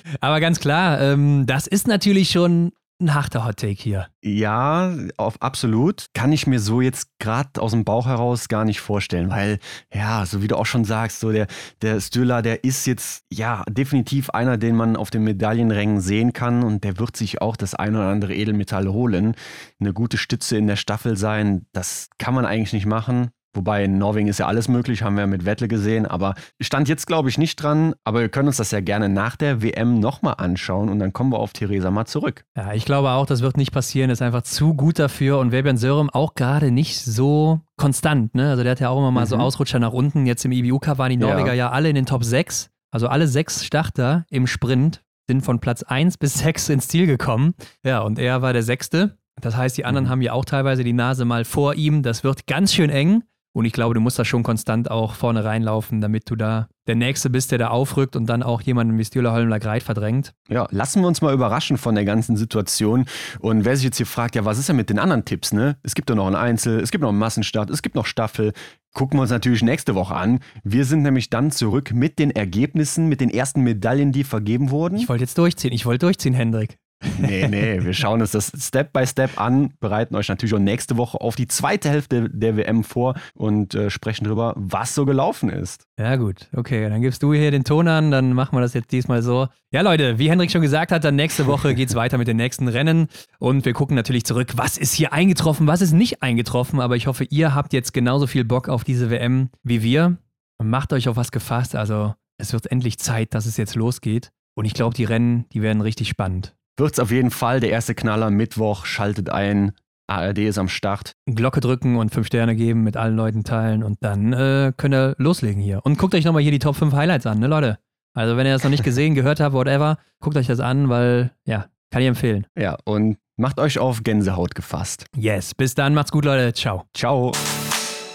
Aber ganz klar, ähm, das ist natürlich schon ein harter Hot Take hier. Ja, auf absolut. Kann ich mir so jetzt gerade aus dem Bauch heraus gar nicht vorstellen, weil, ja, so wie du auch schon sagst, so der, der Stöhler, der ist jetzt, ja, definitiv einer, den man auf den Medaillenrängen sehen kann und der wird sich auch das ein oder andere Edelmetall holen. Eine gute Stütze in der Staffel sein, das kann man eigentlich nicht machen. Wobei in Norwegen ist ja alles möglich, haben wir mit Wettle gesehen. Aber stand jetzt, glaube ich, nicht dran. Aber wir können uns das ja gerne nach der WM nochmal anschauen und dann kommen wir auf Theresa mal zurück. Ja, ich glaube auch, das wird nicht passieren. Ist einfach zu gut dafür. Und Fabian Sörum auch gerade nicht so konstant. Ne? Also der hat ja auch immer mal mhm. so Ausrutscher nach unten. Jetzt im IBU Cup waren die Norweger ja. ja alle in den Top 6. Also alle sechs Starter im Sprint sind von Platz 1 bis 6 ins Ziel gekommen. Ja, und er war der Sechste. Das heißt, die anderen mhm. haben ja auch teilweise die Nase mal vor ihm. Das wird ganz schön eng. Und ich glaube, du musst da schon konstant auch vorne reinlaufen, damit du da der Nächste bist, der da aufrückt und dann auch jemanden wie Stühler Holmler Greit verdrängt. Ja, lassen wir uns mal überraschen von der ganzen Situation. Und wer sich jetzt hier fragt, ja, was ist denn mit den anderen Tipps, ne? Es gibt doch noch einen Einzel, es gibt noch einen Massenstart, es gibt noch Staffel. Gucken wir uns natürlich nächste Woche an. Wir sind nämlich dann zurück mit den Ergebnissen, mit den ersten Medaillen, die vergeben wurden. Ich wollte jetzt durchziehen, ich wollte durchziehen, Hendrik. Nee, nee, wir schauen uns das Step by Step an, bereiten euch natürlich auch nächste Woche auf die zweite Hälfte der WM vor und äh, sprechen darüber, was so gelaufen ist. Ja, gut, okay, dann gibst du hier den Ton an, dann machen wir das jetzt diesmal so. Ja, Leute, wie Hendrik schon gesagt hat, dann nächste Woche geht es weiter mit den nächsten Rennen und wir gucken natürlich zurück, was ist hier eingetroffen, was ist nicht eingetroffen, aber ich hoffe, ihr habt jetzt genauso viel Bock auf diese WM wie wir. Macht euch auf was gefasst, also es wird endlich Zeit, dass es jetzt losgeht. Und ich glaube, die Rennen, die werden richtig spannend wird es auf jeden Fall. Der erste Knaller Mittwoch schaltet ein. ARD ist am Start. Glocke drücken und fünf Sterne geben, mit allen Leuten teilen und dann äh, könnt ihr loslegen hier. Und guckt euch nochmal hier die Top 5 Highlights an, ne Leute? Also wenn ihr das noch nicht gesehen, gehört habt, whatever, guckt euch das an, weil, ja, kann ich empfehlen. Ja, und macht euch auf Gänsehaut gefasst. Yes, bis dann, macht's gut, Leute. Ciao. Ciao.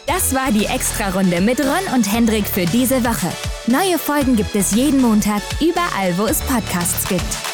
Das war die Extra-Runde mit Ron und Hendrik für diese Woche. Neue Folgen gibt es jeden Montag, überall, wo es Podcasts gibt.